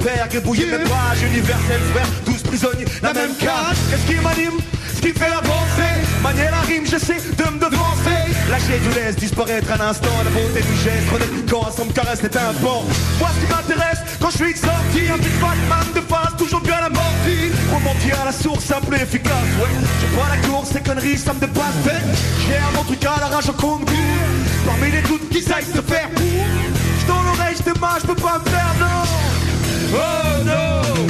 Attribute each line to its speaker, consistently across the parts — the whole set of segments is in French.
Speaker 1: pères, gribouiller mes pages Universel frère, tous prisonniers, la même cage Qu'est-ce qui m'anime? Ce qui fait avancer. Manier la rime, j'essaie de me devancer. Lâcher du laisse disparaître un instant La beauté du geste, renaître quand son me caresse n'est un pont Moi ce qui m'intéresse quand je suis sorti Un petit Batman de face, toujours bien la mortine Remonter à la source, simple et efficace. Ouais, j'ai pas la course, ces conneries ça me dépasse. J'ai un mon truc à la rage en compte Parmi les doutes qui saillent se faire Je dans l'oreille, je te je peux pas me faire non Oh non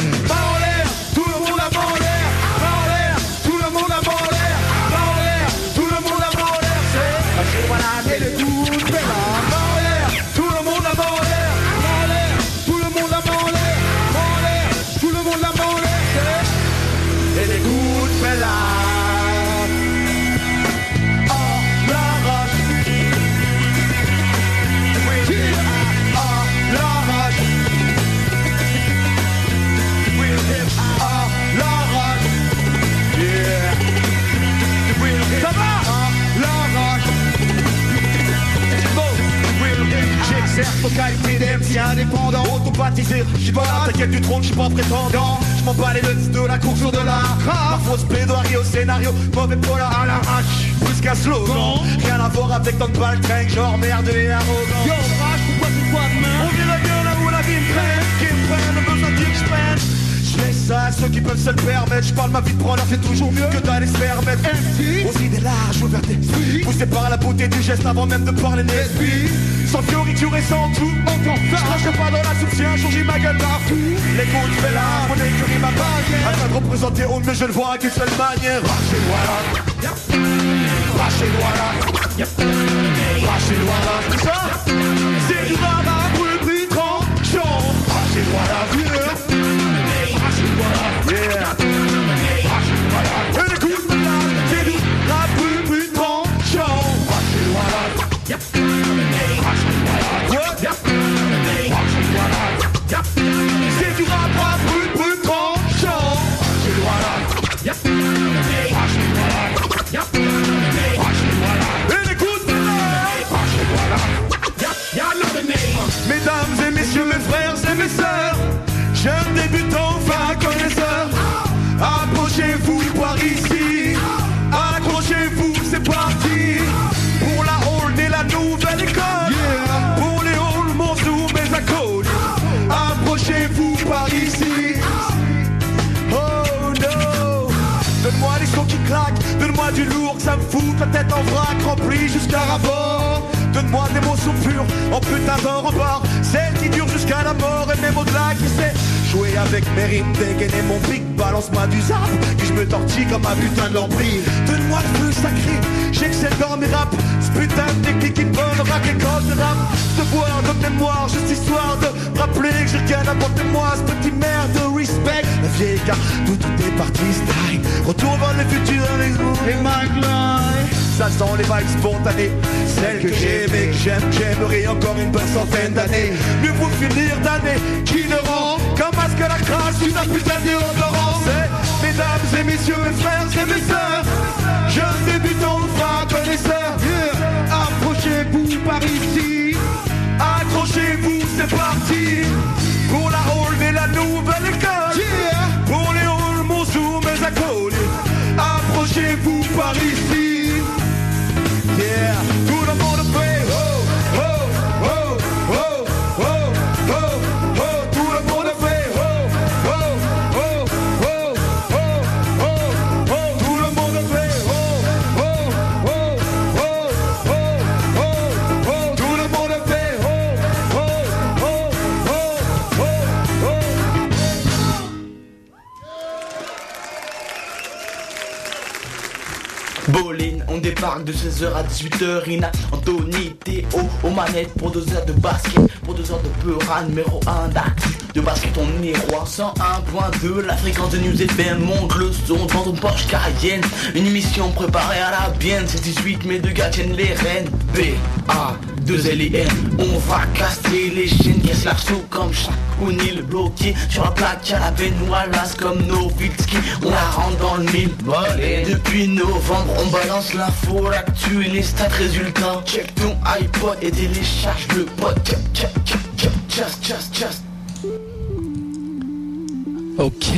Speaker 1: Mon qualité d'MC indépendant Automatisé, j'suis pas là, t'inquiète du trône, j'suis pas prétendant. J'm'en bats les nuts de la course de la Ma fausse plaidoirie au scénario, mauvais polar à l'arrache Plus qu'un slogan, rien à voir avec ton baltringue Genre merde et arrogant. Yo, rage, pourquoi tu vois demain On dirait bien là où la vie me traîne Qui me prenne, besoin de dire que je laisse ça à ceux qui peuvent se le permettre. Je parle ma vie de preneur, c'est toujours mieux que d'aller se permettre Aux idées larges, ouvertes d'esprit Poussé par la beauté du geste avant même de parler d'esprit Sans fioriture et sans tout Encore Je cracherai pas dans la soupe un jour j'ai ma gueule partout L'écoute fait là, mon écurie ma baguette Afin de représenter au mieux je ne vois qu'une seule manière. Rachez voilà Rachez voilà Rachez voilà C'est ça C'est du rabat, brut, brut, tranchant. Rachez voilà, jeunes débutants, enfin connaisseurs, approchez-vous par ici, accrochez-vous, c'est parti, pour la hall et la nouvelle école, pour les halls, mon zoom, mes acolytes, approchez-vous par ici. Oh no. Donne-moi les sons qui claquent, donne-moi du lourd que ça me fout la tête en vrac remplie jusqu'à rabord Donne-moi des mots sont purs, en putain d'or en barre Celle qui dure jusqu'à la mort et même au-delà qui sait. Jouer avec mes rimes, dégainer mon pic, balance-moi du zap Que je me tortille comme un putain de l'empire Donne-moi le feu sacré, j'excelle dans mes raps. Ce putain de technique qui me donne rack et cause de rap De boire de mémoire, juste histoire de rappeler que j'ai rien à porter moi. Ce petit merde de respect La vieille carte, tout, tout est parti style Retour vers le futur, les et Mike Ça sent les vibes spontanées. Celles que j'aimais, que j'aime, j'aimerais encore une bonne centaine d'années. Mieux vous finir d'années qui ne rend Qu'un masque à la crasse, une putain de déodorant C'est, mesdames et messieurs, mes frères et mes sœurs Jeunes débutants, enfin connaisseurs Approchez-vous par ici. Accrochez-vous, c'est parti. Pour la hall et la nouvelle école. Pour les halls, mon zoom, mes acolytes. Approchez-vous par ici
Speaker 2: débarque de 16h à 18h Ina, Anthony, Théo aux manettes Pour deux heures de basket, pour deux heures de peura Numéro 1 d'actu, de basket. On est roi 101.2, la fréquence de News FM Monte le son dans ton Porsche Cayenne. Une émission préparée à la bienne. C'est 18 mais deux gars tiennent les rênes. B, A, 2 L et N. On va casser les chaînes, casse l'arceau comme chaque le bloqué. Sur la plaque à la Benoît comme Novitski On la rentre dans le mille Et depuis novembre on balance l'info, l'actu et les stats résultats. Check ton iPod et télécharge le pod just, just, just.
Speaker 3: Ok,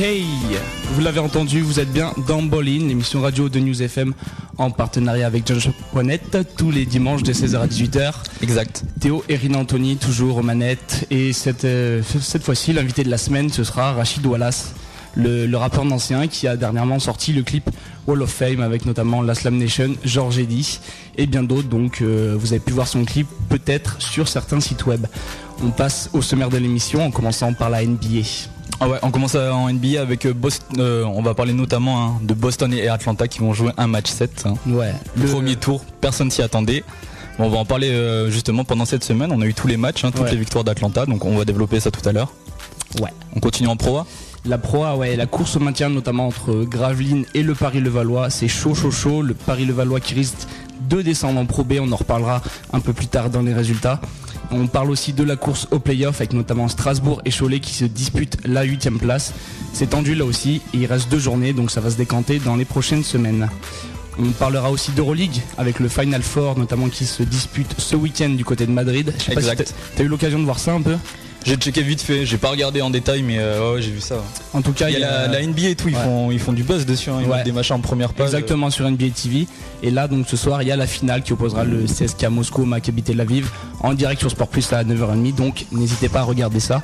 Speaker 3: vous l'avez entendu, vous êtes bien dans Bolin, l'émission radio de News FM en partenariat avec John.net tous les dimanches de 16h à 18h.
Speaker 4: Exact.
Speaker 3: Théo et Rina Anthony toujours aux manettes et cette, euh, cette fois-ci l'invité de la semaine ce sera Rachid Wallace, le, le rappeur d'ancien qui a dernièrement sorti le clip Wall of Fame avec notamment la Slam Nation, George Eddy et bien d'autres. Donc euh, vous avez pu voir son clip peut-être sur certains sites web. On passe au sommaire de l'émission en commençant par la NBA.
Speaker 4: Ah ouais, on commence en NBA avec euh, Boston. euh, on va parler notamment hein, de Boston et Atlanta qui vont jouer un match 7. hein.
Speaker 3: Ouais,
Speaker 4: Le premier tour, personne s'y attendait. Bon, on va en parler euh, justement pendant cette semaine. On a eu tous les matchs, hein, toutes
Speaker 3: Ouais.
Speaker 4: les victoires d'Atlanta, donc on va développer ça tout à l'heure.
Speaker 3: Ouais.
Speaker 4: On continue en pro A?
Speaker 3: La proie, ouais, la course au maintien, notamment entre Gravelines et le Paris-Levallois, c'est chaud, chaud, chaud. Le Paris-Levallois qui risque de descendre en Pro B, on en reparlera un peu plus tard dans les résultats. On parle aussi de la course au playoff avec notamment Strasbourg et Cholet qui se disputent la huitième place. C'est tendu là aussi et il reste deux journées donc ça va se décanter dans les prochaines semaines. On parlera aussi d'Euroleague avec le Final Four notamment qui se dispute ce week-end du côté de Madrid. Je sais pas
Speaker 4: Exact.
Speaker 3: t'as eu l'occasion de voir ça un peu?
Speaker 4: J'ai checké vite fait, j'ai pas regardé en détail, mais euh, ouais, j'ai vu ça.
Speaker 3: En tout cas,
Speaker 4: Il y a la, la NBA et tout, ils,
Speaker 3: Ouais.
Speaker 4: font, ils font du buzz dessus, hein, ils
Speaker 3: Ouais.
Speaker 4: mettent des machins en première page.
Speaker 3: Exactement sur NBA TV. Et là, donc ce soir, il y a la finale qui opposera le CSKA Moscou au Maccabi Tel Aviv en direct sur Sport Plus à 9h30. Donc n'hésitez pas à regarder ça.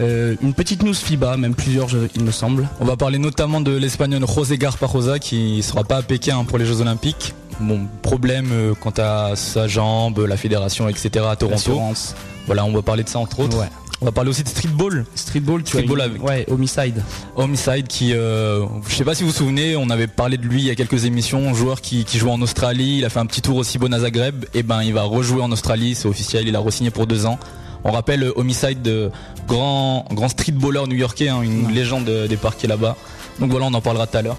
Speaker 3: Euh, une petite news FIBA, même plusieurs, je- il me semble.
Speaker 4: On va parler notamment de l'espagnol José Garpajosa qui sera pas à Pékin hein, pour les Jeux Olympiques. Bon, problème euh, quant à sa jambe, la fédération, etc. à Toronto. Voilà, on va parler de ça entre autres.
Speaker 3: Ouais.
Speaker 4: On va parler aussi de streetball.
Speaker 3: Streetball, tu
Speaker 4: Streetball
Speaker 3: as
Speaker 4: avec-
Speaker 3: Ouais, Homicide.
Speaker 4: Homicide qui, euh, je sais pas si vous vous souvenez, on avait parlé de lui il y a quelques émissions, un joueur qui, qui joue en Australie, il a fait un petit tour aussi bon à Zagreb, et ben il va rejouer en Australie, c'est officiel, il a re-signé pour deux ans. On rappelle euh, Homicide, de grand, grand streetballer new-yorkais, hein, une légende euh, des parquets là-bas. Donc voilà, on en parlera tout à l'heure.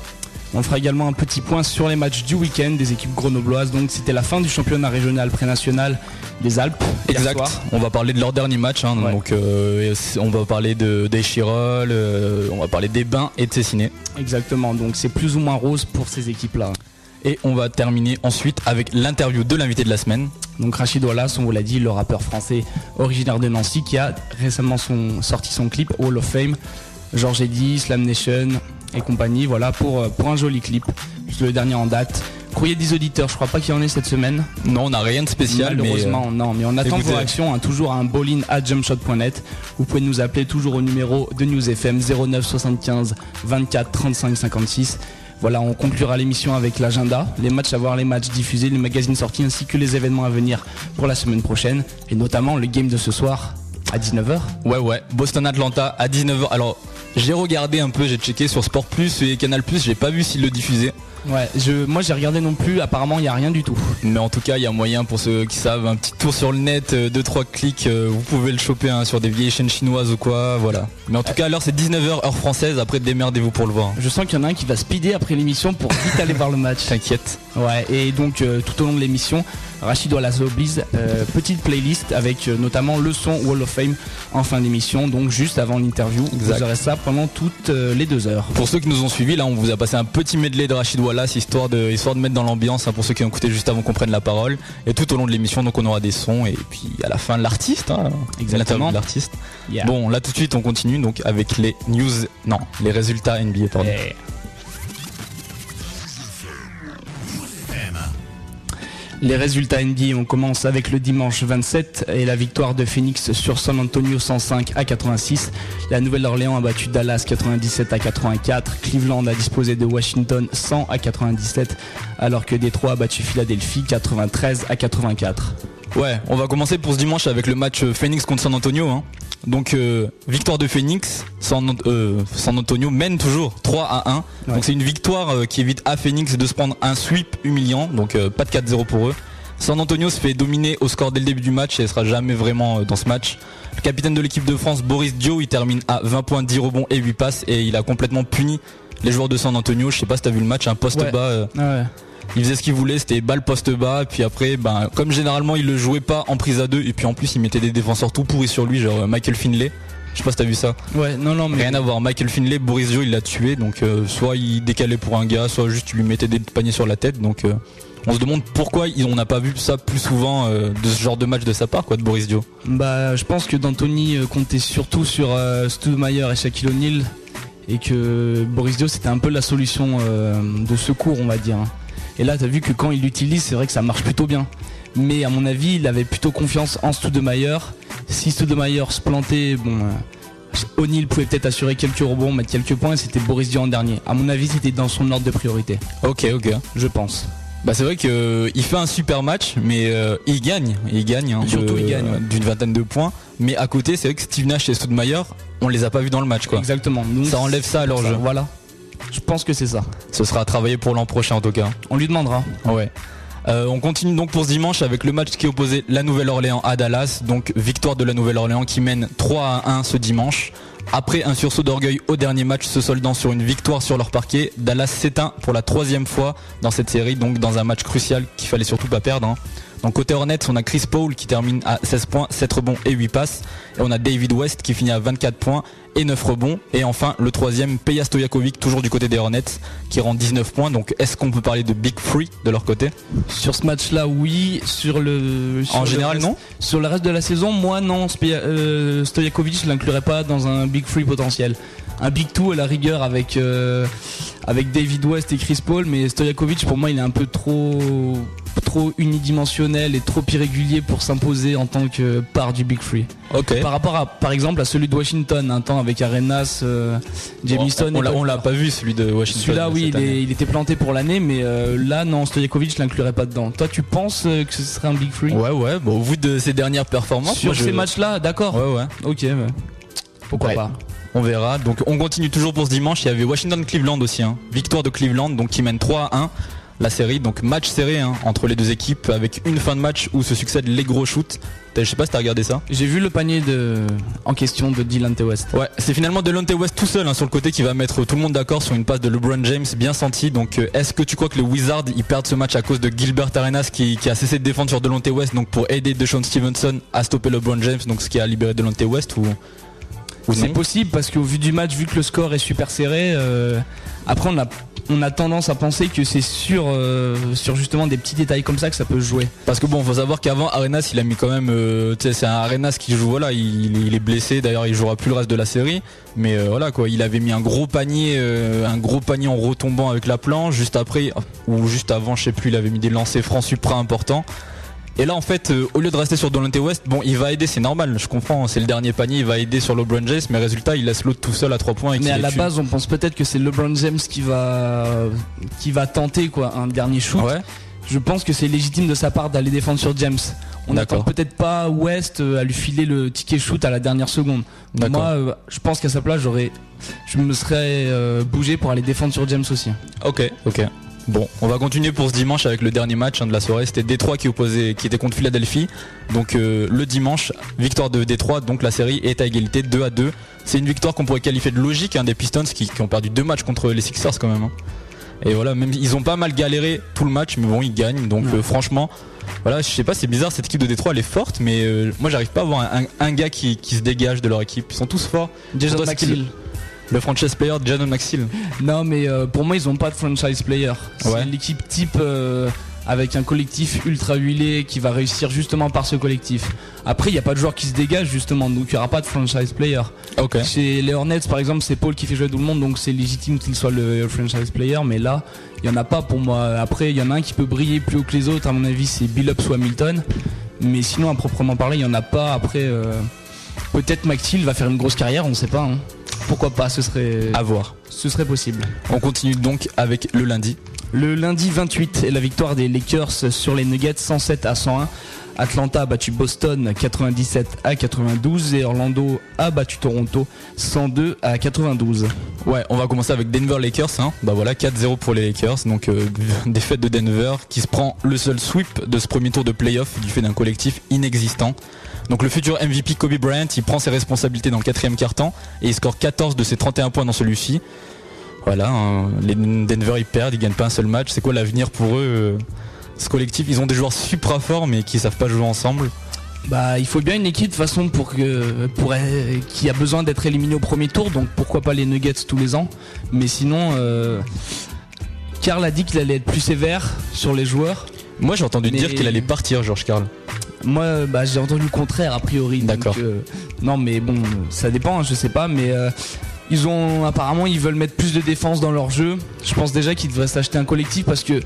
Speaker 3: On fera également un petit point sur les matchs du week-end des équipes grenobloises. Donc c'était la fin du championnat régional pré-national des Alpes.
Speaker 4: Exact.
Speaker 3: soir.
Speaker 4: On va parler de leur dernier match. hein.
Speaker 3: Ouais.
Speaker 4: Donc, euh, on va parler de d'Echirol, euh, on va parler des Bains et de Cessiné.
Speaker 3: Exactement. Donc c'est plus ou moins rose pour ces équipes-là.
Speaker 4: Et on va terminer ensuite avec l'interview de l'invité de la semaine.
Speaker 3: Donc Rachid Wallace, on vous l'a dit, le rappeur français originaire de Nancy qui a récemment son- sorti son clip Hall of Fame, George Eddy, Slam Nation et compagnie, voilà pour, euh, pour un joli clip. C'est le dernier en date. Courrier des auditeurs, je crois pas qu'il y en ait cette semaine.
Speaker 4: Non, on n'a rien de spécial, mais,
Speaker 3: Malheureusement, non, mais on attend
Speaker 4: écoutez-
Speaker 3: vos réactions, hein, toujours à un bowling à jumpshot.net. Vous pouvez nous appeler toujours au numéro de News FM 09 75 24 35 56. Voilà, on conclura l'émission avec l'agenda, les matchs à voir, les matchs diffusés, les magazines sortis ainsi que les événements à venir pour la semaine prochaine et notamment le game de ce soir à 19h.
Speaker 4: Ouais, ouais. Boston Atlanta à 19h. Alors, j'ai regardé un peu, j'ai checké sur Sport Plus et Canal Plus, j'ai pas vu s'ils le diffusaient.
Speaker 3: Ouais, je, moi j'ai regardé non plus, apparemment il n'y a rien du tout.
Speaker 4: Mais en tout cas, il y a moyen pour ceux qui savent, un petit tour sur le net, 2-3 clics, euh, vous pouvez le choper hein, sur des vieilles chaînes chinoises ou quoi, voilà. Mais en tout cas, l'heure c'est 19h heure française, après démerdez-vous pour le voir.
Speaker 3: Je sens qu'il y en a un qui va speeder après l'émission pour vite aller voir le match.
Speaker 4: T'inquiète.
Speaker 3: Ouais, et donc euh, tout au long de l'émission, Rachid Wallace oblige euh, petite playlist avec euh, notamment le son Wall of Fame en fin d'émission, donc juste avant l'interview. Vous aurez ça pendant toutes euh, les deux heures.
Speaker 4: Pour ceux qui nous ont suivis, là on vous a passé un petit medley de Rachid Wallace histoire de, histoire de mettre dans l'ambiance hein, pour ceux qui ont écouté juste avant qu'on prenne la parole. Et tout au long de l'émission, donc on aura des sons et puis à la fin l'artiste, hein,
Speaker 3: Exactement.
Speaker 4: l'interview de l'artiste.
Speaker 3: Yeah.
Speaker 4: Bon, là tout de suite on continue donc avec les news, non, les résultats NBA pardon.
Speaker 3: Les résultats NBA, on commence avec le dimanche 27 et la victoire de Phoenix sur San Antonio 105 à 86. La Nouvelle-Orléans a battu Dallas 97 à 84. Cleveland a disposé de Washington 100 à 97 alors que Détroit a battu Philadelphie 93 à 84.
Speaker 4: Ouais, on va commencer pour ce dimanche avec le match Phoenix contre San Antonio. hein. Donc euh, victoire de Phoenix, San, euh, San Antonio mène toujours 3 à 1.
Speaker 3: Ouais.
Speaker 4: Donc c'est une victoire euh, qui évite à Phoenix de se prendre un sweep humiliant, donc pas de 4-0 pour eux. San Antonio se fait dominer au score dès le début du match et sera jamais vraiment dans ce match. Le capitaine de l'équipe de France, Boris Dio, il termine à 20 points, 10 rebonds et 8 passes et il a complètement puni les joueurs de San Antonio. Je sais pas si t'as vu le match, un poste
Speaker 3: Ouais.
Speaker 4: bas.
Speaker 3: ouais.
Speaker 4: Il faisait ce qu'il voulait, c'était balle poste bas, puis après, ben, comme généralement il le jouait pas en prise à deux, et puis en plus il mettait des défenseurs tout pourris sur lui, genre euh, Michael Finlay. Je sais pas si t'as vu ça.
Speaker 3: Ouais, non, non, mais
Speaker 4: Rien à voir. Michael Finlay, Boris Dio, il l'a tué, donc euh, soit il décalait pour un gars, soit juste il lui mettait des paniers sur la tête, donc euh, On se demande pourquoi on n'a pas vu ça plus souvent euh, de ce genre de match de sa part, quoi, de Boris Dio.
Speaker 3: Bah, je pense que D'Antoni comptait surtout sur euh, et Shaquille O'Neal et que Boris Dio c'était un peu la solution de secours, on va dire. Et là, tu as vu que quand il l'utilise, c'est vrai que ça marche plutôt bien. Mais à mon avis, il avait plutôt confiance en Stoudemire. Si Stoudemire se plantait, bon, O'Neill pouvait peut-être assurer quelques rebonds, mettre quelques points, c'était Boris Dio en dernier. À mon avis, c'était dans son ordre de priorité.
Speaker 4: Ok, ok.
Speaker 3: Je pense.
Speaker 4: Bah c'est vrai qu'il euh, fait un super match, mais euh, il gagne, il gagne, hein,
Speaker 3: surtout il gagne
Speaker 4: d'une vingtaine de points. Mais à côté, c'est vrai que Steve Nash et Stoudemire, on les a pas vus dans le match, quoi.
Speaker 3: Exactement.
Speaker 4: ça enlève ça à leur jeu.
Speaker 3: Voilà. Je pense que c'est ça.
Speaker 4: Ce sera à travailler pour l'an prochain en tout cas.
Speaker 3: On lui demandera.
Speaker 4: Ouais. Euh, on continue donc pour ce dimanche avec le match qui opposait la Nouvelle-Orléans à Dallas. Donc victoire de la Nouvelle-Orléans qui mène 3 à 1 ce dimanche. Après un sursaut d'orgueil au dernier match se soldant sur une victoire sur leur parquet, Dallas s'éteint pour la troisième fois dans cette série, donc dans un match crucial qu'il fallait surtout pas perdre. Hein. Donc côté Hornets, on a Chris Paul qui termine à 16 points, 7 rebonds et 8 passes. Et on a David West qui finit à 24 points et 9 rebonds. Et enfin, le troisième, Peja Stojakovic, toujours du côté des Hornets, qui rend 19 points. Donc est-ce qu'on peut parler de Big Free de leur côté?
Speaker 3: Sur ce match-là, oui. Sur le.
Speaker 4: en général, non?
Speaker 3: Sur le reste de la saison, moi, non. Euh, Stojakovic, je l'inclurais pas dans un Big Free potentiel un Big Two à la rigueur avec euh, avec David West et Chris Paul, mais Stojakovic pour moi il est un peu trop trop unidimensionnel et trop irrégulier pour s'imposer en tant que part du Big Free. Par rapport à par exemple à celui de Washington un temps avec Arenas, euh, Jamison.
Speaker 4: on, l'a pas vu celui de Washington.
Speaker 3: Celui-là oui il, était planté pour l'année, mais euh, là non Stojakovic je l'inclurais pas dedans. Toi tu penses que ce serait un Big Free
Speaker 4: Ouais ouais. Bon, au vu de ses dernières performances.
Speaker 3: Sur ces matchs-là, d'accord.
Speaker 4: Ouais ouais.
Speaker 3: Ok. Pourquoi pas
Speaker 4: on verra. Donc on continue toujours pour ce dimanche. Il y avait Washington-Cleveland aussi. Hein. Victoire de Cleveland, donc qui mène 3 à 1 la série. Donc match serré hein, entre les deux équipes avec une fin de match où se succèdent les gros shoots. Je sais pas si t'as regardé ça.
Speaker 3: J'ai vu le panier de en question de Dylan West.
Speaker 4: Ouais, c'est finalement Dylan West tout seul hein, sur le côté qui va mettre tout le monde d'accord sur une passe de LeBron James bien senti. Donc euh, est-ce que tu crois que les Wizards ils perdent ce match à cause de Gilbert Arenas qui, a cessé de défendre sur Delonte West donc pour aider DeShaun Stevenson à stopper LeBron James donc ce qui a libéré Delonte West ou
Speaker 3: c'est possible parce qu'au vu du match, vu que le score est super serré, euh, après on a on a tendance à penser que c'est sur euh, sur justement des petits détails comme ça que ça peut jouer.
Speaker 4: Parce que bon, faut savoir qu'avant Arenas, il a mis quand même, euh, c'est un Arenas qui joue, voilà, il, est blessé. D'ailleurs, il jouera plus le reste de la série. Mais voilà quoi, il avait mis un gros panier, un gros panier en retombant avec la planche. Juste après ou juste avant, je sais plus, il avait mis des lancers francs supra importants. Et là, en fait, euh, au lieu de rester sur Dolante West, bon, il va aider, c'est normal, je comprends, c'est le dernier panier, il va aider sur LeBron James, mais résultat, il laisse l'autre tout seul à 3 points.
Speaker 3: mais à la base, on pense peut-être que c'est LeBron James qui va, qui va tenter quoi, un dernier shoot. Je pense que c'est légitime de sa part d'aller défendre sur James. On n'attend peut-être pas West euh, à lui filer le ticket shoot à la dernière seconde. Moi, euh, je pense qu'à sa place, j'aurais, je me serais bougé pour aller défendre sur James aussi.
Speaker 4: Ok, ok. Bon, on va continuer pour ce dimanche avec le dernier match hein, de la soirée. C'était Détroit qui opposait, qui était contre Philadelphie. Donc euh, le dimanche, victoire de Détroit. Donc la série est à égalité 2 à 2. C'est une victoire qu'on pourrait qualifier de logique hein, des Pistons qui, ont perdu deux matchs contre les Sixers quand même. Hein. Et voilà, même ils ont pas mal galéré tout le match, mais bon ils gagnent. Donc euh, franchement, voilà, je sais pas, c'est bizarre. Cette équipe de Détroit elle est forte, mais euh, moi j'arrive pas à voir un, gars qui, se dégage de leur équipe. Ils sont tous forts.
Speaker 3: Jason.
Speaker 4: Le franchise player de Janon Maxil.
Speaker 3: Non, mais euh, pour moi, ils ont pas de franchise player. C'est l'équipe type euh, avec un collectif ultra huilé qui va réussir justement par ce collectif. Après, il n'y a pas de joueur qui se dégage justement, donc il n'y aura pas de franchise player.
Speaker 4: Ok.
Speaker 3: Chez les Hornets, par exemple, c'est Paul qui fait jouer tout le monde, donc c'est légitime qu'il soit le franchise player. Mais là, il n'y en a pas pour moi. Après, il y en a un qui peut briller plus haut que les autres. À mon avis, c'est Billups ou Hamilton. Mais sinon, à proprement parler, il n'y en a pas. Après, euh, peut-être McTill va faire une grosse carrière, on ne sait pas. Hein pourquoi pas, ce serait.
Speaker 4: À voir.
Speaker 3: Ce serait possible.
Speaker 4: On continue donc avec le lundi.
Speaker 3: Le lundi 28 et la victoire des Lakers sur les Nuggets 107 à 101. Atlanta a battu Boston 97 à 92 et Orlando a battu Toronto 102 à 92.
Speaker 4: Ouais, on va commencer avec Denver Lakers. Hein. Bah voilà, 4-0 pour les Lakers. Donc euh, défaite de Denver qui se prend le seul sweep de ce premier tour de playoff du fait d'un collectif inexistant. Donc le futur MVP Kobe Bryant, il prend ses responsabilités dans le quatrième quart-temps et il score 14 de ses 31 points dans celui-ci. Voilà, hein, les Denver ils perdent, ils gagnent pas un seul match. C'est quoi l'avenir pour eux euh, Ce collectif, ils ont des joueurs supra forts mais qui savent pas jouer ensemble.
Speaker 3: Bah, il faut bien une équipe de façon pour que pour qui a besoin d'être éliminé au premier tour. Donc pourquoi pas les Nuggets tous les ans. Mais sinon, euh, Karl a dit qu'il allait être plus sévère sur les joueurs.
Speaker 4: Moi j'ai entendu
Speaker 3: Mais-
Speaker 4: dire qu'il allait partir, Georges Carl.
Speaker 3: Moi, bah, j'ai entendu le contraire a priori.
Speaker 4: D'accord.
Speaker 3: euh, non, mais bon, ça dépend, hein, je sais pas, mais euh, ils ont apparemment ils veulent mettre plus de défense dans leur jeu. Je pense déjà qu'ils devraient s'acheter un collectif parce que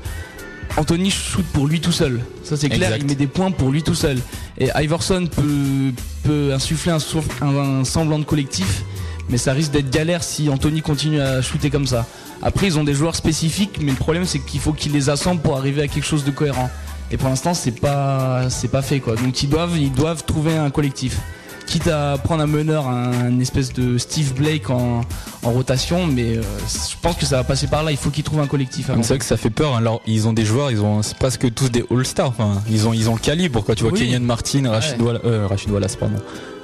Speaker 3: Anthony shoot pour lui tout seul. Ça c'est clair,
Speaker 4: Exact.
Speaker 3: il met des points pour lui tout seul. Et Iverson peut, peut insuffler un- un semblant de collectif, mais ça risque d'être galère si Anthony continue à shooter comme ça. Après, ils ont des joueurs spécifiques, mais le problème c'est qu'il faut qu'ils les assemblent pour arriver à quelque chose de cohérent. Et pour l'instant, c'est pas, c'est pas fait quoi. Donc ils doivent, ils doivent trouver un collectif. Quitte à prendre un meneur, un espèce de Steve Blake en, en rotation, mais euh, je pense que ça va passer par là. Il faut qu'ils trouvent un collectif.
Speaker 4: C'est vrai que ça fait peur. hein. Alors ils ont des joueurs, ils ont c'est presque tous des All-Stars. Enfin, ils ont ils ont le calibre quoi. Tu vois
Speaker 3: Oui.
Speaker 4: Kenyon Martin, Rachid,
Speaker 3: Ouais.
Speaker 4: Wall- euh, Rachid Wallace, pardon.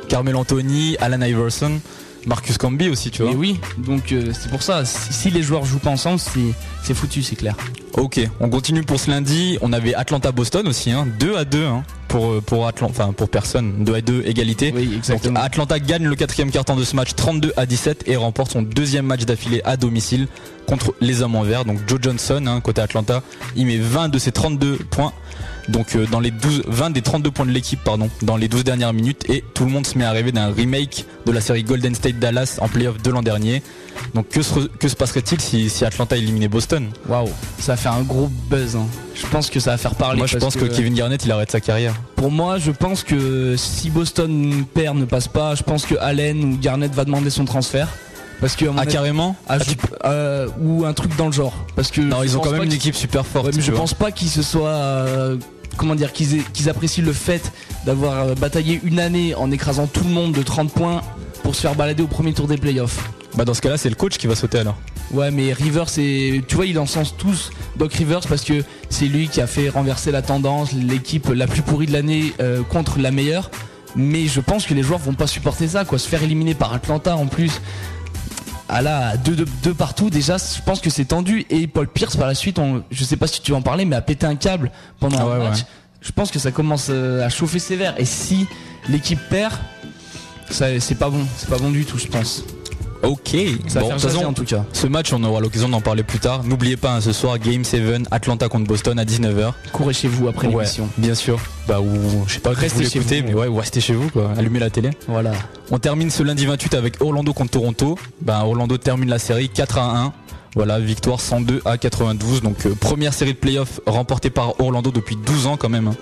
Speaker 4: Carmel Anthony, Alan Iverson, Marcus Camby aussi, tu vois.
Speaker 3: Mais oui, donc euh, c'est pour ça. Si, les joueurs jouent pas ensemble, c'est, c'est foutu, c'est clair.
Speaker 4: Ok, on continue pour ce lundi. On avait Atlanta-Boston aussi, hein. 2 à 2 hein, pour euh, pour Atlanta, enfin pour personne, 2 à 2 égalité.
Speaker 3: Oui,
Speaker 4: Donc,
Speaker 3: exactement.
Speaker 4: Atlanta gagne le quatrième carton de ce match 32 à 17 et remporte son deuxième match d'affilée à domicile contre les hommes en vert. Donc Joe Johnson, hein, côté Atlanta, il met 20 de ses 32 points. Donc euh, dans les 12, 20 des 32 points de l'équipe pardon, dans les 12 dernières minutes et tout le monde se met à rêver d'un remake de la série Golden State Dallas en playoff de l'an dernier. Donc que se, que se passerait-il si, si Atlanta éliminait Boston?
Speaker 3: Waouh, ça va faire un gros buzz. hein. Je pense que ça va faire parler.
Speaker 4: Moi je pense que Kevin Garnett il arrête sa carrière.
Speaker 3: Pour moi, je pense que si Boston perd, ne passe pas, je pense que Allen ou Garnett va demander son transfert. Parce que à
Speaker 4: Ah
Speaker 3: avis-
Speaker 4: carrément?
Speaker 3: ah,
Speaker 4: Ah, tu-
Speaker 3: euh, ou un truc dans le genre. Parce que
Speaker 4: Non ils ont quand même une équipe super forte.
Speaker 3: Ouais, mais je
Speaker 4: vois.
Speaker 3: pense pas qu'ils se soient. euh, comment dire Qu'ils apprécient le fait d'avoir euh, bataillé une année en écrasant tout le monde de 30 points pour se faire balader au premier tour des playoffs.
Speaker 4: Bah dans ce cas-là c'est le coach qui va sauter alors.
Speaker 3: Ouais, mais Rivers, c'est. Tu vois, il encense tous Doc Rivers parce que c'est lui qui a fait renverser la tendance, l'équipe la plus pourrie de l'année euh, contre la meilleure. Mais je pense que les joueurs vont pas supporter ça, quoi. Se faire éliminer par Atlanta en plus. Ah là, deux, deux, deux partout, déjà, je pense que c'est tendu. Et Paul Pierce, par la suite, on, je sais pas si tu veux en parler, mais a pété un câble pendant
Speaker 4: Ah
Speaker 3: un
Speaker 4: ouais,
Speaker 3: match.
Speaker 4: ouais.
Speaker 3: Je pense que ça commence euh, à chauffer sévère. Et si l'équipe perd, ça- c'est pas bon. C'est pas bon du tout, je pense.
Speaker 4: Ok.
Speaker 3: Ça
Speaker 4: Bon, façon,
Speaker 3: en tout cas.
Speaker 4: Ce match, on aura l'occasion d'en parler plus tard. N'oubliez pas, hein, ce soir, Game 7, Atlanta contre Boston à 19h.
Speaker 3: Courez chez vous après
Speaker 4: Ouais,
Speaker 3: l'émission.
Speaker 4: bien sûr. Bah, ou je sais pas,
Speaker 3: Restez chez vous.
Speaker 4: mais ouais, ou restez chez vous, quoi. Allumez la télé.
Speaker 3: Voilà.
Speaker 4: On termine ce lundi 28 avec Orlando contre Toronto. Bah, Orlando termine la série 4 à 1. Voilà, victoire 102 à 92. Donc, euh, première série de playoffs remportée par Orlando depuis 12 ans, quand même. hein.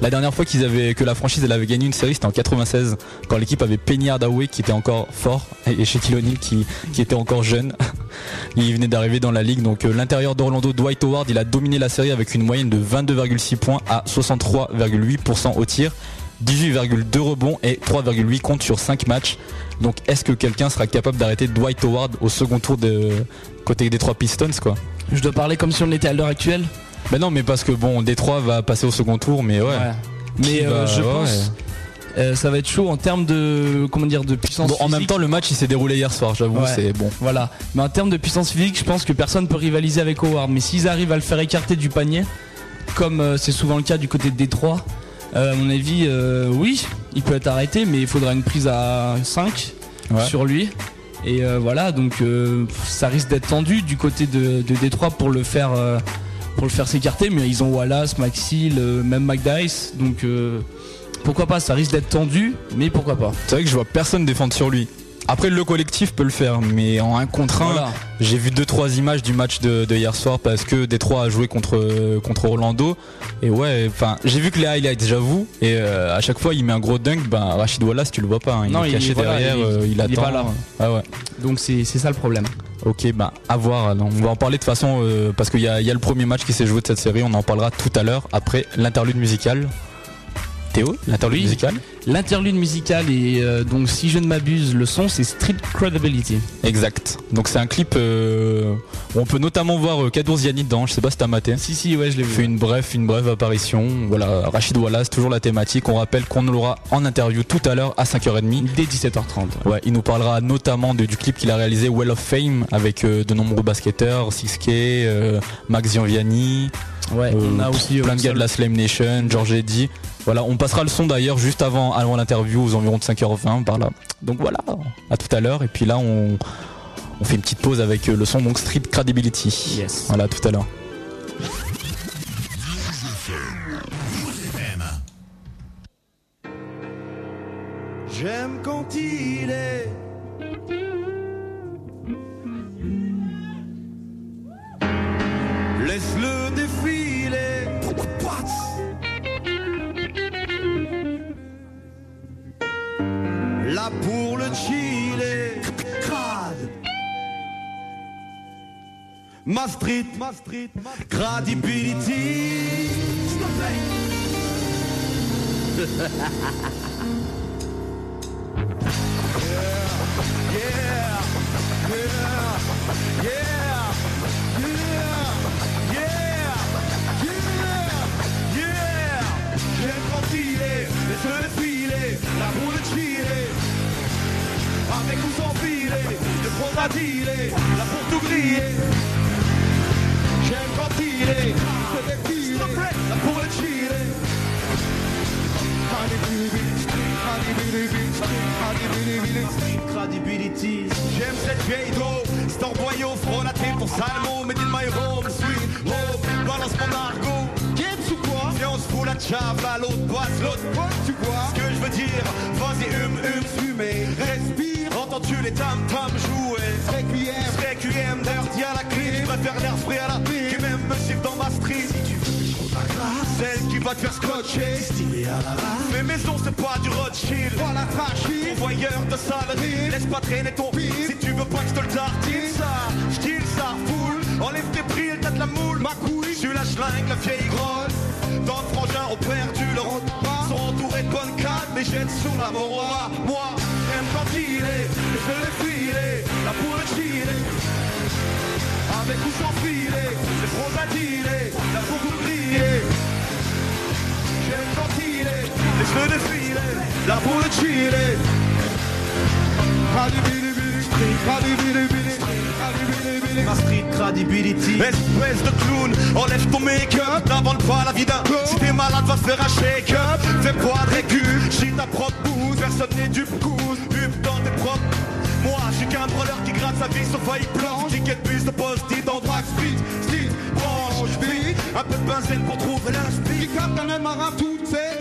Speaker 4: La dernière fois que la franchise elle avait gagné une série, c'était en 96, quand l'équipe avait Penny Hardaway qui était encore fort et Shaquille O'Neal qui, était encore jeune. il venait d'arriver dans la ligue. Donc euh, l'intérieur d'Orlando, Dwight Howard, il a dominé la série avec une moyenne de 22,6 points à 63,8% au tir. 18,2 rebonds et 3,8 comptes sur 5 matchs. Donc est-ce que quelqu'un sera capable d'arrêter Dwight Howard au second tour de côté des trois Pistons
Speaker 3: Je dois parler comme si on était à l'heure actuelle.
Speaker 4: Ben non mais parce que bon Détroit va passer au second tour mais ouais.
Speaker 3: Mais euh,
Speaker 4: va-
Speaker 3: je
Speaker 4: ouais.
Speaker 3: pense euh, ça va être chaud en termes de comment dire de puissance.
Speaker 4: Bon, en même temps le match il s'est déroulé hier soir j'avoue
Speaker 3: Ouais.
Speaker 4: c'est bon.
Speaker 3: Voilà. Mais en termes de puissance physique, je pense que personne peut rivaliser avec Howard. Mais s'ils arrivent à le faire écarter du panier, comme euh, c'est souvent le cas du côté de Détroit, euh, à mon avis, euh, oui, il peut être arrêté, mais il faudra une prise à 5
Speaker 4: Ouais.
Speaker 3: sur lui. Et voilà, donc ça risque d'être tendu du côté de, de Détroit pour le faire pour le faire s'écarter. Mais ils ont Wallace, Maxi, le- même McDice, donc euh, pourquoi pas Ça risque d'être tendu, mais pourquoi pas
Speaker 4: C'est vrai que je vois personne défendre sur lui. Après le collectif peut le faire mais en un contre un
Speaker 3: Voilà.
Speaker 4: j'ai vu deux trois images du match de, de hier soir parce que Détroit a joué contre contre Orlando et ouais enfin j'ai vu que les highlights j'avoue et euh, à chaque fois il met un gros dunk ben Rachid Wallace tu le vois pas hein, il
Speaker 3: Non,
Speaker 4: est
Speaker 3: il-
Speaker 4: caché
Speaker 3: voilà,
Speaker 4: derrière
Speaker 3: il-
Speaker 4: euh, il,
Speaker 3: il est
Speaker 4: attend
Speaker 3: pas là.
Speaker 4: ah ouais
Speaker 3: Donc c'est c'est ça le problème.
Speaker 4: Ok, bah à voir. alors. On va en parler de toute façon euh, parce qu'il y y a le premier match qui s'est joué de cette série. On en parlera tout à l'heure après l'interlude musical. Théo, l'interlude
Speaker 3: Oui.
Speaker 4: musical
Speaker 3: L'interlude musical et euh, donc si je ne m'abuse, le son c'est Street Credibility.
Speaker 4: Exact. Donc c'est un clip euh, où on peut notamment voir euh, Kadour Ziani dedans. Je sais pas si t'as maté.
Speaker 3: Si si ouais je l'ai
Speaker 4: Il fait
Speaker 3: vu.
Speaker 4: une brève, une brève apparition. Voilà, Rachid Wallace, toujours la thématique. On rappelle qu'on l'aura en interview tout à l'heure à 5h30.
Speaker 3: Dès 17h30.
Speaker 4: Ouais, il nous parlera notamment de- du clip qu'il a réalisé Well of Fame avec euh, de nombreux basketteurs, 6K, euh, Max Gianviani,
Speaker 3: Ouais,
Speaker 4: Euh,
Speaker 3: on a aussi
Speaker 4: plein de gars de la Slam Nation, George Eddy. Voilà, on passera le son d'ailleurs juste avant, avant l'interview aux environs de 5h20 par là. Donc voilà, à tout à l'heure. Et puis là, on, On fait une petite pause avec euh, le son donc Street Credibility.
Speaker 3: Yes.
Speaker 4: Voilà, tout à l'heure.
Speaker 1: J'aime quand il est Ma street, ma street, credibility J'aime quand il est, laisse-le défiler, la boule chiller. Avec ou sans filet, le front à dealer, là pour tout griller. Credibility. J'aime cette vieille do, c'est envoyé au front pour Salmo, mais in my home, sweet home, balance mon argot. Qu'est-ce ou quoi Viens on se fout la chave à l'autre boisse, l'autre boisse, tu vois Ce que je veux dire, vas-y hum hum fumer, respire, entends-tu les tam tam jouer Requiem, Requiem, dirty va te faire scotcher. Stylé à la Mais maison c'est pas du Rothschild. Voilà fragile Pourvoyeur de salerie Laisse pas traîner ton pire Si tu veux pas que je te le tartine ça J'tire ça foule. Enlève tes prix t'as de la moule. Ma couille. Je la schlingue la vieille grotte. Dans le frangin ont perdu leur repas Sont entourés de bonnes cannes Mais jette sous la moroa Moi j'aime quand il est. Je le filer. La poule chiller avec ou sans filet, c'est trop à la pour briller. Est, laisse-le défiler, la pour le chiller. Ma street credibility Espèce de clown, enlève ton make-up N'invente pas la vie d'un Si t'es malade va faire un shake-up. Fais pas de récup, chie ta propre bouse Personne n'est du coup, hupe dans tes propres moi, je suis qu'un brawler qui gratte sa vie sur faille planche Ticket de bus de post-it en drag speed Style, branche, beat Un peu de benzène pour trouver l'inspi Qui capte un marin tout fait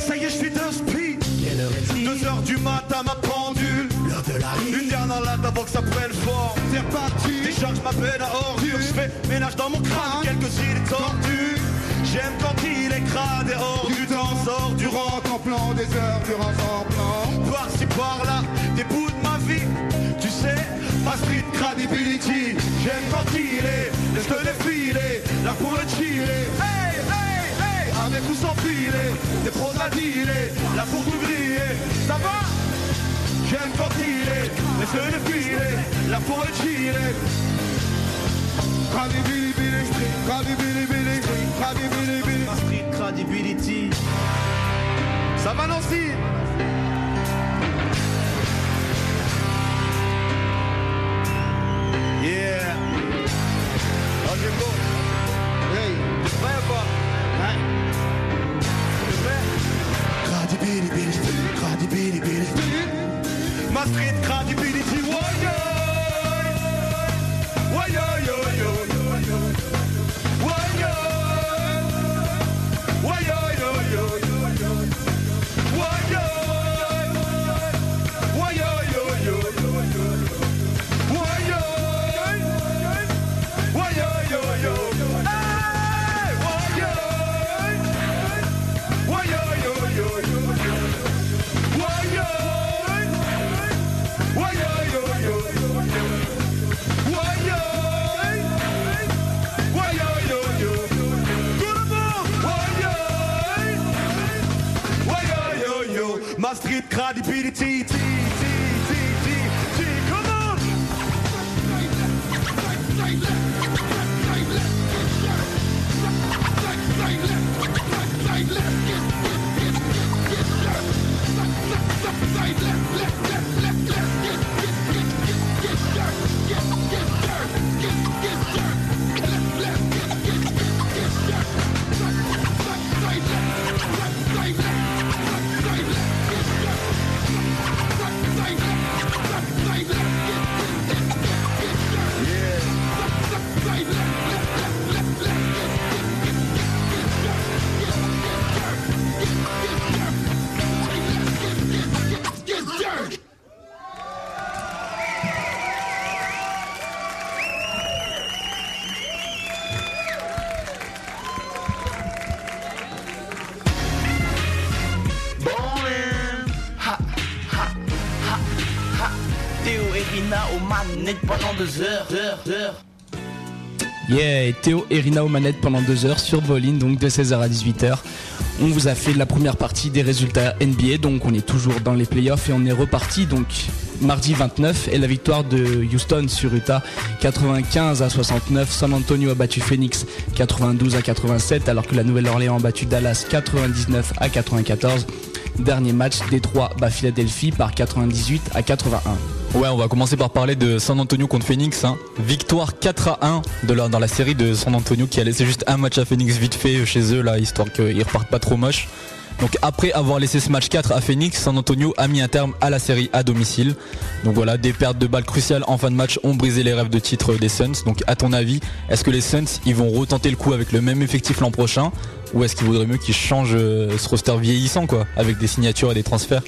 Speaker 1: 2h du matin ma pendule. L'heure de la rue Une dernière latte avant que ça prenne forme C'est reparti. Décharge ma peine à ordure. Je fais ménage dans mon crâne. Ah, quelques idées tordues J'aime quand il est crade et hors du, temps, du plan des heures durant en plan. Par-ci par-là des bouts de ma vie. Tu sais ma street credibility J'aime quand il est Laisse le défiler Là pour le chiller sans filet, des pros à dealer Là pour tout griller, ça va? J'aime quand il est, laisse-le défiler Là pour le chiller Credibility, credibility, credibility. Ma street credibility. Ça va Nancy? Yeah. Oh Jimbo. Hey, ou pas? Ma street credibility. Why yo? Why yo yo yo yo
Speaker 3: Et Rina aux pendant deux heures sur Bolin, donc de 16h à 18h. On vous a fait la première partie des résultats NBA, donc on est toujours dans les playoffs et on est reparti donc mardi 29 et la victoire de Houston sur Utah 95 à 69. San Antonio a battu Phoenix 92 à 87 alors que la Nouvelle-Orléans a battu Dallas 99 à 94. Dernier match, Détroit bat Philadelphie par 98 à 81.
Speaker 4: Ouais, on va commencer par parler de San Antonio contre Phoenix. hein. Victoire 4 à 1 de la- dans la série de San Antonio qui a laissé juste un match à Phoenix vite fait chez eux là, histoire qu'ils repartent pas trop moche. Donc après avoir laissé ce match 4 à Phoenix, San Antonio a mis un terme à la série à domicile. Donc voilà, des pertes de balles cruciales en fin de match ont brisé les rêves de titre des Suns. Donc à ton avis, est-ce que les Suns ils vont retenter le coup avec le même effectif l'an prochain? Ou est-ce qu'il vaudrait mieux qu'ils changent euh, ce roster vieillissant quoi, avec des signatures et des transferts?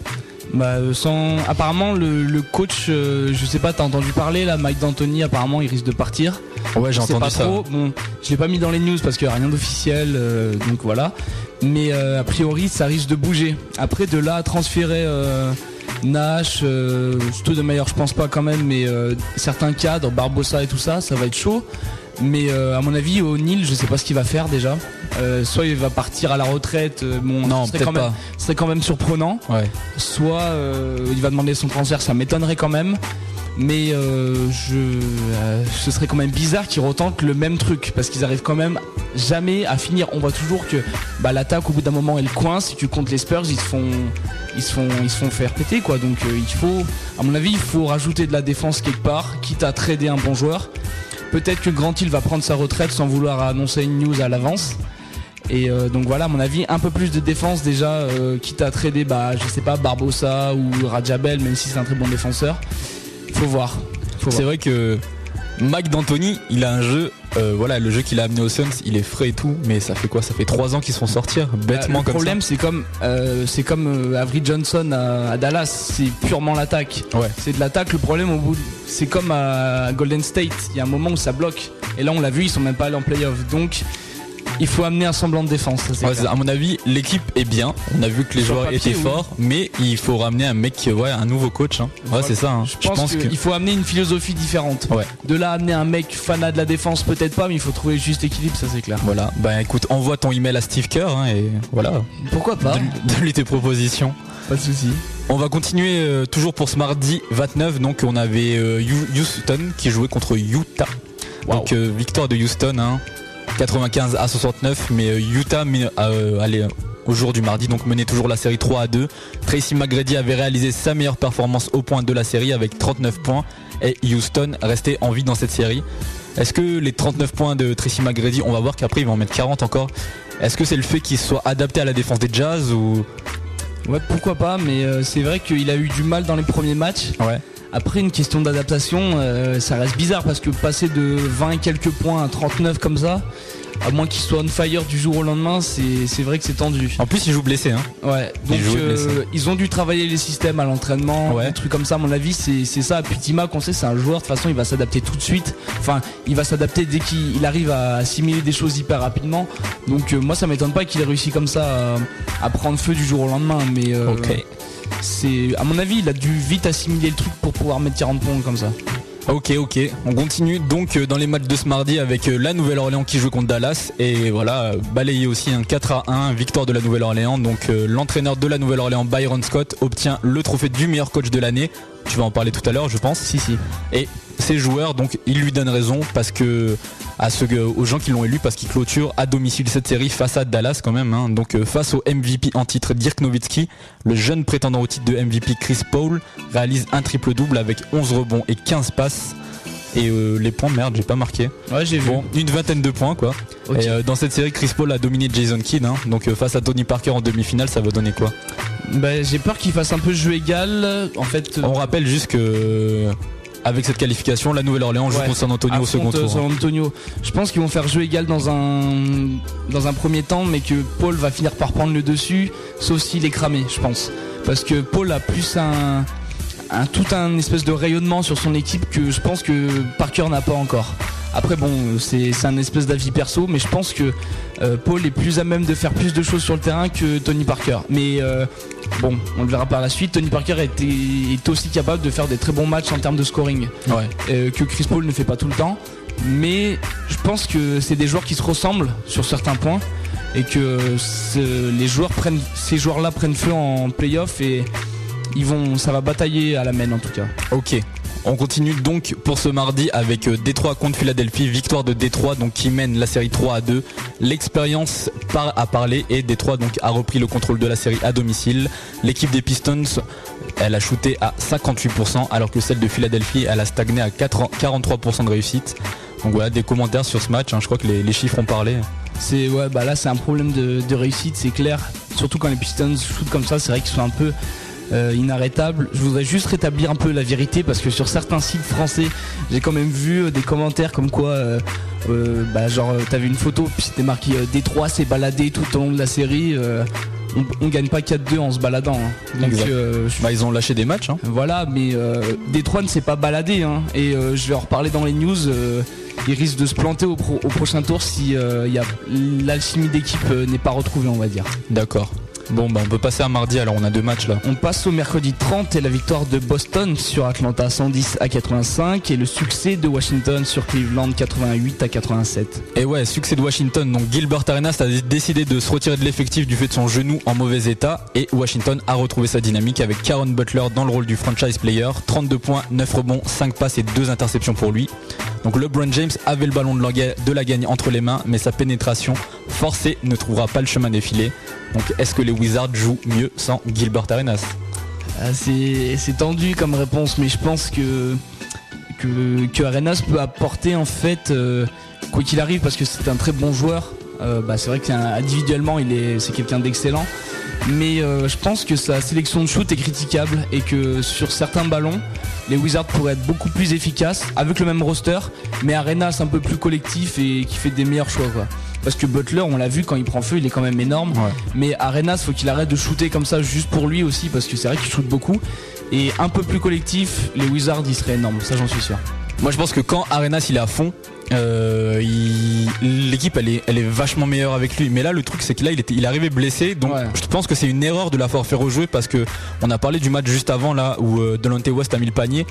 Speaker 3: Bah, euh, sans... Apparemment, le, le coach, euh, je sais pas, t'as entendu parler là, Mike D'Antoni, apparemment, il risque de partir.
Speaker 4: Ouais, j'ai entendu
Speaker 3: pas
Speaker 4: ça.
Speaker 3: trop. Bon, je l'ai pas mis dans les news parce qu'il y a rien d'officiel, euh, donc voilà. Mais euh, a priori, ça risque de bouger. Après, de là à transférer euh, Nash, euh, tout de meilleur, je pense pas quand même, mais euh, certains cadres, Barbossa et tout ça, ça va être chaud. Mais euh, à mon avis, au Nil, je sais pas ce qu'il va faire déjà. Euh, soit il va partir à la retraite, euh, bon,
Speaker 4: Non,
Speaker 3: ce serait quand même,
Speaker 4: pas.
Speaker 3: ce serait quand même surprenant
Speaker 4: Ouais.
Speaker 3: soit euh, il va demander son transfert, ça m'étonnerait quand même. Mais je, ce serait quand même bizarre qu'ils retentent le même truc parce qu'ils arrivent quand même jamais à finir. On voit toujours que bah, l'attaque au bout d'un moment elle coince. Si tu comptes les Spurs, ils se font, ils se font, ils se font faire péter quoi. Donc il faut, à mon avis, il faut rajouter de la défense quelque part, quitte à trader un bon joueur. Peut-être que Grant Hill va prendre sa retraite sans vouloir annoncer une news à l'avance. Et euh, donc voilà, à mon avis, un peu plus de défense déjà, euh, quitte à trader, bah, je sais pas, Barbosa ou Rajabel, même si c'est un très bon défenseur. Faut voir.
Speaker 4: C'est vrai que Mike D'Antoni, il a un jeu, euh, voilà, le jeu qu'il a amené aux Suns, il est frais et tout, mais ça fait quoi? Ça fait trois ans qu'ils se font sortir, bêtement
Speaker 3: le
Speaker 4: comme
Speaker 3: problème, c'est comme, c'est comme Avery Johnson à, à Dallas, c'est purement l'attaque.
Speaker 4: Ouais.
Speaker 3: C'est de l'attaque. Le problème, au bout, c'est comme à Golden State. Il y a un moment où ça bloque. Et là, on l'a vu, ils sont même pas allés en playoff. Donc, il faut amener un semblant de défense. ça,
Speaker 4: Ouais, à mon avis, l'équipe est bien. On a vu que les
Speaker 3: Sur
Speaker 4: joueurs
Speaker 3: papier,
Speaker 4: étaient
Speaker 3: oui.
Speaker 4: forts, mais il faut ramener un mec, ouais, un nouveau coach. hein. Ouais,
Speaker 3: Voilà.
Speaker 4: c'est ça. hein.
Speaker 3: Je pense, qu'il faut amener une philosophie différente.
Speaker 4: Ouais.
Speaker 3: De là amener un mec fanat de la défense, peut-être pas, mais il faut trouver juste équilibre, ça c'est clair.
Speaker 4: Voilà. Bah écoute, envoie ton email à Steve Kerr hein, et voilà.
Speaker 3: Pourquoi pas
Speaker 4: Donne- Donne-lui tes propositions.
Speaker 3: Pas de souci.
Speaker 4: On va continuer euh, toujours pour ce mardi 29. Donc on avait euh, Houston qui jouait contre Utah. Donc euh, victoire de Houston, hein, 95 à 69. Mais euh, Utah, euh, euh, au jour du mardi, donc menait toujours la série 3 à 2. Tracy McGrady avait réalisé sa meilleure performance au point de la série avec 39 points. Et Houston restait en vie dans cette série. Est-ce que les 39 points de Tracy McGrady, on va voir qu'après il va en mettre 40 encore. Est-ce que c'est le fait qu'il soit adapté à la défense des Jazz ou?
Speaker 3: Ouais, pourquoi pas, mais euh, c'est vrai qu'il a eu du mal dans les premiers matchs.
Speaker 4: ouais
Speaker 3: Après, une question d'adaptation, euh, ça reste bizarre parce que passer de 20 et quelques points à 39 comme ça, à moins qu'il soit on fire du jour au lendemain, c'est c'est vrai que c'est tendu.
Speaker 4: En plus il joue blessé hein.
Speaker 3: Ouais, donc
Speaker 4: Il jouait
Speaker 3: euh,
Speaker 4: blessé.
Speaker 3: ils ont dû travailler les systèmes à l'entraînement,
Speaker 4: Ouais.
Speaker 3: des trucs comme ça. À mon avis, c'est c'est ça. Puis Timac, on sait, c'est un joueur. De toute façon, il va s'adapter tout de suite. Enfin, il va s'adapter dès qu'il il arrive à assimiler des choses hyper rapidement. Donc euh, moi, ça m'étonne pas qu'il ait réussi comme ça à, à prendre feu du jour au lendemain. Mais euh,
Speaker 4: Ok.
Speaker 3: C'est, à mon avis, il a dû vite assimiler le truc pour pouvoir mettre 40 points comme ça.
Speaker 4: Ok, ok. On continue donc euh, dans les matchs de ce mardi avec euh, la Nouvelle-Orléans qui joue contre Dallas. Et voilà, balayé aussi un 4 à 1, victoire de la Nouvelle-Orléans. Donc euh, l'entraîneur de la Nouvelle-Orléans, Byron Scott, obtient le trophée du meilleur coach de l'année. Tu vas en parler tout à l'heure, je pense.
Speaker 3: Si, si.
Speaker 4: Et ses joueurs, donc, ils lui donnent raison parce que à aux gens qui l'ont élu parce qu'il clôture à domicile cette série face à Dallas quand même. hein. Donc euh, face au MVP en titre Dirk Nowitzki, le jeune prétendant au titre de MVP Chris Paul réalise un triple double avec 11 rebonds et 15 passes. Et euh, les points, merde, j'ai pas marqué.
Speaker 3: Ouais, j'ai vu.
Speaker 4: Bon, une vingtaine de points quoi. Et euh, dans cette série, Chris Paul a dominé Jason Kidd. hein. Donc euh, face à Tony Parker en demi-finale, ça va donner quoi?
Speaker 3: Bah, j'ai peur qu'il fasse un peu jeu égal. En fait,
Speaker 4: On rappelle juste que avec cette qualification, la Nouvelle-Orléans joue
Speaker 3: Ouais.
Speaker 4: contre San Antonio au second tour. hein.
Speaker 3: San Antonio. Je pense qu'ils vont faire jeu égal dans un dans un premier temps, mais que Paul va finir par prendre le dessus, sauf s'il est cramé, je pense. Parce que Paul a plus un un, tout un espèce de rayonnement sur son équipe que je pense que Parker n'a pas encore. Après bon, c'est un espèce d'avis perso, mais je pense que euh, Paul est plus à même de faire plus de choses sur le terrain que Tony Parker. Mais euh, bon, on le verra par la suite. Tony Parker est, est, aussi capable de faire des très bons matchs en termes de scoring,
Speaker 4: ouais.
Speaker 3: que Chris Paul ne fait pas tout le temps. Mais je pense que c'est des joueurs qui se ressemblent sur certains points et que les joueurs prennent, ces joueurs-là prennent feu en playoff et ils vont, ça va batailler à la main en tout cas.
Speaker 4: Ok. On continue donc pour ce mardi avec euh, Détroit contre Philadelphie, victoire de Détroit donc qui mène la série 3 à 2. L'expérience a parlé et Détroit donc a repris le contrôle de la série à domicile. L'équipe des Pistons, elle a shooté à 58% alors que celle de Philadelphie, elle a stagné à 43% de réussite. Donc voilà des commentaires sur ce match, hein. je crois que les, chiffres ont parlé.
Speaker 3: C'est ouais bah là c'est un problème de, de réussite, c'est clair. Surtout quand les Pistons shootent comme ça, c'est vrai qu'ils sont un peu euh, inarrêtable. Je voudrais juste rétablir un peu la vérité parce que sur certains sites français, j'ai quand même vu euh, des commentaires comme quoi, euh, bah, genre, t'avais une photo, puis c'était marqué Détroit s'est baladé tout au long de la série. On, gagne pas 4-2 en se baladant. Hein.
Speaker 4: Donc, bah, ils ont lâché des matchs. Hein.
Speaker 3: Voilà, mais Détroit ne s'est pas baladé. Hein. Et je vais en reparler dans les news. il risque de se planter au, au prochain tour si l'alchimie d'équipe n'est pas retrouvée, on va dire.
Speaker 4: D'accord. Bon bah on peut passer à mardi alors on a deux matchs là.
Speaker 3: On passe au mercredi 30 et la victoire de Boston sur Atlanta 110 à 85 et le succès de Washington sur Cleveland 88 à 87.
Speaker 4: Et ouais, succès de Washington. Donc Gilbert Arenas a décidé de se retirer de l'effectif du fait de son genou en mauvais état et Washington a retrouvé sa dynamique avec Karen Butler dans le rôle du franchise player. 32 points, 9 rebonds, 5 passes et 2 interceptions pour lui. Donc LeBron James avait le ballon de la gagne entre les mains mais sa pénétration forcée ne trouvera pas le chemin défilé. Donc est-ce que les Wizards jouent mieux sans Gilbert Arenas
Speaker 3: ah, C'est tendu comme réponse, mais je pense que, Arenas peut apporter en fait, euh, quoi qu'il arrive, parce que c'est un très bon joueur. Euh, bah, c'est vrai qu'individuellement, il est, c'est quelqu'un d'excellent. Mais euh, je pense que sa sélection de shoot est critiquable et que sur certains ballons, les Wizards pourraient être beaucoup plus efficaces avec le même roster, mais Arenas un peu plus collectif et qui fait des meilleurs choix. Parce que Butler, on l'a vu quand il prend feu, il est quand même énorme. Mais Arenas, faut qu'il arrête de shooter comme ça juste pour lui aussi, parce que c'est vrai qu'il shoot beaucoup. Et un peu plus collectif, les Wizards, ils seraient énormes, ça j'en suis sûr.
Speaker 4: Moi je pense que quand Arenas il est à fond, euh, l'équipe elle est, elle est vachement meilleure avec lui. Mais là le truc c'est que là il, était, il est arrivé blessé, donc je pense que c'est une erreur de l'avoir fait rejouer parce que on a parlé du match juste avant là où euh, Delonte West a mis le panier.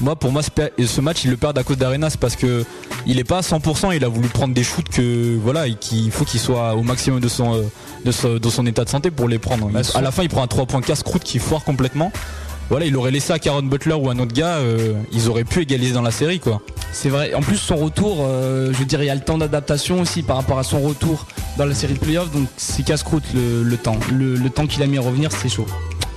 Speaker 4: Moi pour moi ce match il le perd à cause d'Arenas parce que il est pas à 100%, il a voulu prendre des shoots que voilà qu'il faut qu'il soit au maximum de son, euh, de son, état de santé pour les prendre. Bah, à la fin il prend un 3 points casse-croûte qui foire complètement voilà, il aurait laissé à Karen Butler ou un autre gars, euh, ils auraient pu égaliser dans la série quoi.
Speaker 3: C'est vrai. En plus son retour, euh, je dirais il y a le temps d'adaptation aussi par rapport à son retour dans la série de playoffs, donc c'est casse-croûte le, temps. le temps qu'il a mis à revenir, c'est chaud.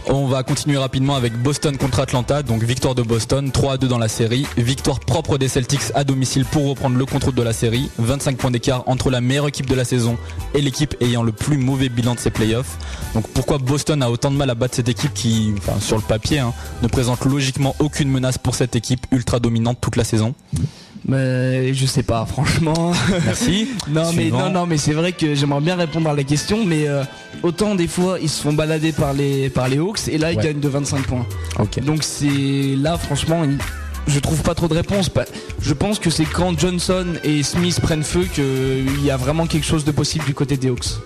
Speaker 4: On va continuer rapidement avec Boston contre Atlanta, donc victoire de Boston, 3 à 2 dans la série, victoire propre des Celtics à domicile pour reprendre le contrôle de la série, 25 points d'écart entre la meilleure équipe de la saison et l'équipe ayant le plus mauvais bilan de ses playoffs. Donc pourquoi Boston a autant de mal à battre cette équipe qui, sur le papier, hein, ne présente logiquement aucune menace pour cette équipe ultra dominante toute la saison?
Speaker 3: Mais je sais pas, franchement.
Speaker 4: Merci.
Speaker 3: non, mais, non, non, mais c'est vrai que j'aimerais bien répondre à la question, mais euh, autant des fois ils se font balader par les, par les Hawks et là ils gagnent de 25 points. Donc c'est là, franchement, je trouve pas trop de réponse. Je pense que c'est quand Johnson et Smith prennent feu qu'il y a vraiment quelque chose de possible du côté des Hawks.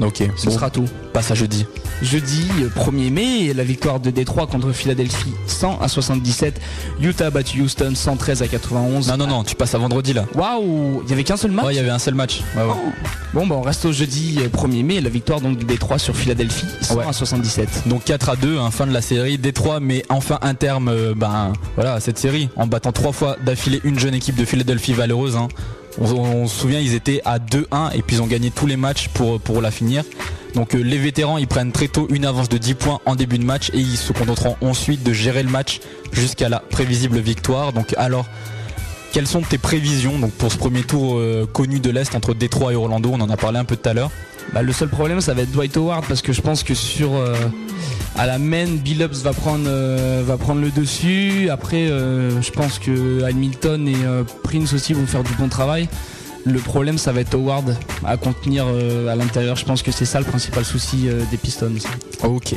Speaker 4: Ok,
Speaker 3: ce sera tout.
Speaker 4: Passe à jeudi.
Speaker 3: Jeudi 1er mai, la victoire de Détroit contre Philadelphie 100 à 77. Utah a battu Houston 113 à 91.
Speaker 4: Non, non, non, tu passes à vendredi là.
Speaker 3: Waouh Il y avait qu'un seul match
Speaker 4: Ouais, il y avait un seul match. Oh.
Speaker 3: Bon, bah on reste au jeudi 1er mai, la victoire donc de Détroit sur Philadelphie 100 à 77.
Speaker 4: Donc 4 à 2, hein, fin de la série. Détroit met enfin un terme euh, ben, voilà, à cette série en battant trois fois d'affilée une jeune équipe de Philadelphie valeureuse. Hein. On, se souvient, ils étaient à 2-1 et puis ils ont gagné tous les matchs pour, la finir. Donc euh, les vétérans, ils prennent très tôt une avance de 10 points en début de match et ils se contenteront ensuite de gérer le match jusqu'à la prévisible victoire. Donc alors, quelles sont tes prévisions pour ce premier tour euh, connu de l'Est entre Détroit et Orlando? On en a parlé un peu tout à l'heure.
Speaker 3: Bah, le seul problème, ça va être Dwight Howard parce que je pense que sur euh, à la main, Billups va prendre va prendre le dessus. Après, je pense que Hamilton et Prince aussi vont faire du bon travail. Le problème, ça va être Howard à contenir euh, à l'intérieur. Je pense que c'est ça le principal souci euh, des Pistons.
Speaker 4: Ok.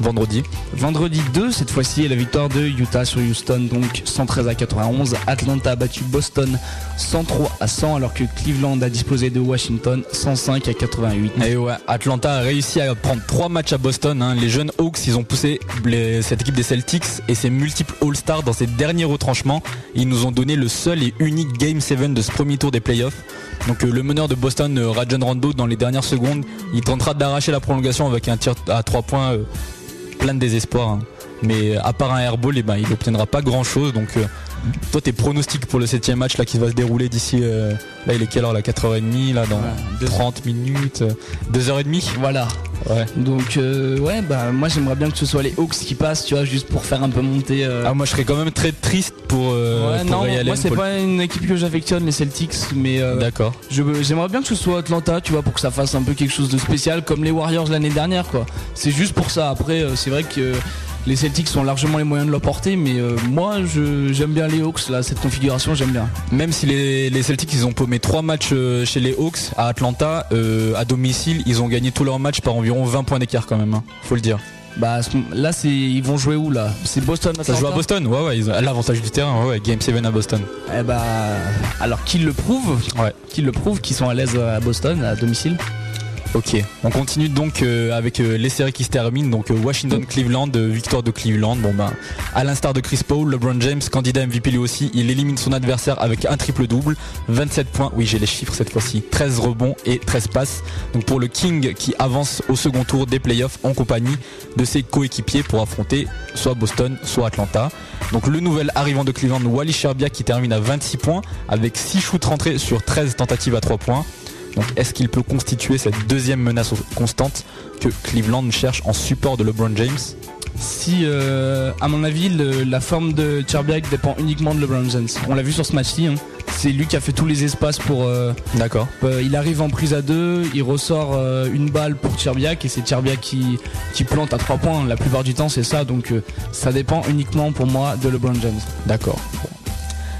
Speaker 4: Vendredi.
Speaker 3: Vendredi 2, cette fois-ci, la victoire de Utah sur Houston, donc 113 à 91. Atlanta a battu Boston 103 à 100, alors que Cleveland a disposé de Washington 105 à 88.
Speaker 4: Et ouais, Atlanta a réussi à prendre trois matchs à Boston. hein. Les jeunes Hawks, ils ont poussé les- cette équipe des Celtics et ses multiples All-Stars dans ses derniers retranchements. Ils nous ont donné le seul et unique Game 7 de ce premier tour des playoffs. Donc euh, le meneur de Boston, euh, Rajon Rondo, dans les dernières secondes, il tentera d'arracher la prolongation avec un tir à trois points euh, plein de désespoir. hein. Mais euh, à part un airball, eh ben, il n'obtiendra pas grand chose. Donc euh, toi tes pronostics pour le septième match là qui va se dérouler d'ici euh, là il est quelle heure là 4h30 là dans
Speaker 3: Ouais, deux-
Speaker 4: 30 minutes, euh, 2h30
Speaker 3: Voilà.
Speaker 4: Ouais.
Speaker 3: Donc, euh, ouais, bah, moi j'aimerais bien que ce soit les Hawks qui passent, tu vois, juste pour faire un peu monter. euh,
Speaker 4: Ah moi je serais quand même très triste pour, euh,
Speaker 3: ouais,
Speaker 4: pour
Speaker 3: non,
Speaker 4: Ray
Speaker 3: moi c'est pas une équipe que j'affectionne, les Celtics, mais euh,
Speaker 4: D'accord.
Speaker 3: j'aimerais bien que ce soit Atlanta, tu vois, pour que ça fasse un peu quelque chose de spécial, comme les Warriors l'année dernière, quoi. C'est juste pour ça. Après, euh, c'est vrai que les Celtics ont largement les moyens de l'emporter, mais euh, moi je- j'aime bien les Hawks, là, cette configuration, j'aime bien.
Speaker 4: Même si les, les Celtics ils ont paumé trois matchs euh, chez les Hawks à Atlanta, euh, à domicile, ils ont gagné tous leurs matchs par environ 20 points d'écart quand même, hein, faut le dire.
Speaker 3: Bah, là, c'est ils vont jouer où là? C'est Boston.
Speaker 4: Ça joue à Boston, ouais ouais, ils ont l'avantage du terrain, ouais, ouais, Game 7 à Boston.
Speaker 3: Eh bah, alors qu'ils le prouvent,
Speaker 4: Ouais.
Speaker 3: qu'ils le prouvent, qu'ils sont à l'aise à Boston, à domicile?
Speaker 4: Ok, on continue donc euh, avec euh, les séries qui se terminent. Donc euh, Washington-Cleveland, victoire de Cleveland. Bon ben, à l'instar de Chris Paul, LeBron James, candidat MVP lui aussi, il élimine son adversaire avec un triple double, 27 points. Oui, j'ai les chiffres cette fois-ci, 13 rebonds et 13 passes. Donc pour le King qui avance au second tour des playoffs en compagnie de ses coéquipiers pour affronter soit Boston, soit Atlanta. Donc le nouvel arrivant de Cleveland, Wally Sherbia qui termine à 26 points avec 6 shoots rentrés sur 13 tentatives à 3 points. Donc est-ce qu'il peut constituer cette deuxième menace constante que Cleveland cherche en support de LeBron James?
Speaker 3: Si, euh, à mon avis, le- la forme de Cherbiak dépend uniquement de LeBron James. On l'a vu sur ce match-ci. hein. C'est lui qui a fait tous les espaces pour. euh,
Speaker 4: D'accord.
Speaker 3: euh, il arrive en prise à deux, il ressort une balle pour Cherbiak et c'est Cherbiak qui, qui plante à trois points. La plupart du temps, c'est ça. Donc, ça dépend uniquement pour moi de LeBron James.
Speaker 4: D'accord.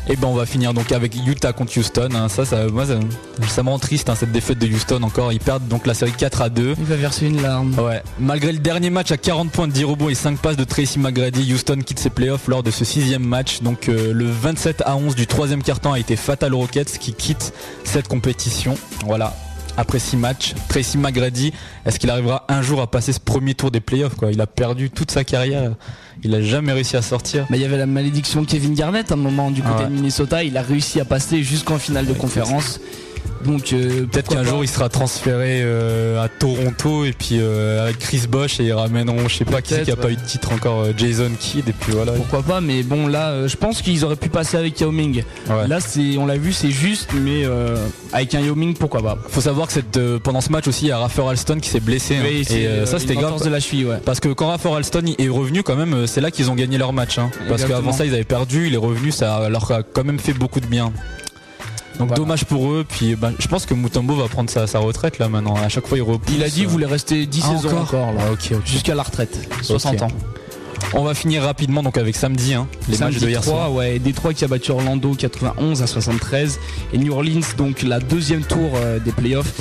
Speaker 4: Et ben on va finir donc avec Utah contre Houston. hein. Ça, ça, moi, ça, ça me rend triste hein, cette défaite de Houston encore. Ils perdent donc la série 4 à 2.
Speaker 3: Il va verser une larme.
Speaker 4: Ouais. Malgré le dernier match à 40 points de 10 rebonds et 5 passes de Tracy McGrady, Houston quitte ses playoffs lors de ce sixième match. Donc euh, le 27 à 11 du troisième quart-temps a été fatal aux Rockets qui quittent cette compétition. Voilà. Après 6 matchs, Tracy McGrady, est-ce qu'il arrivera un jour à passer ce premier tour des playoffs quoi? Il a perdu toute sa carrière. Il a jamais réussi à sortir.
Speaker 3: Mais il y avait la malédiction Kevin Garnett à un moment du côté
Speaker 4: Ah ouais.
Speaker 3: de Minnesota. Il a réussi à passer jusqu'en finale de conférence. Donc euh,
Speaker 4: Peut-être qu'un jour il sera transféré euh, à Toronto et puis euh, avec Chris Bosch et ils ramèneront je sais pas qui c'est qui a pas eu de titre encore euh, Jason Kidd et puis voilà.
Speaker 3: Pourquoi pas, mais bon là, je pense qu'ils auraient pu passer avec Yao Ming.
Speaker 4: Ouais.
Speaker 3: Là, c'est, on l'a vu, c'est juste, mais avec un Yao Ming, pourquoi pas
Speaker 4: Faut savoir que cette, pendant ce match aussi il y a Raffer Alston qui s'est blessé hein.
Speaker 3: Oui,
Speaker 4: et ça c'était grave
Speaker 3: de la cheville, ouais.
Speaker 4: parce que quand Raffer Alston est revenu quand même c'est là qu'ils ont gagné leur match hein. parce qu'avant ça ils avaient perdu il est revenu ça leur a quand même fait beaucoup de bien. Donc
Speaker 3: Voilà.
Speaker 4: dommage pour eux puis ben, je pense que Mutombo va prendre sa, sa retraite là maintenant à chaque fois il repousse.
Speaker 3: Il a dit qu'il
Speaker 4: euh.
Speaker 3: voulait rester 10
Speaker 4: Ah,
Speaker 3: saisons encore, là, jusqu'à la retraite, 60
Speaker 4: Ok.
Speaker 3: ans.
Speaker 4: On va finir rapidement donc avec samedi hein, les
Speaker 3: Samedi
Speaker 4: matchs de hier
Speaker 3: 3,
Speaker 4: soir.
Speaker 3: ouais, Détroit qui a battu Orlando 91 à 73 et New Orleans donc la deuxième tour euh, des playoffs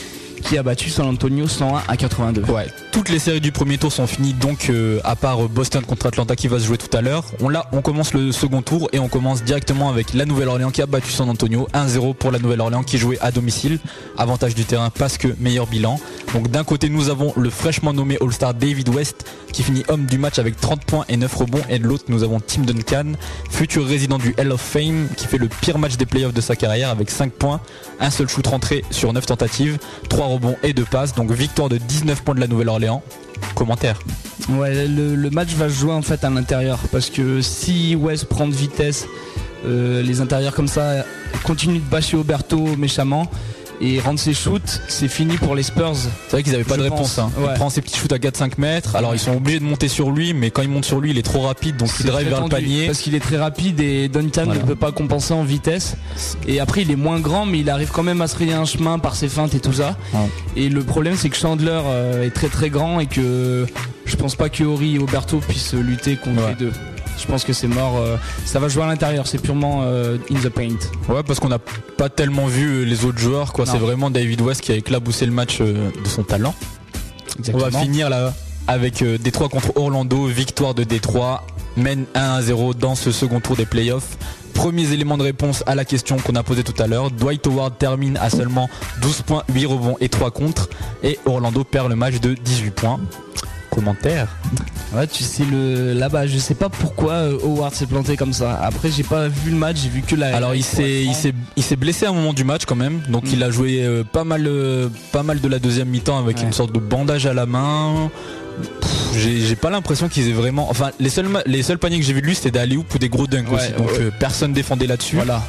Speaker 3: qui a battu San Antonio 101 à 82.
Speaker 4: Ouais, toutes les séries du premier tour sont finies donc euh, à part euh, Boston contre Atlanta qui va se jouer tout à l'heure. On là, on commence le second tour et on commence directement avec la Nouvelle-Orléans qui a battu San Antonio 1-0 pour la Nouvelle-Orléans qui jouait à domicile. Avantage du terrain parce que meilleur bilan. Donc d'un côté nous avons le fraîchement nommé All-Star David West qui finit homme du match avec 30 points et 9 rebonds et de l'autre nous avons Tim Duncan, futur résident du Hall of Fame qui fait le pire match des playoffs de sa carrière avec 5 points, un seul shoot rentré sur 9 tentatives, 3 rebonds et 2 passes. Donc victoire de 19 points de la Nouvelle-Orléans. Commentaire.
Speaker 3: Ouais, le, le match va se jouer en fait à l'intérieur parce que si West prend de vitesse, euh, les intérieurs comme ça continuent de bâcher Oberto méchamment et rendre ses shoots, c'est fini pour les Spurs.
Speaker 4: C'est vrai qu'ils n'avaient pas de réponse. hein. Il prend ses petits shoots à 4-5 mètres. Alors ils sont obligés de monter sur lui, mais quand ils montent sur lui, il est trop rapide, donc il drive vers le panier.
Speaker 3: Parce qu'il est très rapide et Duncan
Speaker 4: Voilà.
Speaker 3: ne peut pas compenser en vitesse. Et après, il est moins grand, mais il arrive quand même à se rayer un chemin par ses feintes et tout ça.
Speaker 4: Ouais.
Speaker 3: Et le problème, c'est que Chandler euh, est très très grand et que je pense pas que Ori et Oberto puissent lutter contre
Speaker 4: Ouais.
Speaker 3: les deux. Je pense que c'est mort. euh, ça va jouer à l'intérieur, c'est purement euh, in the paint.
Speaker 4: Ouais, parce qu'on n'a pas tellement vu euh, les autres joueurs. quoi. C'est vraiment David West qui a éclaboussé le match de son talent. On va finir la avec Détroit contre Orlando, victoire de Détroit, mène 1 à 0 dans ce second tour des playoffs. Premiers éléments de réponse à la question qu'on a posée tout à l'heure. Dwight Howard termine à seulement 12 points, 8 rebonds et 3 contre. Et Orlando perd le match de 18 points. Commentaire
Speaker 3: Ouais, tu sais le là-bas, je sais pas pourquoi euh, Howard s'est planté comme ça. Après, j'ai pas vu le match, j'ai vu que la.
Speaker 4: Alors il s'est il s'est il s'est blessé à un moment du match quand même. Donc il a joué euh, pas mal euh, pas mal de la deuxième mi-temps avec
Speaker 3: Ouais.
Speaker 4: une sorte de bandage à la main. J'ai pas l'impression qu'ils aient vraiment. Enfin, les seuls les seuls paniers que j'ai vu de lui c'était des alley ou des gros dunks
Speaker 3: Ouais,
Speaker 4: aussi. Donc
Speaker 3: ouais.
Speaker 4: euh, personne défendait là-dessus.
Speaker 3: Voilà.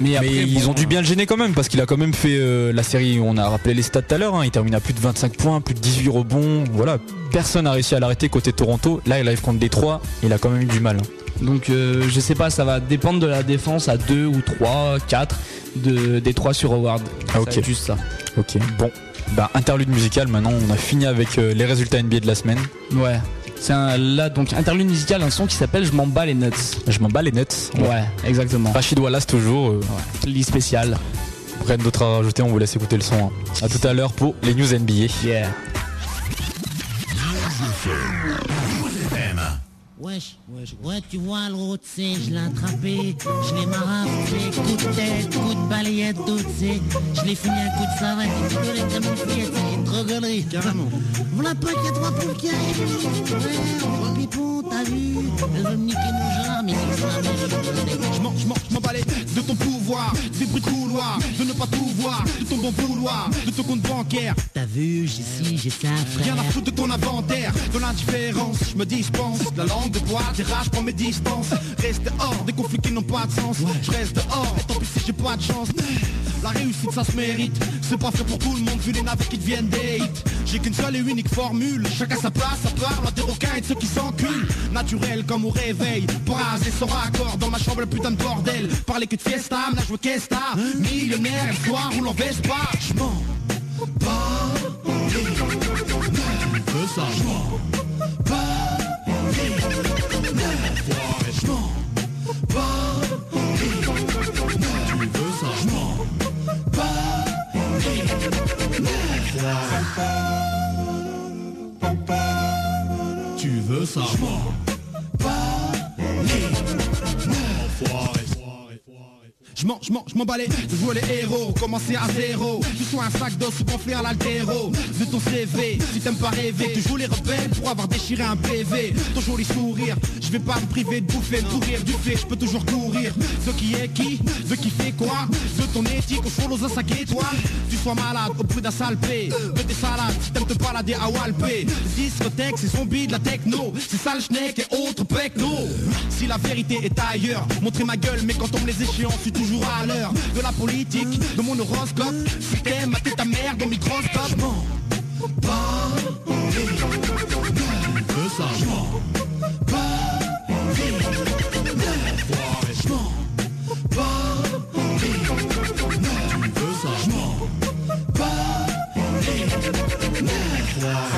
Speaker 3: Mais,
Speaker 4: ils ont dû bien le gêner quand même parce qu'il a quand même fait euh, la série. On a rappelé les stats tout à l'heure. hein, il termine à plus de 25 points, plus de 18 rebonds. Voilà, personne n'a réussi à l'arrêter côté Toronto. Là, il arrive contre Détroit. Il a quand même eu du mal. hein.
Speaker 3: Donc euh, je sais pas, ça va dépendre de la défense à 2 ou 3, 4 de, des 3 sur Howard.
Speaker 4: Ah, ok.
Speaker 3: juste ça.
Speaker 4: Ok. Bon, bah interlude musical. Maintenant, on a fini avec euh, les résultats NBA de la semaine.
Speaker 3: Ouais. C'est un là donc interlude musical, un son qui s'appelle Je m'en bats les nuts.
Speaker 4: Je m'en bats les nets.
Speaker 3: Ouais, exactement.
Speaker 4: Rachid Wallace toujours. euh,
Speaker 3: Ouais. Lit spécial.
Speaker 4: rien d'autre à rajouter. On vous laisse écouter le son. hein. À tout à l'heure pour les news NBA.
Speaker 3: Yeah.
Speaker 5: Wesh, ouais, tu vois, le route, c'est, je l'ai attrapé, je l'ai marafé, coup de tête, coup de balayette, c'est, je l'ai fini un coup de savate, il rigolait comme une fillette, c'est une droguerie, carrément. Voilà pas qu'il y a trois poules qui arrivent, ouais, Pipon, t'as vu, elle veut me niquer mon genre, mais c'est ça, mais je
Speaker 6: Je m'en, je m'en, je de ton pouvoir, des bruits de couloir, de ne pas tout voir, de ton bon vouloir, de ton compte bancaire.
Speaker 5: T'as vu, j'ai ci, j'ai ça,
Speaker 6: Rien à
Speaker 5: frère.
Speaker 6: foutre de ton inventaire, de l'indifférence, je me dispense. La langue de bois, des rages, prends mes distances. Reste hors des conflits qui n'ont pas de sens. Je reste dehors, et tant pis si j'ai pas de chance. La réussite, ça se mérite. C'est pas fait pour tout le monde, vu les navets qui deviennent des hits. J'ai qu'une seule et unique formule. Chacun sa place, ça parle des requins et de ceux qui s'enculent. Naturel comme au réveil. Bras et sans raccord dans ma chambre, le putain de bordel. Parler que de fiesta, je veux qu'est-ce t'as Millionnaire, le soir, roulant Vespa. Je m'en bats ça, Tu veux ça, je Je m'en, je je balais, je jouais les héros, commencer à zéro. Tu sois un sac d'os ou gonfler à l'altéro. De ton CV, si t'aimes pas rêver Tu joues les rebelles pour avoir déchiré un PV Ton joli sourire, je vais pas me priver de bouffer de courir du fait, je peux toujours courir. Ce qui est qui, ce qui fait quoi De ton éthique au chaud aux 5 étoiles Tu sois malade au bruit d'un salpé De tes salades, t'aimes te balader à Walpé. Discothèque, c'est zombie de la techno. C'est sale schneck et autres pecno. Si la vérité est ailleurs, montrer ma gueule Mais quand on me les échéances, je suis toujours à l'heure De la politique, de mon horoscope Si t'aimes, mater ta mère dans microscope Je m'en bats les nerfs. ça, je m'en bats les nerfs. Je m'en bats les nerfs. Tu veux ça, je m'en bats les nerfs.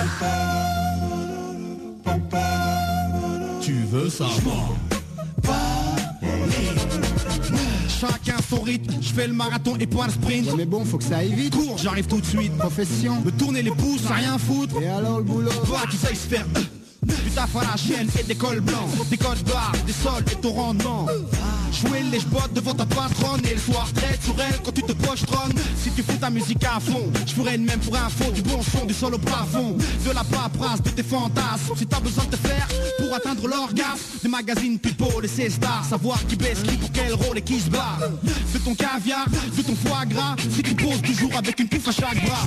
Speaker 6: Tu veux ça, Chacun son rythme, je fais le marathon et pas le sprint.
Speaker 7: Mais bon, faut que ça aille vite.
Speaker 6: Cours, j'arrive tout de suite.
Speaker 7: Profession.
Speaker 6: Me tourner les pouces, rien foutre.
Speaker 7: Et alors le boulot?
Speaker 6: Toi qui sais se faire du taf à la chaîne et des cols blancs, des codes barres, des sols et ton rendement. Jouer les bottes devant ta patronne et le soir traite sur elle quand tu te pochetronnes. Si tu fous ta musique à fond, je de même pour info, du bon son, du sol au plafond, de la paperasse, de tes fantasmes. Si t'as besoin de te faire pour atteindre l'orgasme, des magazines people et ses stars, savoir qui baisse qui pour quel rôle et qui se bat. De ton caviar, de ton foie gras, si tu poses toujours avec une pouffe à chaque bras.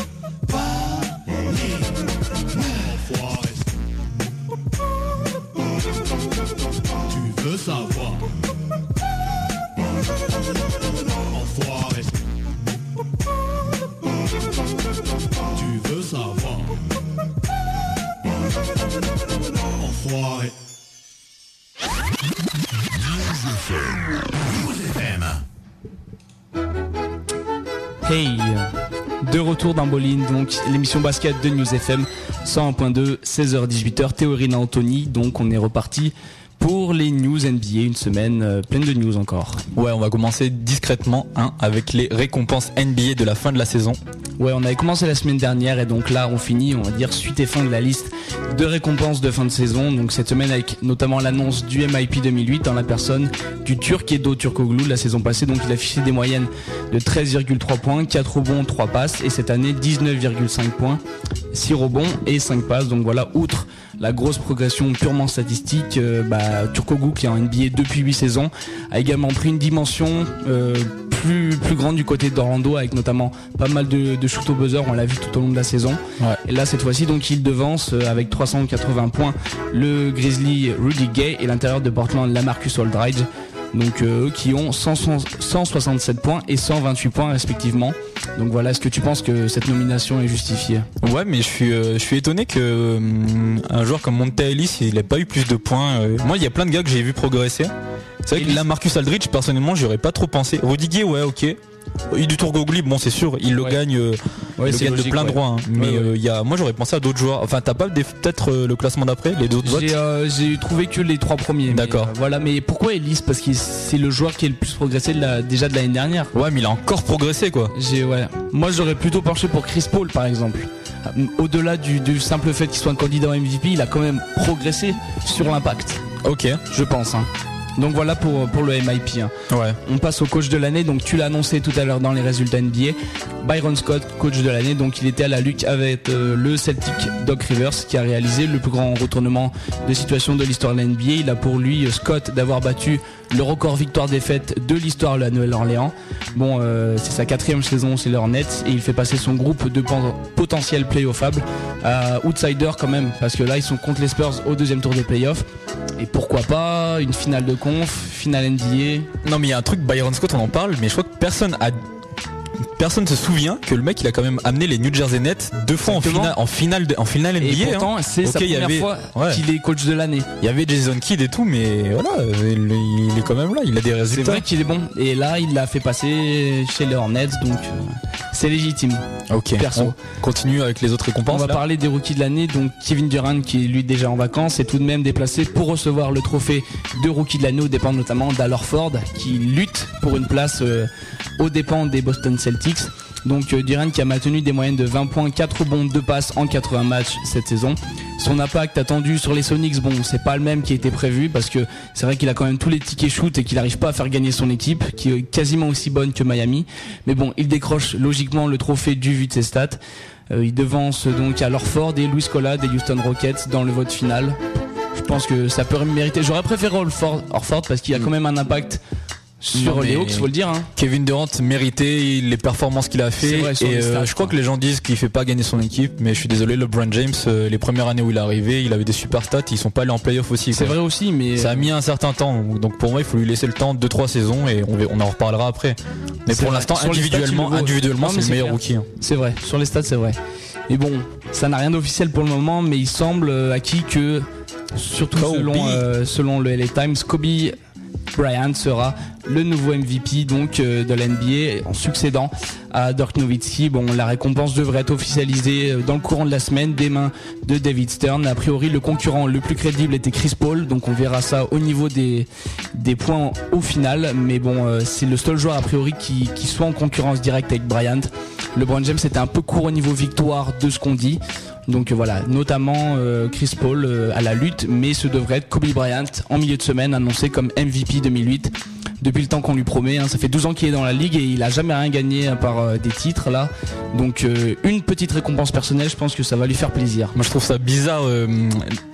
Speaker 3: retour dans Bolin, donc l'émission basket de News FM 101.2, 16h-18h, Théorine Anthony, donc on est reparti pour les news NBA, une semaine euh, pleine de news encore.
Speaker 4: Ouais, on va commencer discrètement hein, avec les récompenses NBA de la fin de la saison.
Speaker 3: Ouais, on avait commencé la semaine dernière et donc là on finit, on va dire, suite et fin de la liste de récompenses de fin de saison. Donc cette semaine avec notamment l'annonce du MIP 2008 dans la personne du Turc Edo Turkoglu la saison passée. Donc il a affiché des moyennes de 13,3 points, 4 rebonds, 3 passes et cette année 19,5 points, 6 rebonds et 5 passes. Donc voilà, outre la grosse progression purement statistique, euh, bah, qui est en NBA depuis 8 saisons a également pris une dimension euh, plus, plus grande du côté d'Orlando avec notamment pas mal de, de shoot au buzzer, on l'a vu tout au long de la saison.
Speaker 4: Ouais.
Speaker 3: Et là cette fois-ci donc il devance euh, avec 380 points le Grizzly Rudy Gay et l'intérieur de Portland Lamarcus Aldridge. Donc euh, eux qui ont 100 167 points et 128 points respectivement. Donc voilà, est-ce que tu penses que cette nomination est justifiée?
Speaker 4: Ouais, mais je suis, euh, je suis étonné que hum, un joueur comme Monta Ellis, il ait pas eu plus de points. euh. Moi, il y a plein de gars que j'ai vu progresser. C'est vrai que là, Marcus Aldridge, personnellement, j'y aurais pas trop pensé. Rudiger, ouais, ok. Du tour Gogli, bon, c'est sûr, il le
Speaker 3: Ouais.
Speaker 4: gagne, euh, il le gagne de plein
Speaker 3: ouais.
Speaker 4: droit. hein. Mais euh, il y a, moi, j'aurais pensé à d'autres joueurs. Enfin, t'as pas peut-être euh, le classement d'après, les autres votes
Speaker 3: J'ai trouvé que les trois premiers.
Speaker 4: D'accord.
Speaker 3: voilà, mais pourquoi Ellis? Parce que c'est le joueur qui est le plus progressé de la- déjà de l'année dernière.
Speaker 4: Ouais, mais il a encore progressé, quoi.
Speaker 3: J'ai ouais. Moi j'aurais plutôt penché pour Chris Paul par exemple. Au-delà du, du simple fait qu'il soit un candidat MVP, il a quand même progressé sur l'impact,
Speaker 4: Ok.
Speaker 3: je pense. hein. Donc voilà pour, pour le MIP. hein.
Speaker 4: Ouais.
Speaker 3: On passe au coach de l'année, donc tu l'as annoncé tout à l'heure dans les résultats NBA. Byron Scott, coach de l'année, donc il était à la lutte avec euh, le Celtic Doc Rivers qui a réalisé le plus grand retournement de situation de l'histoire de la NBA. Il a pour lui, euh, Scott, d'avoir battu le record victoire-défaite de l'histoire de la Nouvelle-Orléans. Bon, euh, c'est sa quatrième saison chez les Hornets et il fait passer son groupe de potentiels playoffables à outsider quand même, parce que là ils sont contre les Spurs au deuxième tour de playoff. Et pourquoi pas une finale de conf, finale NBA.
Speaker 4: Non, mais il y a un truc, Byron Scott, on en parle, mais je crois que personne a. Personne se souvient que le mec il a quand même amené les New Jersey Nets deux fois en finale, en finale, de- en finale NBA.
Speaker 3: Et
Speaker 4: hein.
Speaker 3: pourtant, c'est sa première
Speaker 4: avait-
Speaker 3: fois
Speaker 4: ouais.
Speaker 3: qu'il est coach de l'année.
Speaker 4: Il y avait Jason Kidd et tout, mais voilà, il, il est quand même là, il a des
Speaker 3: C'est
Speaker 4: résultats.
Speaker 3: vrai qu'il est bon. Et là, il l'a fait passer chez les Hornets, donc euh, c'est légitime.
Speaker 4: Ok,
Speaker 3: Perso.
Speaker 4: on continue avec les autres
Speaker 3: On
Speaker 4: récompenses.
Speaker 3: va
Speaker 4: là.
Speaker 3: parler des rookies de l'année. Donc Kevin Durant, qui est lui déjà en vacances, est tout de même déplacé pour recevoir le trophée de rookie de l'année, aux dépens notamment d'Al Horford, qui lutte pour une place euh, aux dépens des Boston Celtics. Donc euh, Durant qui a maintenu des moyennes de 20 points, 4 rebonds, 2 passes en 80 matchs cette saison. Son impact attendu sur les Sonics, bon, c'est pas le même qui était prévu parce que c'est vrai qu'il a quand même tous les tickets shoot et qu'il n'arrive pas à faire gagner son équipe, qui est quasiment aussi bonne que Miami. Mais bon, il décroche logiquement le trophée du vu de ses stats. Euh, il devance donc à Lorford et Louis Cola des Houston Rockets dans le vote final. Je pense que ça peut mériter. J'aurais préféré Orford, Orford parce qu'il a quand même un impact sur
Speaker 4: Non,
Speaker 3: les Hawks, faut le dire. Hein.
Speaker 4: Kevin Durant méritait les performances qu'il a fait
Speaker 3: vrai,
Speaker 4: et euh,
Speaker 3: stats,
Speaker 4: je crois que les gens disent qu'il fait pas gagner son équipe mais je suis désolé LeBron James euh, les premières années où il est arrivé il avait des super stats ils sont pas allés en playoff aussi
Speaker 3: C'est vrai aussi, mais
Speaker 4: ça a mis un certain temps donc pour moi il faut lui laisser le temps de 2-3 saisons et on, en reparlera après mais pour l'instant
Speaker 3: stats,
Speaker 4: individuellement individuellement c'est le meilleur
Speaker 3: clair.
Speaker 4: rookie hein.
Speaker 3: c'est vrai. Sur les stats, c'est vrai. Mais bon, ça n'a rien d'officiel pour le moment, mais il semble euh, acquis que, surtout
Speaker 4: Kobe.
Speaker 3: selon, euh, selon le LA Times, Kobe Bryant sera le nouveau MVP donc euh, de l'NBA en succédant à Dirk Nowitzki. Bon, la récompense devrait être officialisée euh, dans le courant de la semaine des mains de David Stern. A priori, le concurrent le plus crédible était Chris Paul, donc on verra ça au niveau des des points au final. Mais bon, euh, c'est le seul joueur a priori qui qui soit en concurrence directe avec Bryant. LeBron James était un peu court au niveau victoire de ce qu'on dit. Donc euh, voilà, notamment euh, Chris Paul euh, à la lutte, mais ce devrait être Kobe Bryant en milieu de semaine annoncé comme MVP 2008. Depuis le temps qu'on lui promet, hein. ça fait 12 ans qu'il est dans la ligue et il a jamais rien gagné à part euh, des titres là. Donc euh, une petite récompense personnelle, je pense que ça va lui faire plaisir.
Speaker 4: Moi je trouve ça bizarre. euh,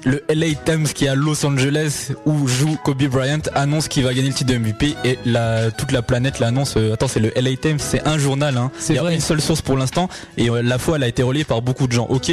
Speaker 4: le LA Times qui est à Los Angeles où joue Kobe Bryant annonce qu'il va gagner le titre de MVP et la, toute la planète l'annonce. attends, c'est le LA Times, c'est un journal. Hein.
Speaker 3: C'est
Speaker 4: Il y a
Speaker 3: vrai.
Speaker 4: une seule source pour l'instant et la fois elle a été relayée par beaucoup de gens. Ok,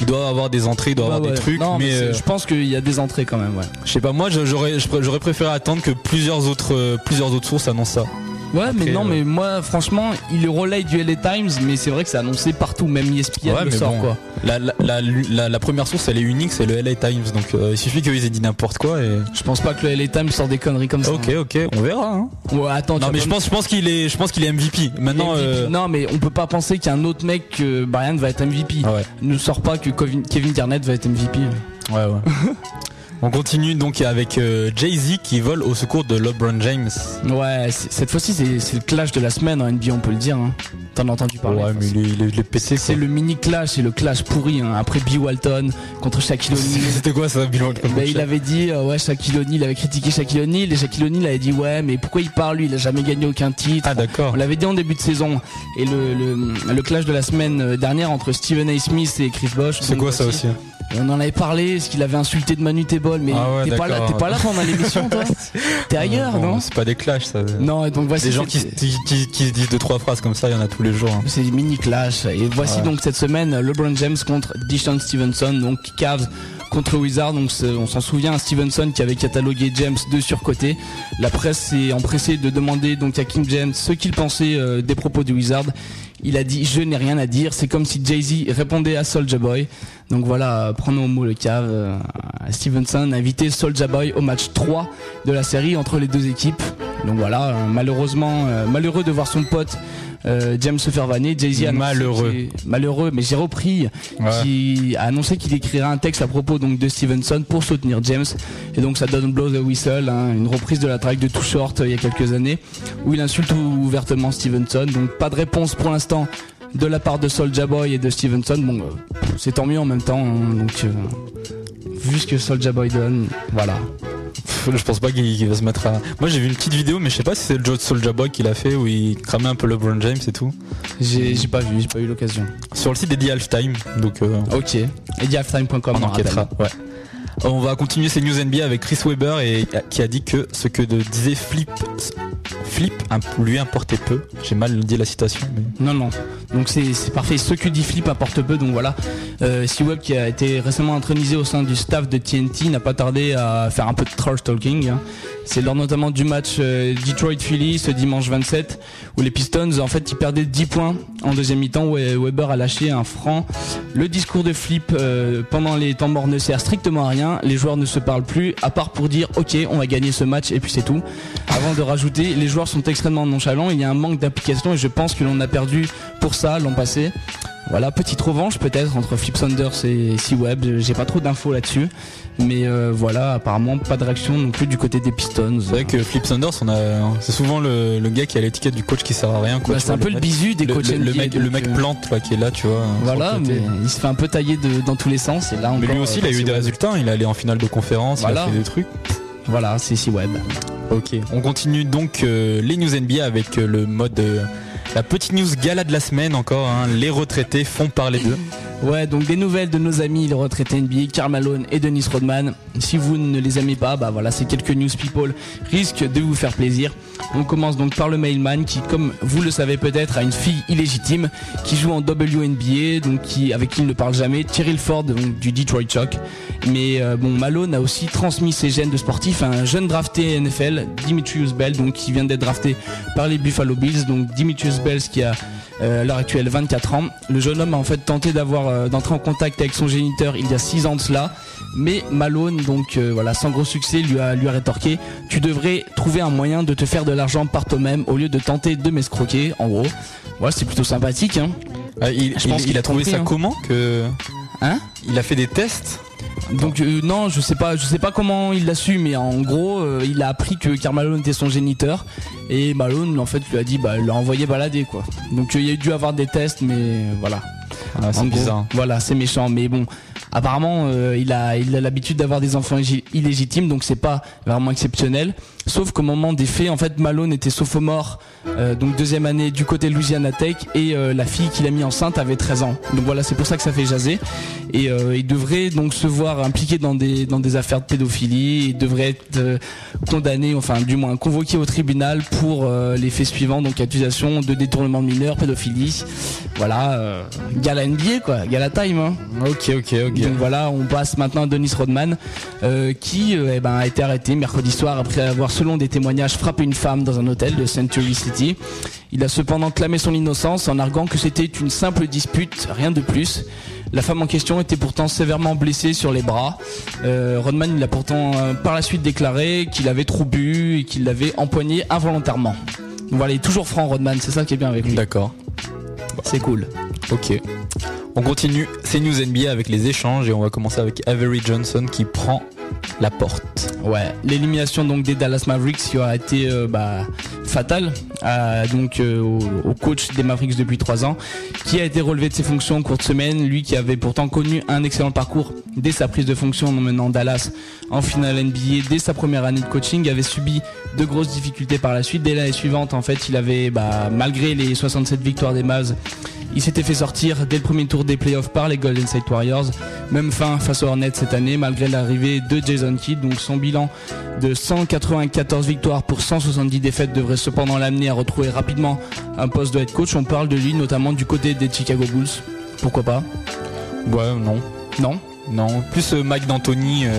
Speaker 4: il doit avoir des entrées, il doit avoir
Speaker 3: ouais.
Speaker 4: des trucs,
Speaker 3: Non,
Speaker 4: mais, euh,
Speaker 3: je pense qu'il y a des entrées quand même. Ouais.
Speaker 4: je sais pas. Moi j'aurais préféré attendre que plusieurs autres euh, plusieurs autres sources annoncent ça.
Speaker 3: Ouais, mais non,
Speaker 4: euh,
Speaker 3: mais moi, franchement, il relaye du LA Times, mais c'est vrai que c'est annoncé partout, même ESPN
Speaker 4: Ouais,
Speaker 3: le sort,
Speaker 4: bon,
Speaker 3: quoi.
Speaker 4: La, la, la, première source, elle est unique, c'est le LA Times. Donc euh, il suffit qu'ils aient dit n'importe quoi et.
Speaker 3: Je pense pas que le LA Times sort des conneries comme ça.
Speaker 4: Ok, ok, on verra. Hein.
Speaker 3: Ouais, attends,
Speaker 4: Non, mais je pense, je pense qu'il est, je pense qu'il est MVP. Maintenant,
Speaker 3: MVP.
Speaker 4: euh,
Speaker 3: Non, mais on peut pas penser qu'un autre mec que Brian va être MVP.
Speaker 4: ah ouais,
Speaker 3: Ne sort pas que Kevin Kevin Garnett va être MVP.
Speaker 4: ouais, ouais. on continue donc avec euh, Jay-Z qui vole au secours de LeBron James.
Speaker 3: Ouais, cette fois-ci, c'est le clash de la semaine en NBA, on peut le dire. Hein. T'en as entendu parler.
Speaker 4: Ouais, mais il est, pété.
Speaker 3: C'est le mini clash, c'est le clash pourri. hein. Après B. Walton contre Shaquille O'Neal.
Speaker 4: C'était quoi ça, bilan
Speaker 3: Ben, il avait dit euh, ouais Shaquille O'Neal il avait critiqué Shaquille O'Neal et Shaquille O'Neal avait dit ouais mais pourquoi il parle lui? Il a jamais gagné aucun titre
Speaker 4: Ah d'accord.
Speaker 3: on l'avait dit en début de saison et le, le, le clash de la semaine euh, dernière entre Stephen A. Smith et Chris Bosh
Speaker 4: C'est quoi ça aussi
Speaker 3: on en avait parlé ce qu'il avait insulté de Manu Mais
Speaker 4: Ah ouais,
Speaker 3: t'es pas là t'es pas là pendant l'émission toi t'es ailleurs non
Speaker 4: C'est pas des clashs, ça.
Speaker 3: non et donc voici
Speaker 4: Des gens qui,
Speaker 3: cette-
Speaker 4: qui, qui- qui se disent deux trois phrases comme ça, il y en a tous les jours. hein.
Speaker 3: c'est des mini clash et voici
Speaker 4: Ouais.
Speaker 3: donc cette semaine LeBron James contre Deshaun Stevenson donc Cavs contre Wizards donc on s'en souvient Stevenson qui avait catalogué James de surcoté la presse s'est empressée de demander donc à King James ce qu'il pensait euh, des propos du Wizard il a dit je n'ai rien à dire c'est comme si Jay-Z répondait à Soulja Boy donc voilà euh, prenons au mot le cave euh, Stevenson a invité Soulja Boy au match 3 de la série entre les deux équipes donc voilà euh, malheureusement malheureux de voir son pote euh, James se faire vanner Jay-Z
Speaker 4: Malheureux.
Speaker 3: malheureux mais j'ai repris
Speaker 4: Ouais.
Speaker 3: qui a annoncé qu'il écrira un texte à propos donc de Stevenson pour soutenir James et donc ça donne Blow the Whistle hein, une reprise de la track de Too Short euh, il y a quelques années où il insulte ouvertement Stevenson donc pas de réponse pour l'instant de la part de Soulja Boy et de Stevenson bon euh, c'est tant mieux en même temps hein, donc euh, vu ce que Soulja Boy donne voilà
Speaker 4: Je pense pas qu'il va se mettre à. Moi j'ai vu une petite vidéo, mais je sais pas si c'est le Joe Soulja Boy qui l'a fait où il cramait un peu LeBron James et tout.
Speaker 3: j'ai j'ai pas vu j'ai pas eu l'occasion
Speaker 4: Sur le site d'Eddie Halftime, donc euh,
Speaker 3: ok edihalftime.com
Speaker 4: on enquêtera. Ouais. On va continuer ces news NBA avec Chris Webber et qui a dit que ce que disait Flip, Flip lui importait peu. J'ai mal dit la citation.
Speaker 3: Non, non. Donc c'est parfait. Ce que dit Flip importe peu. Donc voilà. Euh, C-Web qui a été récemment intronisé au sein du staff de TNT n'a pas tardé à faire un peu de trash talking. hein. C'est lors notamment du match euh, Detroit-Philly ce dimanche 27 les Pistons en fait ils perdaient 10 points en deuxième mi-temps où Weber a lâché un franc. Le discours de Flip euh, pendant les temps morts ne sert strictement à rien. Les joueurs ne se parlent plus à part pour dire ok on va gagner ce match et puis c'est tout. Avant de rajouter les joueurs sont extrêmement nonchalants. Il y a un manque d'application et je pense que l'on a perdu pour ça l'an passé. Voilà, petite revanche peut-être entre Flip Saunders et C-Web. J'ai pas trop d'infos là-dessus. Mais euh, voilà, apparemment pas de réaction non plus du côté des Pistons.
Speaker 4: C'est vrai que Flip Saunders, on a, c'est souvent le, le gars qui a l'étiquette du coach qui sert à rien. Quoi,
Speaker 3: Bah, c'est un peu le
Speaker 4: mec-
Speaker 3: bisu des
Speaker 4: le,
Speaker 3: coachs
Speaker 4: le- le mec, le mec
Speaker 3: euh,
Speaker 4: plante là, qui est là, tu vois. sur
Speaker 3: Voilà,
Speaker 4: le
Speaker 3: mais il se fait un peu tailler de, dans tous les sens. Et là
Speaker 4: Mais lui aussi,
Speaker 3: euh,
Speaker 4: il a eu des résultats. Il est allé en finale de conférence, il
Speaker 3: Voilà.
Speaker 4: a fait des trucs.
Speaker 3: Voilà, c'est C-Web.
Speaker 4: Ok. On continue donc euh, les news NBA avec euh, le mode. La petite news gala de la semaine encore. hein. les retraités font parler d'eux.
Speaker 3: Ouais, donc des nouvelles de nos amis les retraités NBA, Karl Malone et Dennis Rodman. Si vous ne les aimez pas, bah voilà, ces quelques news people risquent de vous faire plaisir. On commence donc par le mailman qui, comme vous le savez peut-être, a une fille illégitime qui joue en WNBA, donc qui, avec qui il ne parle jamais, Tyrell Ford du Detroit Shock. Mais euh, bon, Malone a aussi transmis ses gènes de sportif à un jeune drafté NFL, Dimitrius Bell, donc qui vient d'être drafté par les Buffalo Bills. Donc Dimitrius Bell qui a euh, à l'heure actuelle 24 ans. Le jeune homme a en fait tenté euh, d'entrer en contact avec son géniteur il y a 6 ans de cela, mais Malone donc voilà sans gros succès lui a lui a rétorqué "Tu devrais trouver un moyen de te faire de l'argent par toi-même au lieu de tenter de m'escroquer." En gros, voilà, c'est plutôt sympathique hein.
Speaker 4: Il,
Speaker 3: Je pense
Speaker 4: il
Speaker 3: qu'il
Speaker 4: a
Speaker 3: a
Speaker 4: trouvé
Speaker 3: compris,
Speaker 4: ça
Speaker 3: hein.
Speaker 4: comment que
Speaker 3: Hein
Speaker 4: il a fait des tests.
Speaker 3: Donc euh, non, je sais pas, je sais pas comment il l'a su, mais en gros, euh, il a appris que Karl Malone était son géniteur et Malone en fait lui a dit bah il l'a envoyé balader quoi. Donc euh, il y a dû avoir des tests, mais euh, voilà.
Speaker 4: Ah, c'est bizarre.
Speaker 3: Voilà, c'est méchant, mais bon. Apparemment, euh, il a il a l'habitude d'avoir des enfants illégitimes, donc c'est pas vraiment exceptionnel. Sauf qu'au moment des faits, en fait, Malone était sophomore, euh, donc deuxième année du côté Louisiana Tech, et euh, la fille qu'il a mis enceinte avait 13 ans. Donc voilà, c'est pour ça que ça fait jaser. Et euh, il devrait donc se voir impliqué dans des dans des affaires de pédophilie. Il devrait être condamné, enfin du moins convoqué au tribunal pour les faits suivants, donc accusation de détournement de mineurs, pédophilie. Voilà, gala la NBA quoi, il y a la time. Hein.
Speaker 4: Ok, ok, ok.
Speaker 3: Donc voilà, on passe maintenant à Dennis Rodman, qui eh ben, a été arrêté mercredi soir après avoir, selon des témoignages, frappé une femme dans un hôtel de Century City. Il a cependant clamé son innocence en arguant que c'était une simple dispute, rien de plus. La femme en question était pourtant sévèrement blessée sur les bras. Euh, Rodman, il a pourtant euh, par la suite déclaré qu'il avait trop bu et qu'il l'avait empoigné involontairement. Donc voilà, il est toujours franc Rodman, c'est ça qui est bien avec lui.
Speaker 4: D'accord.
Speaker 3: C'est cool.
Speaker 4: Ok. On continue ces news NBA avec les échanges et on va commencer avec Avery Johnson qui prend la porte.
Speaker 3: Ouais, l'élimination donc des Dallas Mavericks qui aura été euh, bah, fatale donc euh, au, coach des Mavericks depuis trois ans, qui a été relevé de ses fonctions en courte semaine, lui qui avait pourtant connu un excellent parcours dès sa prise de fonction en emmenant Dallas en finale NBA dès sa première année de coaching, avait subi de grosses difficultés par la suite. Dès l'année suivante, en fait, il avait, bah, malgré les 67 victoires des Mavs, il s'était fait sortir dès le premier tour des playoffs par les Golden State Warriors. Même fin face aux Hornets cette année, malgré l'arrivée de Jason Kidd. Donc son bilan de 194 victoires pour 170 défaites devrait cependant l'amener à retrouver rapidement un poste de head coach. On parle de lui notamment du côté des Chicago Bulls. Pourquoi pas?
Speaker 4: Ouais, non.
Speaker 3: Non?
Speaker 4: Non. Plus euh, Mike D'Antoni. euh,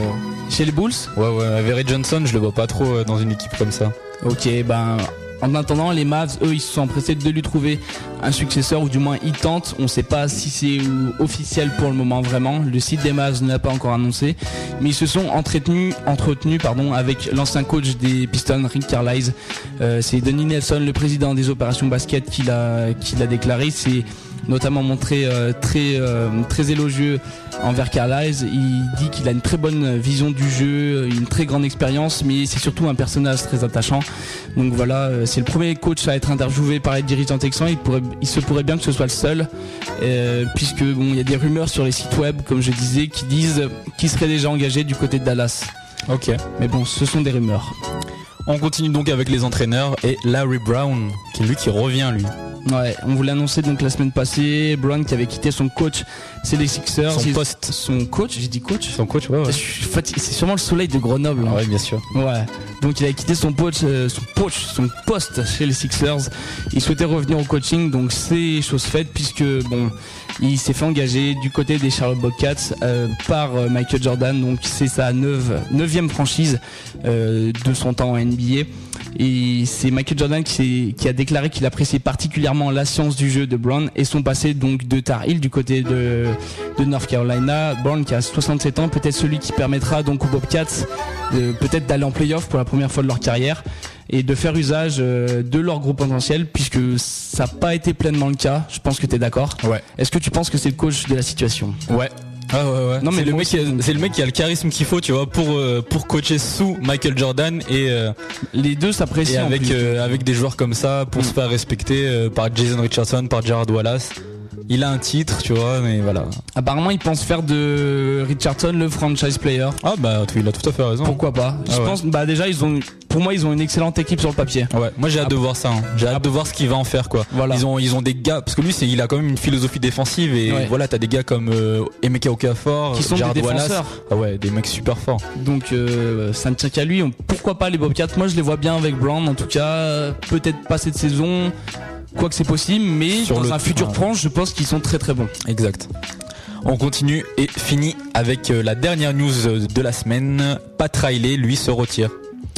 Speaker 3: Chez les Bulls?
Speaker 4: Ouais, ouais. Avery Johnson, je le vois pas trop euh, dans une équipe comme ça.
Speaker 3: Ok, ben en attendant, les Mavs, eux, ils se sont empressés de lui trouver un successeur, ou du moins ils tentent. On ne sait pas si c'est officiel pour le moment vraiment. Le site des Mavs ne l'a pas encore annoncé, mais ils se sont entretenus, entretenus pardon, avec l'ancien coach des Pistons, Rick Carlisle. Euh, c'est Denis Nelson, le président des opérations basket, qui l'a, qui l'a déclaré. C'est notamment montré euh, très euh, très élogieux envers Carlisle. Il dit qu'il a une très bonne vision du jeu, une très grande expérience, mais c'est surtout un personnage très attachant. Donc voilà, euh, c'est le premier coach à être interviewé par les dirigeants texans. Il, pourrait, il se pourrait bien que ce soit le seul, euh, puisque bon, il y a des rumeurs sur les sites web, comme je disais, qui disent qu'il serait déjà engagé du côté de Dallas.
Speaker 4: Ok.
Speaker 3: Mais bon, ce sont des rumeurs.
Speaker 4: On continue donc avec les entraîneurs et Larry Brown, qui est lui qui revient lui.
Speaker 3: Ouais, on vous l'a annoncé donc la semaine passée, Brown qui avait quitté son coach, c'est les Sixers.
Speaker 4: Son poste.
Speaker 3: Son coach, j'ai dit coach
Speaker 4: Son coach, ouais, ouais.
Speaker 3: C'est sûrement le soleil de Grenoble. hein.
Speaker 4: Ouais, bien sûr.
Speaker 3: Ouais. Donc il a quitté son poste, euh, son poste, son poste chez les Sixers. Il souhaitait revenir au coaching, donc c'est chose faite puisque bon, il s'est fait engager du côté des Charlotte Bobcats euh, par euh, Michael Jordan. Donc c'est sa neuvième franchise de son temps en NBA. Et c'est Michael Jordan qui, a déclaré qu'il appréciait particulièrement la science du jeu de Brown et son passé donc de Tar Heel du côté de, North Carolina. Brown qui a 67 ans, peut-être celui qui permettra donc aux Bobcats peut-être d'aller en playoff pour la première fois de leur carrière et de faire usage euh, de leur gros potentiel puisque ça n'a pas été pleinement le cas. Je pense que tu es d'accord.
Speaker 4: Ouais.
Speaker 3: Est-ce que tu penses que c'est le coach de la situation?
Speaker 4: Ouais. Ah ouais ouais.
Speaker 3: Non, mais
Speaker 4: c'est le mec qui a,
Speaker 3: aussi.
Speaker 4: c'est le mec qui a le charisme qu'il faut, tu vois, pour euh, pour coacher sous Michael Jordan et euh,
Speaker 3: Les deux s'apprécient. en
Speaker 4: avec euh, avec des joueurs comme ça pour
Speaker 3: Mm.
Speaker 4: se faire respecter par Jason Richardson, par Gerard Wallace. Il a un titre, tu vois, mais voilà.
Speaker 3: Apparemment, ils pensent faire de Richardson le franchise player.
Speaker 4: Ah bah il a tout à fait raison.
Speaker 3: Pourquoi pas? Je
Speaker 4: Ah ouais.
Speaker 3: pense, bah déjà, ils ont, pour moi, ils ont une excellente équipe sur le papier.
Speaker 4: Ouais, moi j'ai hâte
Speaker 3: Ah.
Speaker 4: de voir ça. hein. J'ai hâte de voir ce qu'il va en faire quoi.
Speaker 3: Voilà.
Speaker 4: Ils ont ils ont des gars parce que lui c'est il a quand même une philosophie défensive et
Speaker 3: Ouais.
Speaker 4: voilà t'as des gars comme euh, Emeka Okafor,
Speaker 3: Qui sont
Speaker 4: Gerard
Speaker 3: des
Speaker 4: Wallace.
Speaker 3: défenseurs.
Speaker 4: Ah ouais, des mecs super forts.
Speaker 3: Donc euh, ça ne tient qu'à lui. Pourquoi pas les Bobcats? Moi, je les vois bien avec Brown. En tout cas, peut-être pas cette saison. Quoi que c'est possible, mais
Speaker 4: Sur
Speaker 3: dans
Speaker 4: le
Speaker 3: un futur proche, je pense qu'ils sont très très bons.
Speaker 4: Exact. On continue et finit avec euh, la dernière news euh, de la semaine. Pat Riley, lui, se retire.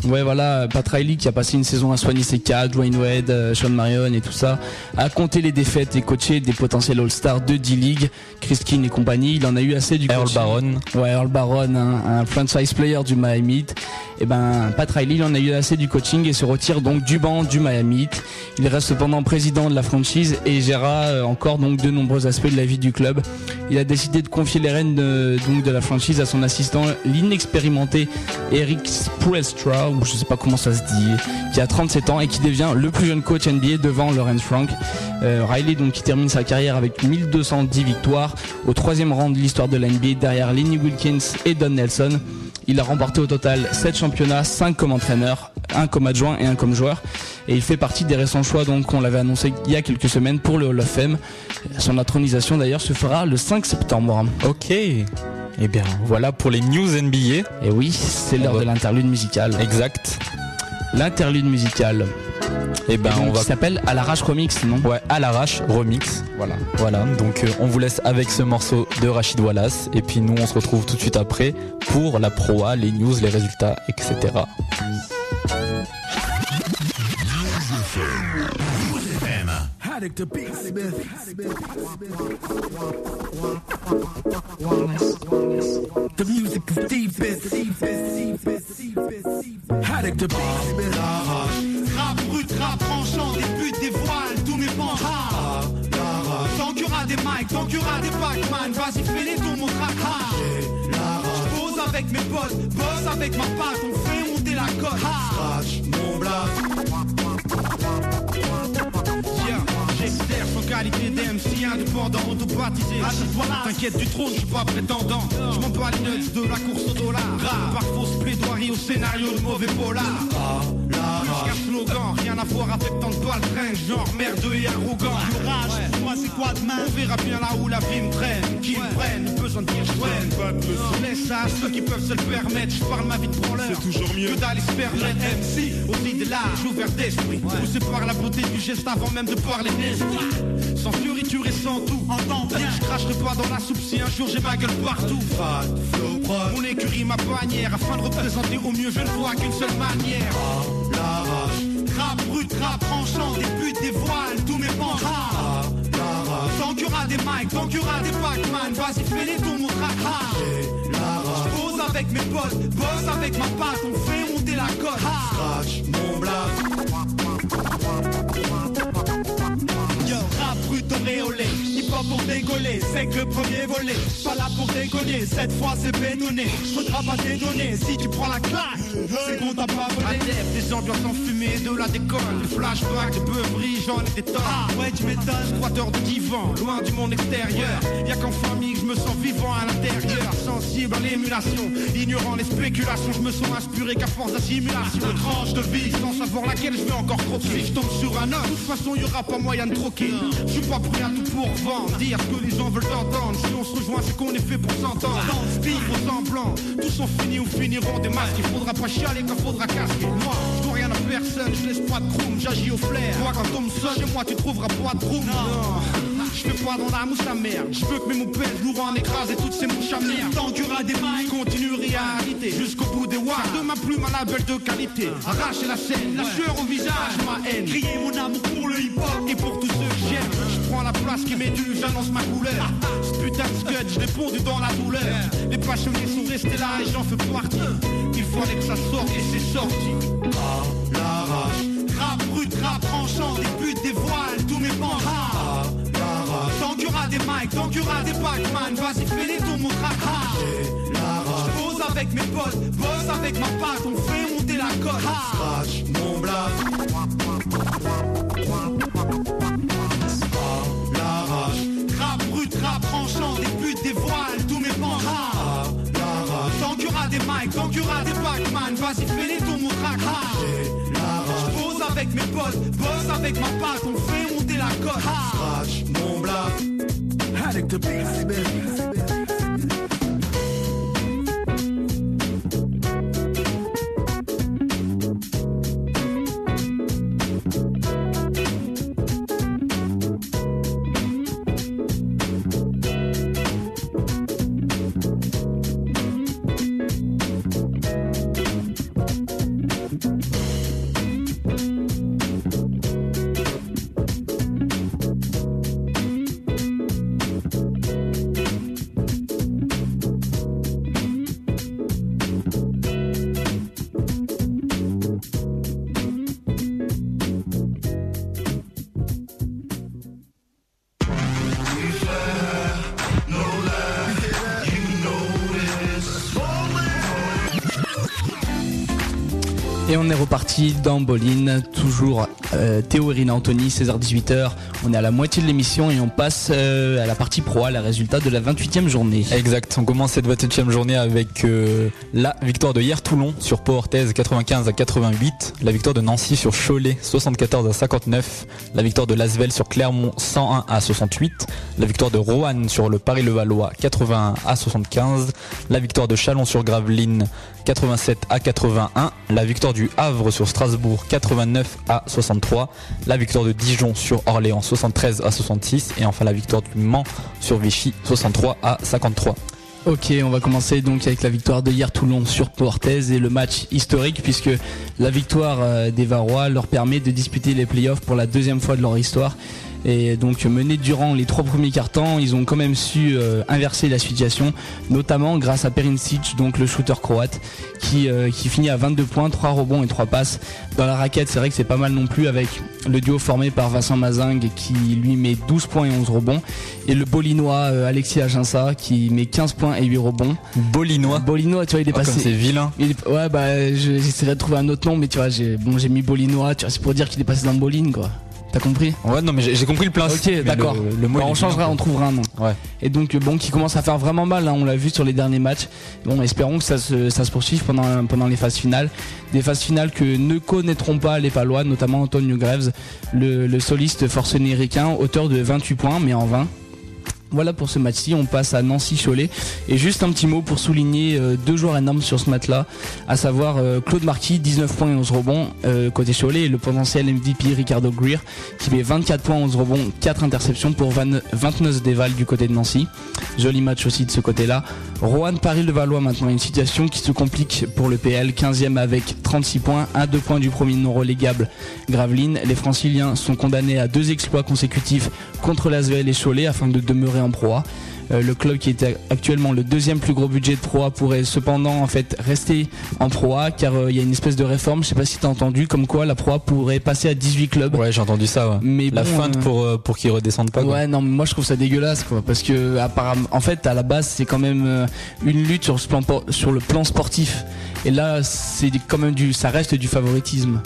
Speaker 3: Ouais, voilà, Pat Riley qui a passé une saison à soigner ses cas, Dwayne Wade, euh, Sean Marion et tout ça, a compté les défaites et coaché des potentiels All-Stars de D-League, Chris King et compagnie. Il en a eu assez du
Speaker 4: Earl
Speaker 3: coaching.
Speaker 4: Baron.
Speaker 3: Ouais, Earl Baron, hein, un franchise player du Miami Heat. Et ben, Pat Riley, il en a eu assez du coaching et se retire donc du banc du Miami Heat. Il reste cependant président de la franchise et gérera euh, encore donc de nombreux aspects de la vie du club. Il a décidé de confier les rênes de, donc de la franchise à son assistant, l'inexpérimenté Eric Spoelstra, ou je sais pas comment ça se dit, qui a 37 ans et qui devient le plus jeune coach NBA devant Lawrence Frank. Euh, Riley donc qui termine sa carrière avec 1210 victoires au troisième rang de l'histoire de la NBA derrière Lenny Wilkins et Don Nelson. Il a remporté au total 7 championnats, 5 comme entraîneur, 1 comme adjoint et 1 comme joueur. Et il fait partie des récents choix donc on l'avait annoncé il y a quelques semaines pour le Hall of Fame. Son intronisation d'ailleurs se fera le 5 septembre.
Speaker 4: Ok. Eh bien, voilà pour les news NBA.
Speaker 3: Et oui, c'est l'heure
Speaker 4: On
Speaker 3: de l'interlude musicale.
Speaker 4: Exact.
Speaker 3: L'interlude musicale.
Speaker 4: Et ben on
Speaker 3: Donc,
Speaker 4: va
Speaker 3: qui s'appelle À l'arrache remix, non?
Speaker 4: Ouais à l'arrache remix.
Speaker 3: Voilà.
Speaker 4: Voilà, donc euh, on vous laisse avec ce morceau de Rachid Wallace et puis nous on se retrouve tout de suite après pour la proa, les news, les résultats, etc.
Speaker 1: Haddock the Beatsmith. The music is deepest. Haddock the Beatsmith.
Speaker 6: Rap brut, rap tranchant, des putes, des voiles, tous mes pans rap. Tant qu'il y aura des mics, tant qu'il y aura des Pac-Man, vas-y fais-les tours mon track hard. J'pose avec mes potes, bosse avec ma patte, on fait monter la cote. Scratch mon J'exerce en qualité d'MC indépendant, automatisé. T'inquiète du trône, je suis pas prétendant. Je m'en bats les nuts de la course au dollar. Par fausse plaidoirie au scénario de mauvais polar. Jusqu'à slogan, rien à voir avec tant de baltringues, genre merdeux et arrogant. Rage, moi c'est quoi demain On verra bien là où la vie me traîne. Qui me prenne, besoin de dire je traîne. Laisse ça à ceux qui peuvent se le permettre. Je parle ma vie de branleur. C'est toujours mieux que d'aller se permettre. MC, aussi de l'âge, ouvert d'esprit. Poussé par la beauté du geste avant même de parler d'esprit. Sans fioriture et sans tout. Entends bien, je cracherai pas dans la soupe si un jour j'ai ma gueule partout. Fat, flow, prod. Mon écurie, ma bannière. Afin de représenter au mieux, je ne vois qu'une seule manière. Rap brut, rap tranchant, des putes, des voiles, tous mes pans rap. Tant qu'il y aura des mics, tant qu'il y aura des Pac-Man, vas-y fais-les tours mon track hard. J'pose avec mes potes, bosse avec ma patte, on fait monter la cote. Scratch mon Yo, rap brut hop pour décoller, c'est que le premier volet. Pas là pour déconner, cette fois c'est bétonné. Faudra pas t'étonner si tu prends la claque, c'est qu'on t'a pas volé. Adepte des ambiances enfumées de la déconne, des flashbacks, des beuveries, j'en ai des tonnes. Ah ouais, tu m'étonnes, squatteur de divan, loin du monde extérieur. Y'a qu'en famille que je me sens vivant à l'intérieur, sensible à l'émulation, ignorant les spéculations, je me sens inspiré qu'à force d'assimilation. Une tranche de vie sans savoir laquelle je vais encore croquer. Si je tombe sur un homme, de toute façon y aura pas moyen de troquer. Je suis pas prêt à tout pour vendre, dire ce que les gens veulent entendre. Si on se rejoint, c'est qu'on est fait pour s'entendre. Vivre au semblant, tous sont finis ou finiront des masques. Il faudra pas chialer quand faudra casquer. Moi, je dois rien à personne, je laisse pas de chrome, j'agis au flair. Toi, quand on me sonne, chez moi, tu trouveras pas de room. Non. Je fais pas dans la mousse à merde. Je veux que mes moupelles nous en écraser toutes ces mouches à merde. Tant qu'il y aura des mailles, continue réalité. Jusqu'au bout des watts, de ma plume à la belle de qualité. Arracher la scène, la sueur au visage, ma haine. Crier mon amour pour le hip hop et pour tous ceux que j'aime. Je la place qui due, j'annonce ma couleur. Putain de scud, je l'ai pondu dans la douleur. Les passionnés sont restés là et j'en fais partie. Il fallait que ça sorte et c'est sorti. Ah, la rage. Rap brut, rap tranchant, des putes, des voiles, tous mes pans rap. Tant qu'il y aura des mics, tant qu'il y aura des Pac-Man, vas-y fais-les tours mon track hard. J'pose avec mes potes, bosse avec ma patte, on fait monter la cote. Scratch mon La vas-y fais-les track hard. J'pose avec mes potes, bosse avec ma patte, on fait monter la cote. Scratch mon bluff.
Speaker 1: Haddock the
Speaker 3: on est reparti dans Bolin, toujours euh, Théo, Irina, Anthony, 16h-18h. On est à la moitié de l'émission et on passe euh, à la partie pro, à la résultat de la 28e journée.
Speaker 4: Exact, on commence cette 28e journée avec euh, la victoire de hier Toulon sur Pau Orthez 95 à 88, la victoire de Nancy sur Cholet 74 à 59, la victoire de Lasvel sur Clermont 101 à 68, la victoire de Roanne sur le Paris-Levallois 81 à 75, la victoire de Chalon sur Gravelines 87 à 81, la victoire du Havre sur Strasbourg 89 à 63, la victoire de Dijon sur Orléans 73 à 66 et enfin la victoire du Mans sur Vichy 63 à 53.
Speaker 3: Ok, on va commencer donc avec la victoire de hier Toulon sur Portez et le match historique puisque la victoire euh, des Varois leur permet de disputer les playoffs pour la deuxième fois de leur histoire. Et donc menés durant les trois premiers quarts-temps, ils ont quand même su euh, inverser la situation, notamment grâce à Perincic, donc le shooter croate, qui, euh, qui finit à 22 points, 3 rebonds et 3 passes. Dans la raquette, c'est vrai que c'est pas mal non plus avec le duo formé par Vincent Mazingue qui lui met 12 points et 11 rebonds. Et le bolinois euh, Alexis Aginsa qui met 15 points et 8 rebonds.
Speaker 4: Bolinois
Speaker 3: Bolinois, tu vois, il est
Speaker 4: Ah,
Speaker 3: passé.
Speaker 4: c'est vilain.
Speaker 3: Il est- ouais, bah, je- j'essaierai de trouver un autre nom, mais tu vois, j'ai bon, mis Bolinois, tu vois, c'est pour dire qu'il est passé dans Boline, quoi. T'as compris
Speaker 4: Ouais, non, mais j'ai compris le mais
Speaker 3: Ok, d'accord.
Speaker 4: Le, le mot,
Speaker 3: Bah, on changera, on trouvera un nom.
Speaker 4: Ouais.
Speaker 3: Et donc, euh, bon, qui commence à faire vraiment mal, hein, on l'a vu sur les derniers matchs. Bon, espérons que ça se, ça se poursuive pendant, pendant les phases finales. Des phases finales que ne connaîtront pas les Palois, notamment Antonio Greves, le, le soliste forcené-ricain, auteur de 28 points, mais en 20. Voilà pour ce match-ci, on passe à Nancy-Cholet. Et juste un petit mot pour souligner euh, deux joueurs énormes sur ce match-là, à savoir euh, Claude Marquis, 19 points et 11 rebonds euh, côté Cholet, et le potentiel MVP Ricardo Greer, qui met 24 points, 11 rebonds, 4 interceptions pour 20 29 déval du côté de Nancy. Joli match aussi de ce côté-là. Rohan Paris-le-Valois maintenant, une situation qui se complique pour le PL, 15e avec 36 points, 1 2 points du premier non relégable Gravelines. Les franciliens sont condamnés à deux exploits consécutifs contre l'Asvel et Cholet afin de demeurer en Pro A. Euh, le club qui est actuellement le deuxième plus gros budget de Pro A pourrait cependant en fait rester en Pro A car euh, il y a une espèce de réforme, je sais pas si tu as entendu, comme quoi la Pro A pourrait passer à 18 clubs.
Speaker 4: Ouais, j'ai entendu ça. Ouais.
Speaker 3: Mais
Speaker 4: La
Speaker 3: bon,
Speaker 4: feinte
Speaker 3: euh,
Speaker 4: pour, pour qu'ils redescendent pas. quoi.
Speaker 3: Ouais, non, mais moi je trouve ça dégueulasse quoi, parce que apparemment, en fait, à la base, c'est quand même une lutte sur, ce plan, sur le plan sportif. Et là, c'est quand même du, ça reste du favoritisme.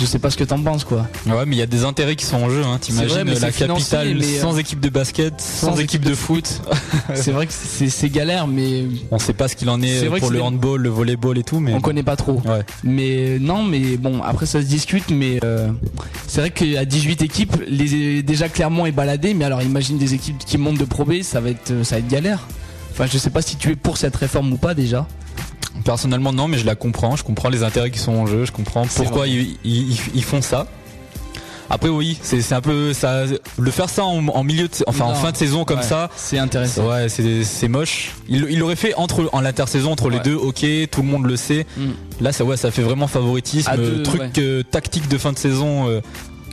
Speaker 3: Je sais pas ce que t'en penses quoi.
Speaker 4: Ouais, mais il y a des intérêts qui sont en jeu. Hein. T'imagines euh, la capitale
Speaker 3: euh,
Speaker 4: sans équipe de basket, sans, équipe de foot.
Speaker 3: c'est vrai que c'est galère, mais
Speaker 4: On sait pas ce qu'il en est, pour le handball, le volleyball et tout, mais
Speaker 3: on connaît pas trop.
Speaker 4: ouais.
Speaker 3: Mais non, mais bon, après ça se discute, mais euh, c'est vrai qu'à 18 équipes, les, déjà Clermont est baladé, mais alors imagine des équipes qui montent de Pro B, ça va être, euh, ça va être galère. Enfin, je sais pas si tu es pour cette réforme ou pas déjà.
Speaker 4: Personnellement, non, mais je la comprends. Je comprends les intérêts qui sont en jeu. Je comprends pourquoi ils, ils- ils font ça. Après, oui, c'est un peu ça. Le faire ça en, en milieu, de, enfin en fin de saison comme
Speaker 3: Ouais,
Speaker 4: ça.
Speaker 3: c'est intéressant.
Speaker 4: Ouais, c'est c'est moche. Il il l'aurait fait entre en l'intersaison entre les deux. Ok, tout le monde le sait.
Speaker 3: Mm.
Speaker 4: Là, ça ouais, ça fait vraiment favoritisme,
Speaker 3: deux,
Speaker 4: truc
Speaker 3: ouais.
Speaker 4: euh, tactique de fin de saison. euh,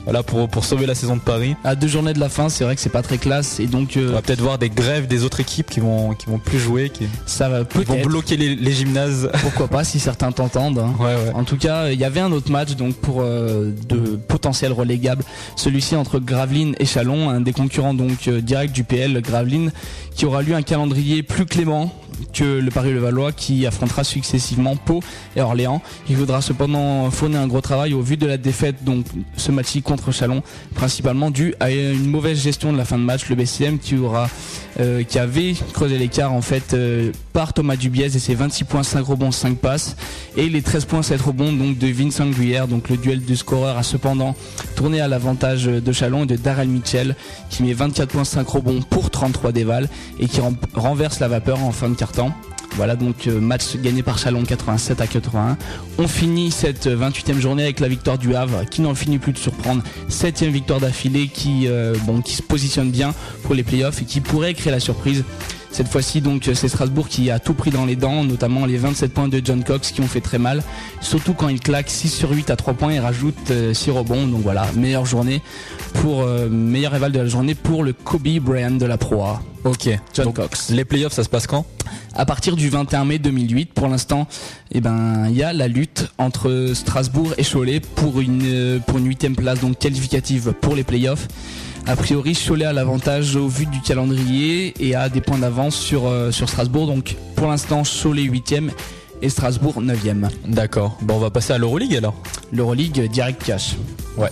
Speaker 4: voilà pour pour sauver la saison de Paris.
Speaker 3: À deux journées de la fin, c'est vrai que c'est pas très classe et donc
Speaker 4: On
Speaker 3: euh,
Speaker 4: va peut-être voir des grèves des autres équipes qui vont qui vont plus jouer, qui,
Speaker 3: ça va
Speaker 4: qui vont bloquer les, les gymnases.
Speaker 3: Pourquoi pas si certains t'entendent. hein.
Speaker 4: Ouais, ouais.
Speaker 3: En tout cas, il y avait un autre match donc pour euh, de potentiels relégables. Celui-ci entre Gravelines et Chalon, un des concurrents donc euh, direct du PL Gravelines, qui aura lu un calendrier plus clément que le Paris-Levallois qui affrontera successivement Pau et Orléans. Il faudra cependant fournir un gros travail au vu de la défaite donc ce match-ci contre Chalon, principalement dû à une mauvaise gestion de la fin de match. Le BCM qui aura euh, qui avait creusé l'écart en fait euh, par Thomas Dubiez et ses 26 points, 5 rebonds, 5 passes et les 13 points, 7 rebonds donc de Vincent Gruyère. Donc le duel de scoreur a cependant tourné à l'avantage de Chalon et de Darrell Mitchell qui met 24 points, 5 rebonds pour 33 déval et qui ren- renverse la vapeur en fin de carton. Voilà donc euh, match gagné par Chalon 87 à 81. On finit cette euh, 28e journée avec la victoire du Havre qui n'en finit plus de surprendre. Septième victoire d'affilée qui, euh, bon, qui se positionne bien pour les playoffs et qui pourrait créer la surprise. Cette fois-ci donc c'est Strasbourg qui a tout pris dans les dents, notamment les 27 points de John Cox qui ont fait très mal, surtout quand il claque 6 sur 8 à 3 points et rajoute euh, 6 rebonds. Donc voilà, meilleure journée pour euh, meilleur rival de la journée pour le Kobe Bryant de la Pro A.
Speaker 4: Ok.
Speaker 3: John
Speaker 4: Donc,
Speaker 3: Cox.
Speaker 4: Les playoffs, ça se passe quand?
Speaker 3: À partir du 21 mai 2008, pour l'instant, eh ben il y a la lutte entre Strasbourg et Cholet pour une euh, pour une huitième place donc qualificative pour les playoffs. A priori, Cholet a l'avantage au vu du calendrier et a des points d'avance sur, euh, sur Strasbourg. Donc pour l'instant, Cholet 8ème et Strasbourg 9ème.
Speaker 4: D'accord. Bon, on va passer à l'Euroleague alors.
Speaker 3: L'Euroleague direct cash.
Speaker 4: Ouais.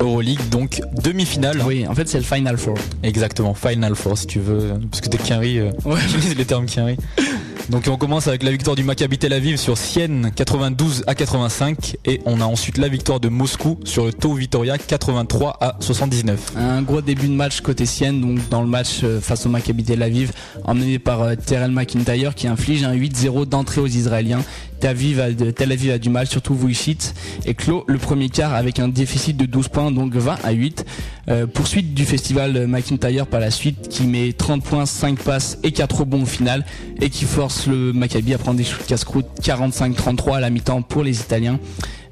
Speaker 4: Euroleague, donc demi-finale.
Speaker 3: Oui, en fait c'est le Final Four.
Speaker 4: Exactement, Final Four si tu veux, parce que t'es Quinry, euh,
Speaker 3: ouais.
Speaker 4: les termes Quinry. Donc on commence avec la victoire du Maccabi Tel Aviv sur Sienne 92 à 85 et on a ensuite la victoire de Moscou sur le Tau Vitoria 83 à 79.
Speaker 3: Un gros début de match côté Sienne, donc dans le match euh, face au Maccabi Tel Aviv, emmené par euh, Terrell McIntyre qui inflige un 8-0 d'entrée aux Israéliens. Tel Aviv, a, du mal, surtout Vujicic, et clôt le premier quart avec un déficit de 12 points, donc 20 à 8. Euh, poursuite du festival McIntyre par la suite, qui met 30 points, 5 passes et 4 rebonds au final, et qui force le Maccabi à prendre des shoots casse-croûte 45-33 à la mi-temps pour les Italiens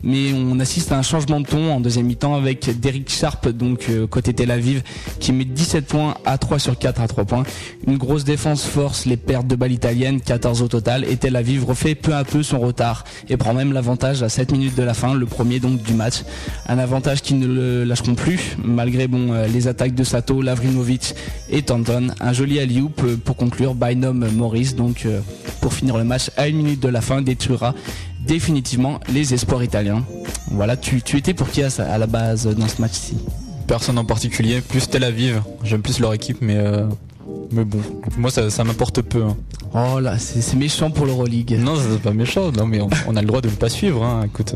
Speaker 3: mais on assiste à un changement de ton en deuxième mi-temps avec Derek Sharp donc euh, côté Tel Aviv qui met 17 points à 3 sur 4 à 3 points. Une grosse défense force les pertes de balles italiennes, 14 au total et Tel Aviv refait peu à peu son retard et prend même l'avantage à 7 minutes de la fin, le premier donc du match. Un avantage qui ne le lâcheront plus malgré euh, les attaques de Sato, Lavrinovic et Tanton. Un joli alley-oop euh, pour conclure Bynum Morris donc pour finir le match à une minute de la fin détruira définitivement les espoirs italiens. Voilà, tu, tu étais pour qui à, à la base euh, dans ce match-ci?
Speaker 4: Personne en particulier, plus Tel Aviv, j'aime plus leur équipe mais euh, mais bon, moi ça, ça m'importe peu. hein.
Speaker 3: Oh là, c'est c'est méchant pour l'Euroleague.
Speaker 4: Non, c'est pas méchant, non mais on, on a le droit de ne pas suivre, hein, écoute.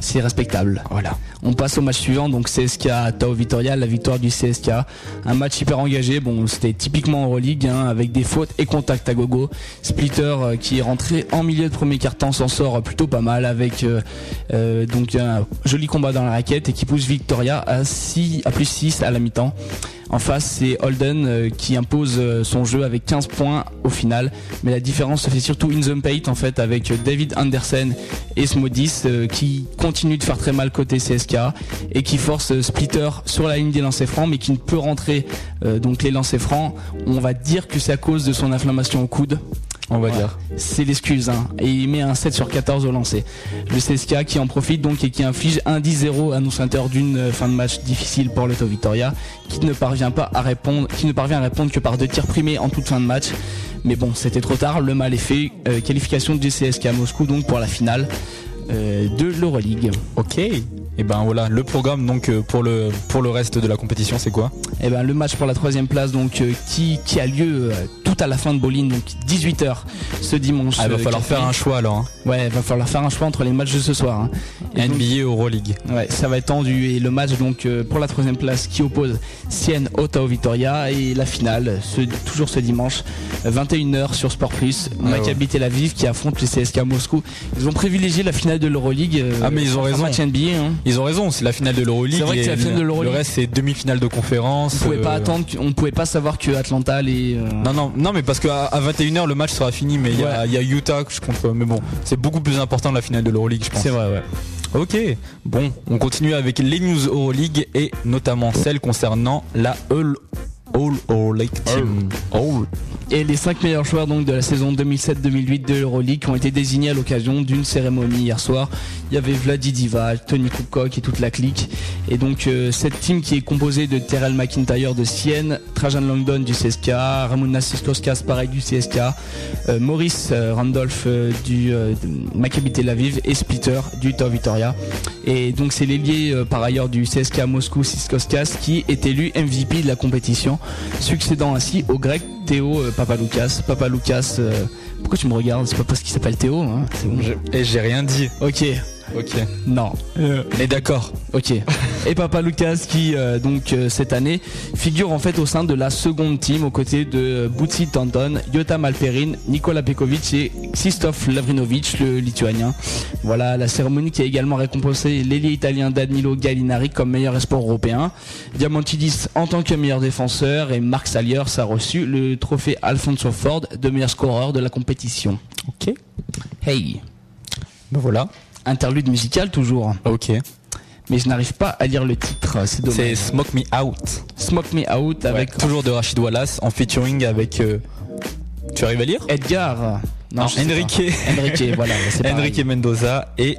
Speaker 3: C'est respectable.
Speaker 4: Voilà.
Speaker 3: On passe au match suivant, donc CSK Tao Vitoria, la victoire du CSK. Un match hyper engagé, bon c'était typiquement Euroleague, hein, avec des fautes et contacts à gogo. Splitter euh, qui est rentré en milieu de premier quart-temps s'en sort plutôt pas mal avec euh, euh, donc un joli combat dans la raquette et qui pousse Victoria à 6 à plus 6 à la mi-temps. En face, c'est Holden euh, qui impose euh, son jeu avec 15 points au final. Mais la différence se fait surtout in the paint en fait avec David Anderson et Smodis euh, qui continuent de faire très mal côté CSK et qui force Splitter sur la ligne des lancers francs mais qui ne peut rentrer donc les lancers francs. On va dire que c'est à cause de son inflammation au coude.
Speaker 4: On va dire.
Speaker 3: C'est l'excuse. Hein. Et il met un 7 sur 14 au lancer. Le CSK qui en profite donc et qui inflige un 10-0 annonciateur d'une euh, fin de match difficile pour Tau Victoria, qui ne parvient pas à répondre, qui ne parvient à répondre que par deux tirs primés en toute fin de match. Mais bon, c'était trop tard, le mal est fait. Euh, qualification du à Moscou donc pour la finale euh, de l'Euroleague.
Speaker 4: Ok. Et ben voilà, le programme donc euh, pour le pour le reste de la compétition c'est quoi?
Speaker 3: Et ben le match pour la troisième place donc euh, qui, qui a lieu euh, tout à la fin de Bolin donc 18h ce dimanche.
Speaker 4: Ah, il va falloir faire un choix alors. hein.
Speaker 3: Ouais, il va falloir faire un choix entre les matchs de ce soir. hein. Et
Speaker 4: NBA Euroleague.
Speaker 3: Ouais, ça va être tendu et le match donc pour la troisième place qui oppose Sienne Tao Vitoria et la finale ce- toujours ce dimanche 21h sur Sport Plus Maccabi Tel Aviv qui affronte le CSK Moscou. Ils ont privilégié la finale de l'Euroleague.
Speaker 4: Ah, mais ils ont raison.
Speaker 3: match NBA. Hein.
Speaker 4: Ils ont raison, c'est la finale de l'Euroleague.
Speaker 3: C'est vrai que c'est la finale de
Speaker 4: le-
Speaker 3: l'Euroleague.
Speaker 4: Le reste c'est demi-finale de conférence.
Speaker 3: On pouvait pas
Speaker 4: euh,
Speaker 3: attendre, que- on pouvait pas savoir que Atlanta les. euh,
Speaker 4: Non, non, non, mais parce qu'à à 21h le match sera fini, mais il y, a- il y a Utah je contre. Mais bon, c'est beaucoup plus important la finale de l'Euroleague, je pense.
Speaker 3: C'est vrai, ouais.
Speaker 4: Ok, bon, on continue avec les news Euroleague et notamment celle concernant la All, All Team. All.
Speaker 3: Et les 5 meilleurs joueurs donc de la saison 2007-2008 de l'Euroleague ont été désignés à l'occasion d'une cérémonie hier soir. Il y avait Vladi Divac, Tony Kukoc et toute la clique. Et donc euh, cette team qui est composée de Terrell McIntyre de Sienne, Trajan Langdon du CSK, Ramon Siskoskas pareil du CSK, euh, Maurice euh, Randolph du Maccabi Tel Aviv et Splitter du Tau Vitoria. Et donc c'est l'ailier par ailleurs du CSK Moscou Siskoskas qui est élu MVP de la compétition, succédant ainsi au grec Théo Papaloukas. Papaloukas, pourquoi tu me regardes? C'est pas parce qu'il s'appelle Théo, hein.
Speaker 4: Et j'ai rien dit.
Speaker 3: Ok,
Speaker 4: Ok.
Speaker 3: non.
Speaker 4: Mais d'accord.
Speaker 3: Ok. Et Papa Lucas qui euh, donc euh, cette année figure en fait au sein de la seconde team aux côtés de Butsi Tanton, Yota Malperin, Nikola Pekovic et Krzysztof Lavrinovic, le lituanien. Voilà la cérémonie qui a également récompensé l'ailier italien Danilo Gallinari comme meilleur espoir européen. Diamantidis en tant que meilleur défenseur et Mark Saliers a reçu le trophée Alfonso Ford de meilleur scoreur de la compétition.
Speaker 4: Ok.
Speaker 3: Hey,
Speaker 4: Ben voilà.
Speaker 3: Interlude musical toujours,
Speaker 4: Ok.
Speaker 3: mais je n'arrive pas à lire le titre, c'est dommage.
Speaker 4: C'est Smoke Me Out.
Speaker 3: Smoke Me Out avec
Speaker 4: Toujours de Rachid Wallace en featuring avec. euh, Tu arrives à lire?
Speaker 3: Edgar.
Speaker 4: Non, Enrique.
Speaker 3: Enrique, voilà.
Speaker 4: Enrique Mendoza et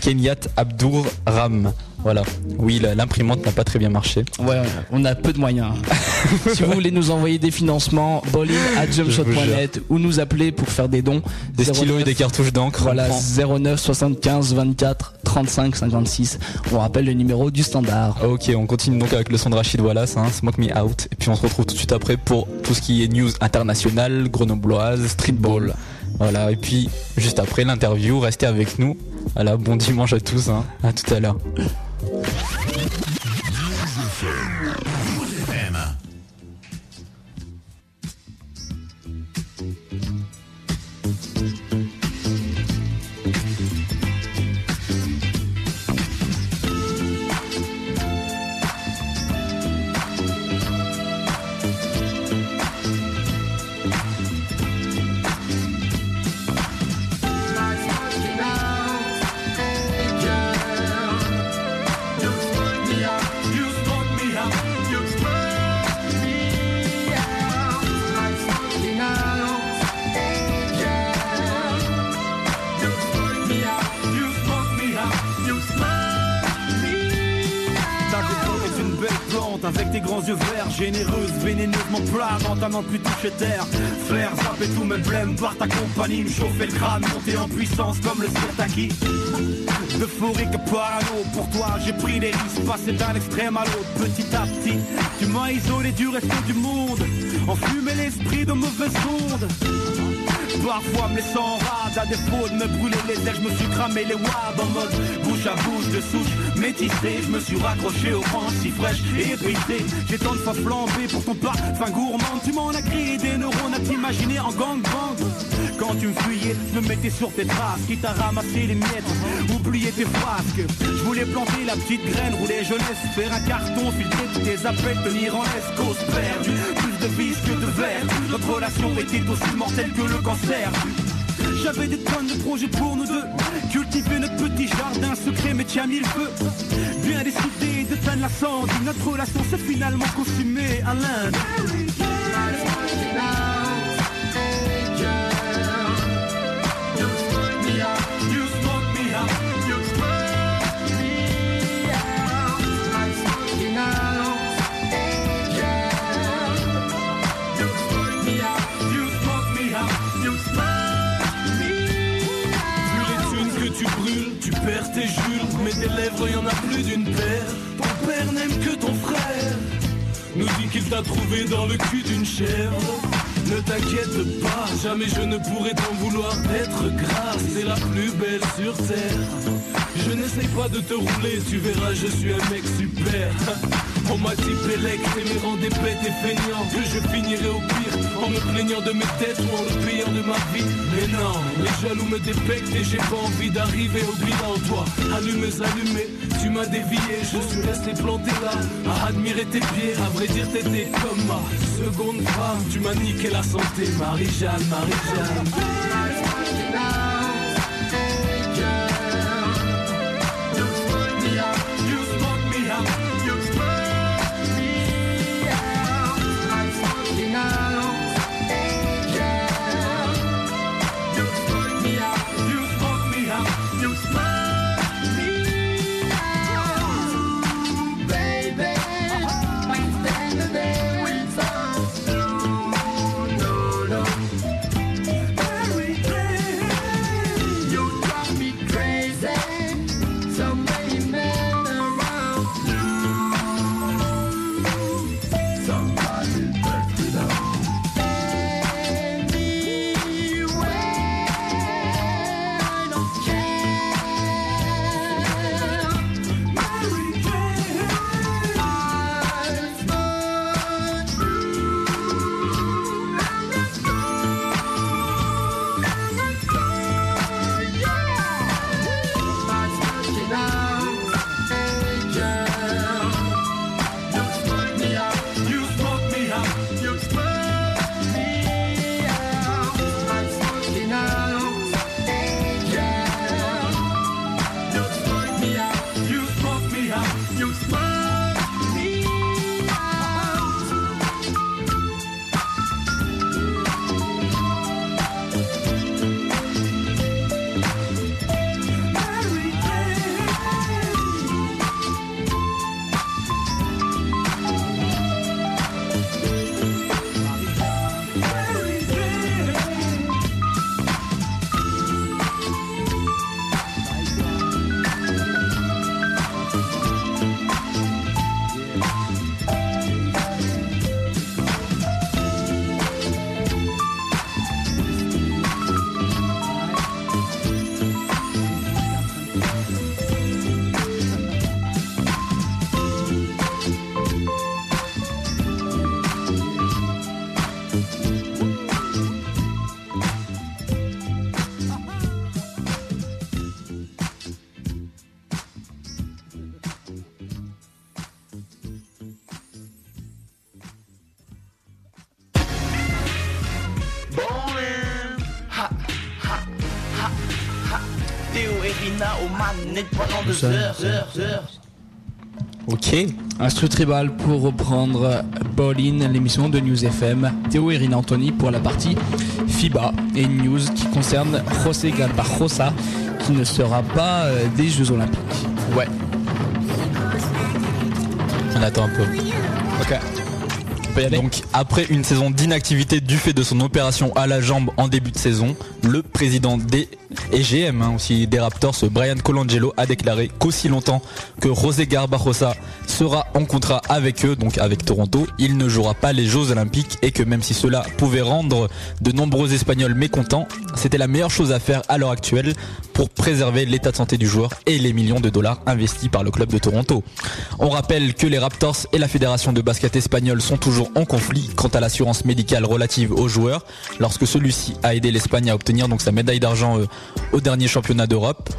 Speaker 4: Kenyat Abdur Ram. Voilà. Oui, l'imprimante n'a pas très bien marché.
Speaker 3: Ouais, on a peu de moyens. si vous voulez nous envoyer des financements, bowling at jumpshot.net ou nous appeler pour faire des dons.
Speaker 4: Des stylos et
Speaker 3: 09,
Speaker 4: des cartouches d'encre.
Speaker 3: Voilà,
Speaker 4: on prend.
Speaker 3: 09 75 24 35 56. On rappelle le numéro du standard.
Speaker 4: Ok, on continue donc avec le son de Rachid Wallace, hein, Smoke Me Out. Et puis on se retrouve tout de suite après pour tout ce qui est news internationale, grenobloise, streetball. Voilà, et puis juste après l'interview, restez avec nous. Voilà, bon dimanche à tous, hein. à tout à l'heure.
Speaker 1: Avec tes yeux verts, généreuse, vénéneusement plagante à n'en plus toucher terre. Flair, zapper tout mes blême par ta compagnie, me chauffer le crâne, monter en puissance comme le Sirtaki. Euphorique parano, pour toi j'ai pris des risques, passer d'un extrême à l'autre, petit à petit. Tu m'as isolé du reste du monde, enfumé l'esprit de mauvaises ondes. Parfois me laissant en rade à défaut de me brûler les ailes, je me suis cramé les wabs en mode bouche à bouche de souche métissée. Je me suis raccroché au vent si fraîche et épuisé. J'ai tant de fois flambé pour ton pas, fin gourmand. Tu m'en as créé des neurones à t'imaginer en gangbang. Quand tu me fuyais, je me mettais sur tes traces, quitte à ramasser les miettes, oublier tes frasques. Je voulais planter la petite graine, rouler jeunesse, faire un carton, filtrer tes appels, tenir en perdue. Plus de de verre, notre relation était aussi mortelle que le cancer. J'avais des tonnes de projets pour nous deux. Cultiver notre petit jardin secret mais tiens mille feux. Bien décidé de la cendre. Notre relation s'est finalement consumée à l'Inde mais des lèvres y en a plus d'une paire. Ton père n'aime que ton frère, nous dit qu'il t'a trouvé dans le cul d'une chèvre. Ne t'inquiète pas, jamais je ne pourrai t'en vouloir d'être grâce, c'est la plus belle sur terre. Je n'essaye pas de te rouler, tu verras, je suis un mec super. On m'a dit Pélec, rangs des bêtes et feignants. Que je finirai au pire en me plaignant de mes têtes ou en le payant de ma vie. Mais non, les jaloux me dépectent et j'ai pas envie d'arriver au bilan. Toi, allumez, allumez, tu m'as dévié. Je suis resté planté là, à admirer tes pieds. À vrai dire t'étais comme ma seconde femme. Tu m'as niqué la santé, Marie-Jeanne, Marie-Jeanne
Speaker 3: Instru tribal pour reprendre Ballin, l'émission de News FM. Théo et Rina Anthony pour la partie FIBA et news qui concerne José Galbarrosa qui ne sera pas euh, des Jeux Olympiques.
Speaker 4: Ouais. On attend un peu.
Speaker 3: Ok.
Speaker 4: Donc après une saison d'inactivité du fait de son opération à la jambe en début de saison, le président des et GM hein, aussi des Raptors, Brian Colangelo, a déclaré qu'aussi longtemps que José Garbajosa sera en contrat avec eux, donc avec Toronto, il ne jouera pas les Jeux Olympiques et que même si cela pouvait rendre de nombreux Espagnols mécontents, c'était la meilleure chose à faire à l'heure actuelle pour préserver l'état de santé du joueur et les millions de dollars investis par le club de Toronto. On rappelle que les Raptors et la fédération de basket espagnole sont toujours en conflit quant à l'assurance médicale relative aux joueurs lorsque celui-ci a aidé l'Espagne à obtenir donc sa médaille d'argent euh, au dernier championnat d'Europe.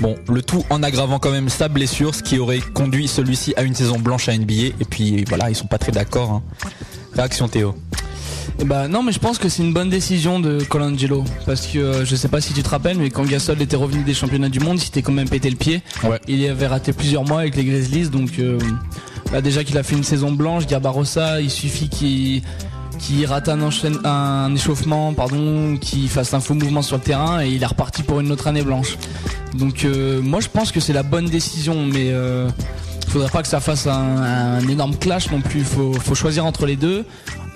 Speaker 4: Bon, le tout en aggravant quand même sa blessure, ce qui aurait conduit celui-ci à une saison blanche à NBA. Et puis voilà, ils sont pas très d'accord. hein. Réaction Théo.
Speaker 3: Eh ben, non, mais je pense que c'est une bonne décision de Colangelo. Parce que euh, je sais pas si tu te rappelles, mais quand Gasol était revenu des championnats du monde, il s'était quand même pété le pied.
Speaker 4: Ouais.
Speaker 3: Il avait raté plusieurs mois avec les Grizzlies, donc euh, là, déjà qu'il a fait une saison blanche, Garbarossa, il suffit qu'il qu'il rate un, échauffement, qu'il fasse un faux mouvement sur le terrain et il est reparti pour une autre année blanche. Donc euh, moi je pense que c'est la bonne décision, mais euh, faudrait pas que ça fasse un, un énorme clash non plus. Faut, faut choisir entre les deux.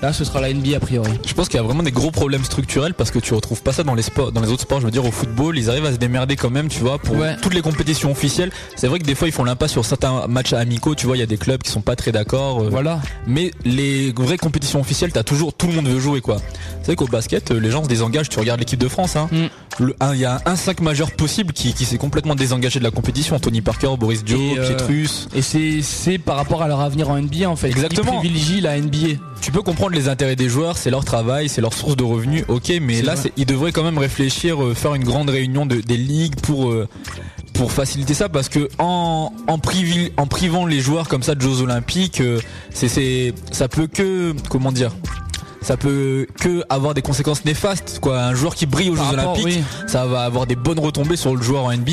Speaker 3: Là, ce sera la NBA a priori.
Speaker 4: Je pense qu'il y a vraiment des gros problèmes structurels parce que tu retrouves pas ça dans les sports, dans les autres sports. Je veux dire au football, ils arrivent à se démerder quand même, tu vois, pour
Speaker 3: Ouais.
Speaker 4: toutes les compétitions officielles. C'est vrai que des fois ils font l'impasse sur certains matchs amicaux. Tu vois, il y a des clubs qui sont pas très d'accord. euh,
Speaker 3: Voilà.
Speaker 4: Mais les vraies compétitions officielles, t'as toujours tout le monde veut jouer quoi. C'est vrai qu'au basket, euh, les gens se désengagent. Tu regardes l'équipe de France, hein.
Speaker 3: Mm.
Speaker 4: Le- un- Il y a un 5 majeur possible qui, qui s'est complètement désengagé de la compétition. Tony Parker, Boris Dio,
Speaker 3: Et, euh,
Speaker 4: Pietrus.
Speaker 3: Et c'est c'est par rapport à leur avenir en NBA en fait.
Speaker 4: Exactement.
Speaker 3: Ils privilégient la NBA.
Speaker 4: Tu peux comprendre les intérêts des joueurs, c'est leur travail, c'est leur source de revenus, ok, mais là, ils devraient quand même réfléchir, euh, faire une grande réunion de, des ligues pour euh, pour faciliter ça, parce que en en, privi- en privant les joueurs comme ça de Jeux Olympiques, euh, c'est ça peut que comment dire. Ça peut que avoir des conséquences néfastes quoi. Un joueur qui brille aux
Speaker 3: Par
Speaker 4: Jeux
Speaker 3: rapport,
Speaker 4: Olympiques,
Speaker 3: oui.
Speaker 4: ça va avoir des bonnes retombées sur le joueur en NBA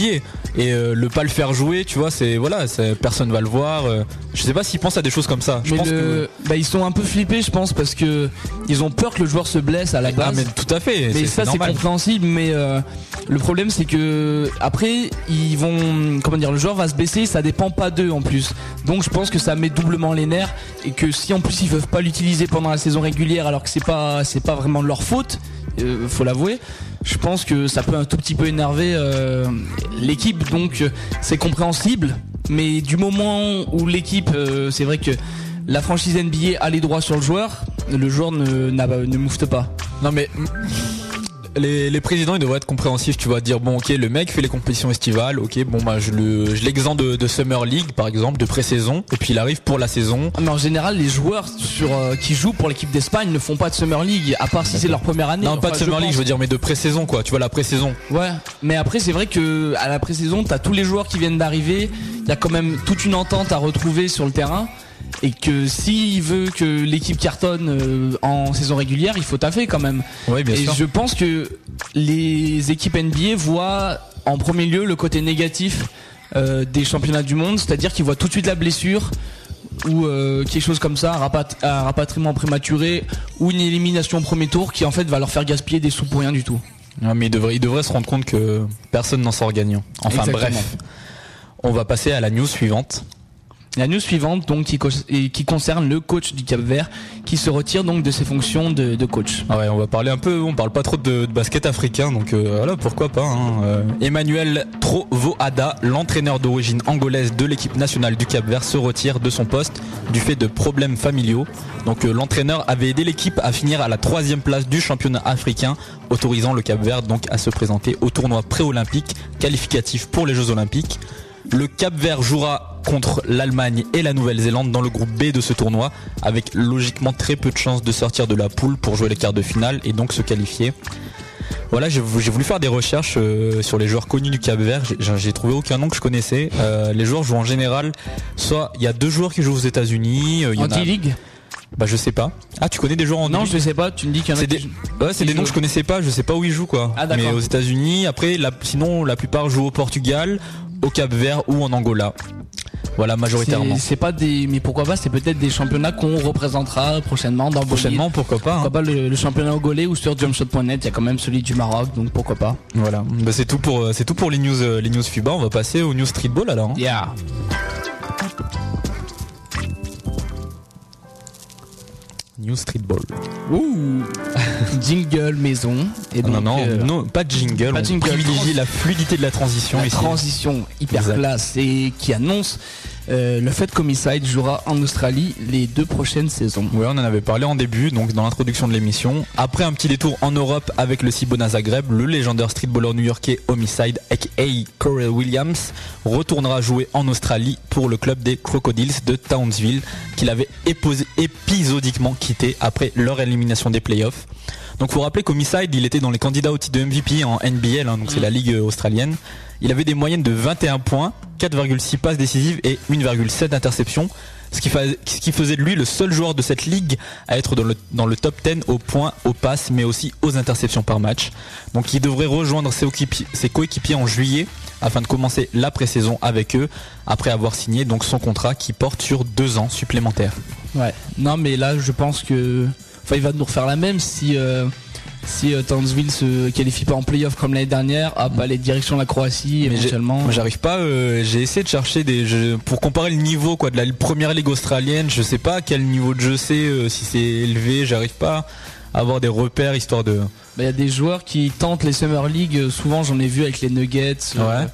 Speaker 4: et euh, le pas le faire jouer, tu vois, c'est voilà, personne va le voir. euh. je sais pas s'ils pensent à des choses comme ça. Je
Speaker 3: Mais
Speaker 4: pense que
Speaker 3: le- bah, ils sont un peu flippés, je pense, parce que ils ont peur que le joueur se blesse à la
Speaker 4: ah
Speaker 3: base.
Speaker 4: mais tout à fait.
Speaker 3: mais ça c'est compréhensible mais euh, le problème c'est que après ils vont comment dire le joueur va se baisser ça dépend pas d'eux en plus donc je pense que ça met doublement les nerfs et que si en plus ils peuvent pas l'utiliser pendant la saison régulière alors que c'est pas c'est pas vraiment de leur faute euh, faut l'avouer. Je pense que ça peut un tout petit peu énerver euh, l'équipe donc euh, c'est compréhensible. Mais du moment où l'équipe euh, c'est vrai que la franchise NBA a les droits sur le joueur le joueur ne, ne moufte pas.
Speaker 4: Non mais les, les présidents ils devraient être compréhensifs, tu vas dire bon ok le mec fait les compétitions estivales, ok bon bah je le je l'exempt de, de Summer League par exemple, de pré-saison, et puis il arrive pour la saison.
Speaker 3: Mais en général, les joueurs sur, euh, qui jouent pour l'équipe d'Espagne ne font pas de Summer League, à part si c'est leur première année.
Speaker 4: Non pas de Summer League, je veux dire mais de pré-saison quoi, tu vois la pré-saison.
Speaker 3: Ouais, mais après, c'est vrai que à la pré-saison, t'as tous les joueurs qui viennent d'arriver. Il y a quand même toute une entente à retrouver sur le terrain. Et que s'il veut que l'équipe cartonne euh, en saison régulière, il faut taffer quand même.
Speaker 4: Oui bien
Speaker 3: et
Speaker 4: sûr.
Speaker 3: je pense que les équipes NBA voient en premier lieu le côté négatif euh, des championnats du monde, c'est-à-dire qu'ils voient tout de suite la blessure ou euh, quelque chose comme ça, un, rapat- un rapatriement prématuré ou une élimination au premier tour qui en fait va leur faire gaspiller des sous pour rien du tout.
Speaker 4: Non, mais il devrait, il devrait se rendre compte que personne n'en sort gagnant. Enfin
Speaker 3: Exactement.
Speaker 4: bref. On va passer à la news suivante.
Speaker 3: La news suivante donc qui, concerne le coach du Cap Vert qui se retire donc de ses fonctions de, coach.
Speaker 4: Ah ouais, on va parler un peu, on parle pas trop de, basket africain, donc euh, voilà, pourquoi pas. hein. Euh, Emmanuel Trovoada, l'entraîneur d'origine angolaise de l'équipe nationale du Cap-Vert, se retire de son poste du fait de problèmes familiaux. Donc euh, l'entraîneur avait aidé l'équipe à finir à la troisième place du championnat africain, autorisant le Cap-Vert donc à se présenter au tournoi pré-olympique qualificatif pour les Jeux Olympiques. Le Cap-Vert jouera contre l'Allemagne et la Nouvelle-Zélande dans le groupe B de ce tournoi, avec logiquement très peu de chances de sortir de la poule pour jouer les quarts de finale et donc se qualifier. Voilà, j'ai voulu faire des recherches euh, sur les joueurs connus du Cap-Vert. J'ai- J'ai trouvé aucun nom que je connaissais. Euh, les joueurs jouent en général, soit il y a deux joueurs qui jouent aux États-Unis, euh, il y en a-
Speaker 3: Anti-League
Speaker 4: Bah je sais pas. Ah tu connais des joueurs en
Speaker 3: Non, je sais pas. Tu me dis qu'il y en a
Speaker 4: C'est des,
Speaker 3: qui-
Speaker 4: ouais, c'est des noms que je connaissais pas, je sais pas où ils jouent quoi.
Speaker 3: Ah, d'accord.
Speaker 4: Mais aux États-Unis, après la, sinon la plupart jouent au Portugal, au Cap Vert ou en Angola. Voilà majoritairement.
Speaker 3: C'est pas des, mais pourquoi pas C'est peut-être des championnats qu'on représentera prochainement dans le
Speaker 4: Prochainement pourquoi pas. hein.
Speaker 3: Pourquoi pas le, le championnat angolais ou sur jumpshot.net Il y a quand même celui du Maroc, donc pourquoi pas
Speaker 4: Voilà. Bah, c'est tout pour euh, c'est tout pour les news euh, les news FIBA. On va passer aux news streetball alors. hein.
Speaker 3: Yeah.
Speaker 4: News streetball.
Speaker 3: Ouh. Jingle maison. Et donc,
Speaker 4: non non
Speaker 3: euh,
Speaker 4: non pas de jingle.
Speaker 3: pas
Speaker 4: on
Speaker 3: jingle.
Speaker 4: privilégie la fluidité de la transition
Speaker 3: la
Speaker 4: ici.
Speaker 3: transition hyper
Speaker 4: Exact.
Speaker 3: classe et qui annonce euh, le fait qu'Homicide jouera en Australie les deux prochaines saisons.
Speaker 4: Ouais, on en avait parlé en début, donc dans l'introduction de l'émission. Après un petit détour en Europe avec le Cibona Zagreb, le légendaire streetballer new-yorkais Homicide, aka Corey Williams, retournera jouer en Australie pour le club des Crocodiles de Townsville, qu'il avait éposé- épisodiquement quitté après leur élimination des playoffs. Donc faut rappeler qu'Homicide, il était dans les candidats au titre de MVP en NBL, hein, donc c'est la ligue euh, australienne. Il avait des moyennes de 21 points, 4,6 passes décisives et 1,7 interceptions, ce qui, faisait de lui le seul joueur de cette ligue à être dans le, top 10 aux points, aux passes, mais aussi aux interceptions par match. Donc il devrait rejoindre ses coéquipiers en juillet afin de commencer la pré-saison avec eux, après avoir signé donc son contrat qui porte sur deux ans supplémentaires.
Speaker 3: Ouais. Non, mais là, je pense que. Enfin, il va nous refaire la même si. euh, Si euh, Townsville se qualifie pas en playoff comme l'année dernière, hop, aller direction la Croatie
Speaker 4: Mais j'ai-
Speaker 3: éventuellement.
Speaker 4: moi, j'arrive pas. euh, j'ai essayé de chercher des je- pour comparer le niveau quoi de la première ligue australienne. Je sais pas à quel niveau de jeu c'est, euh, si c'est élevé. J'arrive pas à avoir des repères histoire de.
Speaker 3: Bah, Il y a des joueurs qui tentent les Summer League, euh, souvent j'en ai vu avec les Nuggets
Speaker 4: Ouais.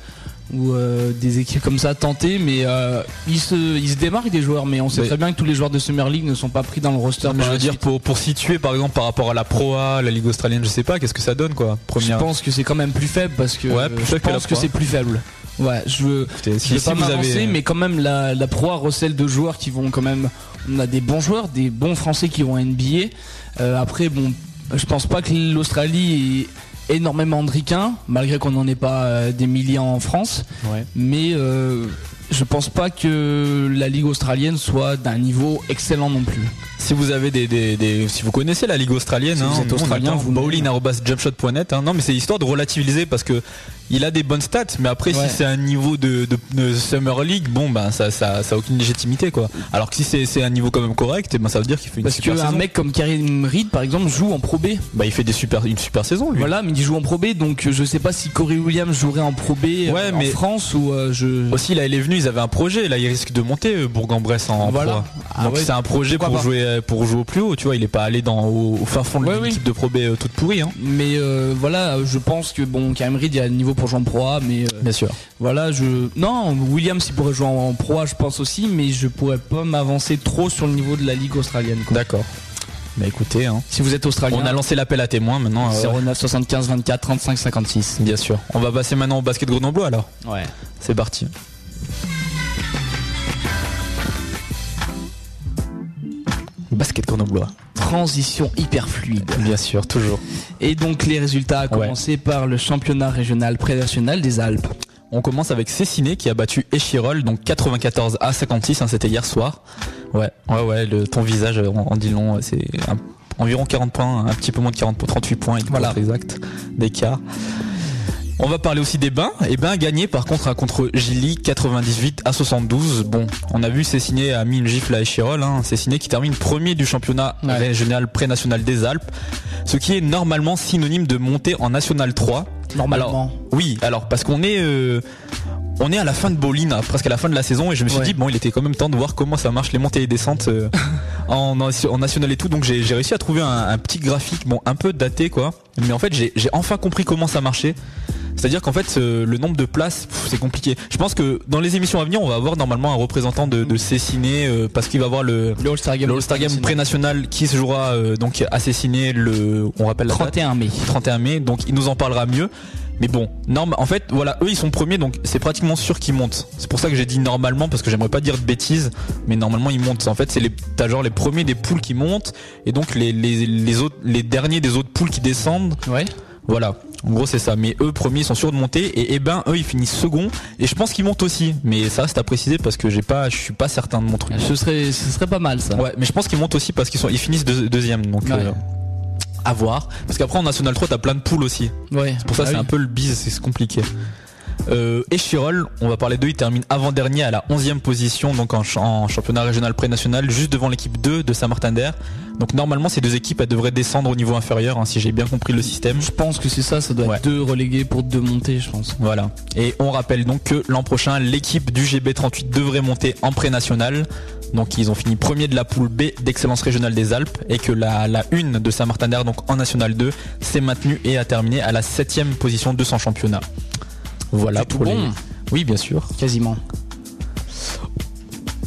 Speaker 3: Ou euh, des équipes comme ça tenter, mais euh, ils, se, ils se démarquent des joueurs, mais on sait
Speaker 4: Mais-
Speaker 3: très bien que tous les joueurs de Summer League ne sont pas pris dans le roster.
Speaker 4: Mais je veux dire pour pour situer par exemple par rapport à la Pro A, la ligue australienne, je sais pas qu'est-ce que ça donne quoi.
Speaker 3: je pense que c'est quand même plus faible parce que
Speaker 4: Ouais, plus
Speaker 3: je
Speaker 4: que
Speaker 3: pense que c'est plus faible. Ouais, je veux,
Speaker 4: Écoutez,
Speaker 3: je
Speaker 4: si,
Speaker 3: vais
Speaker 4: si
Speaker 3: pas
Speaker 4: vous
Speaker 3: m'avancer,
Speaker 4: avez.
Speaker 3: mais quand même la, la Pro A recèle de joueurs qui vont quand même. On a des bons joueurs, des bons Français qui vont à NBA. Euh, après, bon, je pense pas que l'Australie énormément de ricains, malgré qu'on n'en ait pas euh, des milliers en France.
Speaker 4: Ouais.
Speaker 3: Mais euh, je pense pas que la ligue australienne soit d'un niveau excellent non plus.
Speaker 4: Si vous avez des, des, des- si vous connaissez la ligue australienne,
Speaker 3: Si vous
Speaker 4: hein,
Speaker 3: êtes australien, vous
Speaker 4: bowling@jumpshot.net. Hein, non, mais c'est histoire de relativiser parce que il a des bonnes stats, mais après
Speaker 3: Ouais.
Speaker 4: si c'est un niveau de, de, de Summer League, bon ben ça, ça, ça a aucune légitimité quoi. Alors que si c'est, un niveau quand même correct, eh ben ça veut dire qu'il fait une
Speaker 3: Parce
Speaker 4: super saison.
Speaker 3: mec comme Karim Reed, par exemple, joue en Pro B.
Speaker 4: bah il fait des super, une super saison lui.
Speaker 3: Voilà, mais il joue en Pro B, donc euh, je sais pas si Corey Williams jouerait en Pro B euh,
Speaker 4: Ouais,
Speaker 3: en
Speaker 4: mais-
Speaker 3: France ou euh, je.
Speaker 4: Aussi là il est venu, ils avaient un projet, là il risque de monter euh, Bourg-en-Bresse en
Speaker 3: Voilà.
Speaker 4: Pro.
Speaker 3: Ah
Speaker 4: Donc
Speaker 3: ouais,
Speaker 4: c'est un projet pour
Speaker 3: pas.
Speaker 4: jouer pour jouer au plus haut, tu vois, il est pas allé dans au, au fin fond de
Speaker 3: oui.
Speaker 4: l'équipe de Pro B euh, toute pourrie hein.
Speaker 3: Mais euh, voilà, je pense que bon, Karim Reed, il a le niveau pour jouer en Pro A, mais euh,
Speaker 4: Bien sûr.
Speaker 3: voilà, je. Non, Williams, il pourrait jouer en, Pro A, je pense aussi, mais je pourrais pas m'avancer trop sur le niveau de la ligue australienne.
Speaker 4: D'accord. Bah écoutez, hein.
Speaker 3: Si vous êtes australien,
Speaker 4: on a lancé l'appel à témoins maintenant. euh,
Speaker 3: 09 75 24 35 56.
Speaker 4: Bien sûr. On va passer maintenant au basket grenoblois alors.
Speaker 3: Ouais.
Speaker 4: C'est parti. Basket grenoblois.
Speaker 3: Transition hyper fluide.
Speaker 4: Bien sûr, toujours.
Speaker 3: Et donc les résultats, à commencer par le championnat régional pré-national des Alpes.
Speaker 4: On commence avec Cessiné qui a battu Échirol, donc 94 à 56, hein, c'était hier soir. Ouais, ouais, ouais, le, ton visage en, dit long, c'est environ 40 points, un petit peu moins de 40 points, 38 points,
Speaker 3: voilà.
Speaker 4: exact, d'écart. On va parler aussi des bains. Et ben gagné par contre contre Gilly 98 à 72. Bon, on a vu Cessiné a mis une gifle à Échirol. Hein. Cessiné qui termine premier du championnat
Speaker 3: Ouais.
Speaker 4: régional pré-national des Alpes, ce qui est normalement synonyme de montée en National 3.
Speaker 3: Normalement.
Speaker 4: Oui, alors parce qu'on est euh, on est à la fin de Bolin, hein, presque à la fin de la saison, et je me suis
Speaker 3: Ouais.
Speaker 4: dit bon, il était quand même temps de voir comment ça marche les montées et descentes euh, en, en national et tout. Donc j'ai réussi à trouver un, un petit graphique, bon, un peu daté quoi, mais en fait j'ai enfin compris comment ça marchait. C'est-à-dire qu'en fait, euh, le nombre de places, c'est compliqué. Je pense que dans les émissions à venir, on va avoir normalement un représentant de, de Cessiné, euh, parce qu'il va avoir le,
Speaker 3: Le All-Star Game,
Speaker 4: Game pré-national qui se jouera euh, donc à Cessiné le, on rappelle la date
Speaker 3: 31 mai.
Speaker 4: 31 mai, donc il nous en parlera mieux. Mais bon, norme, en fait, voilà, eux ils sont premiers, donc c'est pratiquement sûr qu'ils montent. C'est pour ça que j'ai dit normalement, parce que j'aimerais pas dire de bêtises, mais normalement ils montent. En fait, c'est les, t'as genre les premiers des poules qui montent, et donc les, les, les autres, les derniers des autres poules qui descendent.
Speaker 3: Ouais.
Speaker 4: Voilà. En gros, c'est ça. Mais eux, premiers, ils sont sûrs de monter. Et eh ben, eux, ils finissent second. Et je pense qu'ils montent aussi. Mais ça, c'est à préciser parce que j'ai pas, je suis pas certain de mon truc.
Speaker 3: Ce serait, ce serait pas mal ça.
Speaker 4: Ouais, mais je pense qu'ils montent aussi parce qu'ils sont, ils finissent deux- deuxième. Donc,
Speaker 3: Ouais.
Speaker 4: euh, à voir. Parce qu'après, en National 3, t'as plein de poules aussi.
Speaker 3: Ouais.
Speaker 4: C'est pour ça,
Speaker 3: Ah
Speaker 4: c'est
Speaker 3: oui.
Speaker 4: un peu le bise, c'est compliqué. Euh, et Chirol, on va parler d'eux, il termine avant-dernier à la 11e position, donc en, ch- en championnat régional pré-national, juste devant l'équipe 2 de Saint-Martin-d'Air. Donc normalement, ces deux équipes, elles devraient descendre au niveau inférieur, hein, si j'ai bien compris le système.
Speaker 3: Je pense que c'est ça, ça doit
Speaker 4: Ouais.
Speaker 3: être deux relégués pour deux montées, je pense.
Speaker 4: Voilà. Et on rappelle donc que l'an prochain, l'équipe du GB38 devrait monter en pré-national. Donc ils ont fini premier de la poule B d'excellence régionale des Alpes et que la, la une de Saint-Martin-d'Air, donc en National 2, s'est maintenue et a terminé à la 7 position de son championnat. Voilà
Speaker 3: tout
Speaker 4: pour les...
Speaker 3: bon.
Speaker 4: Oui, bien sûr.
Speaker 3: Quasiment.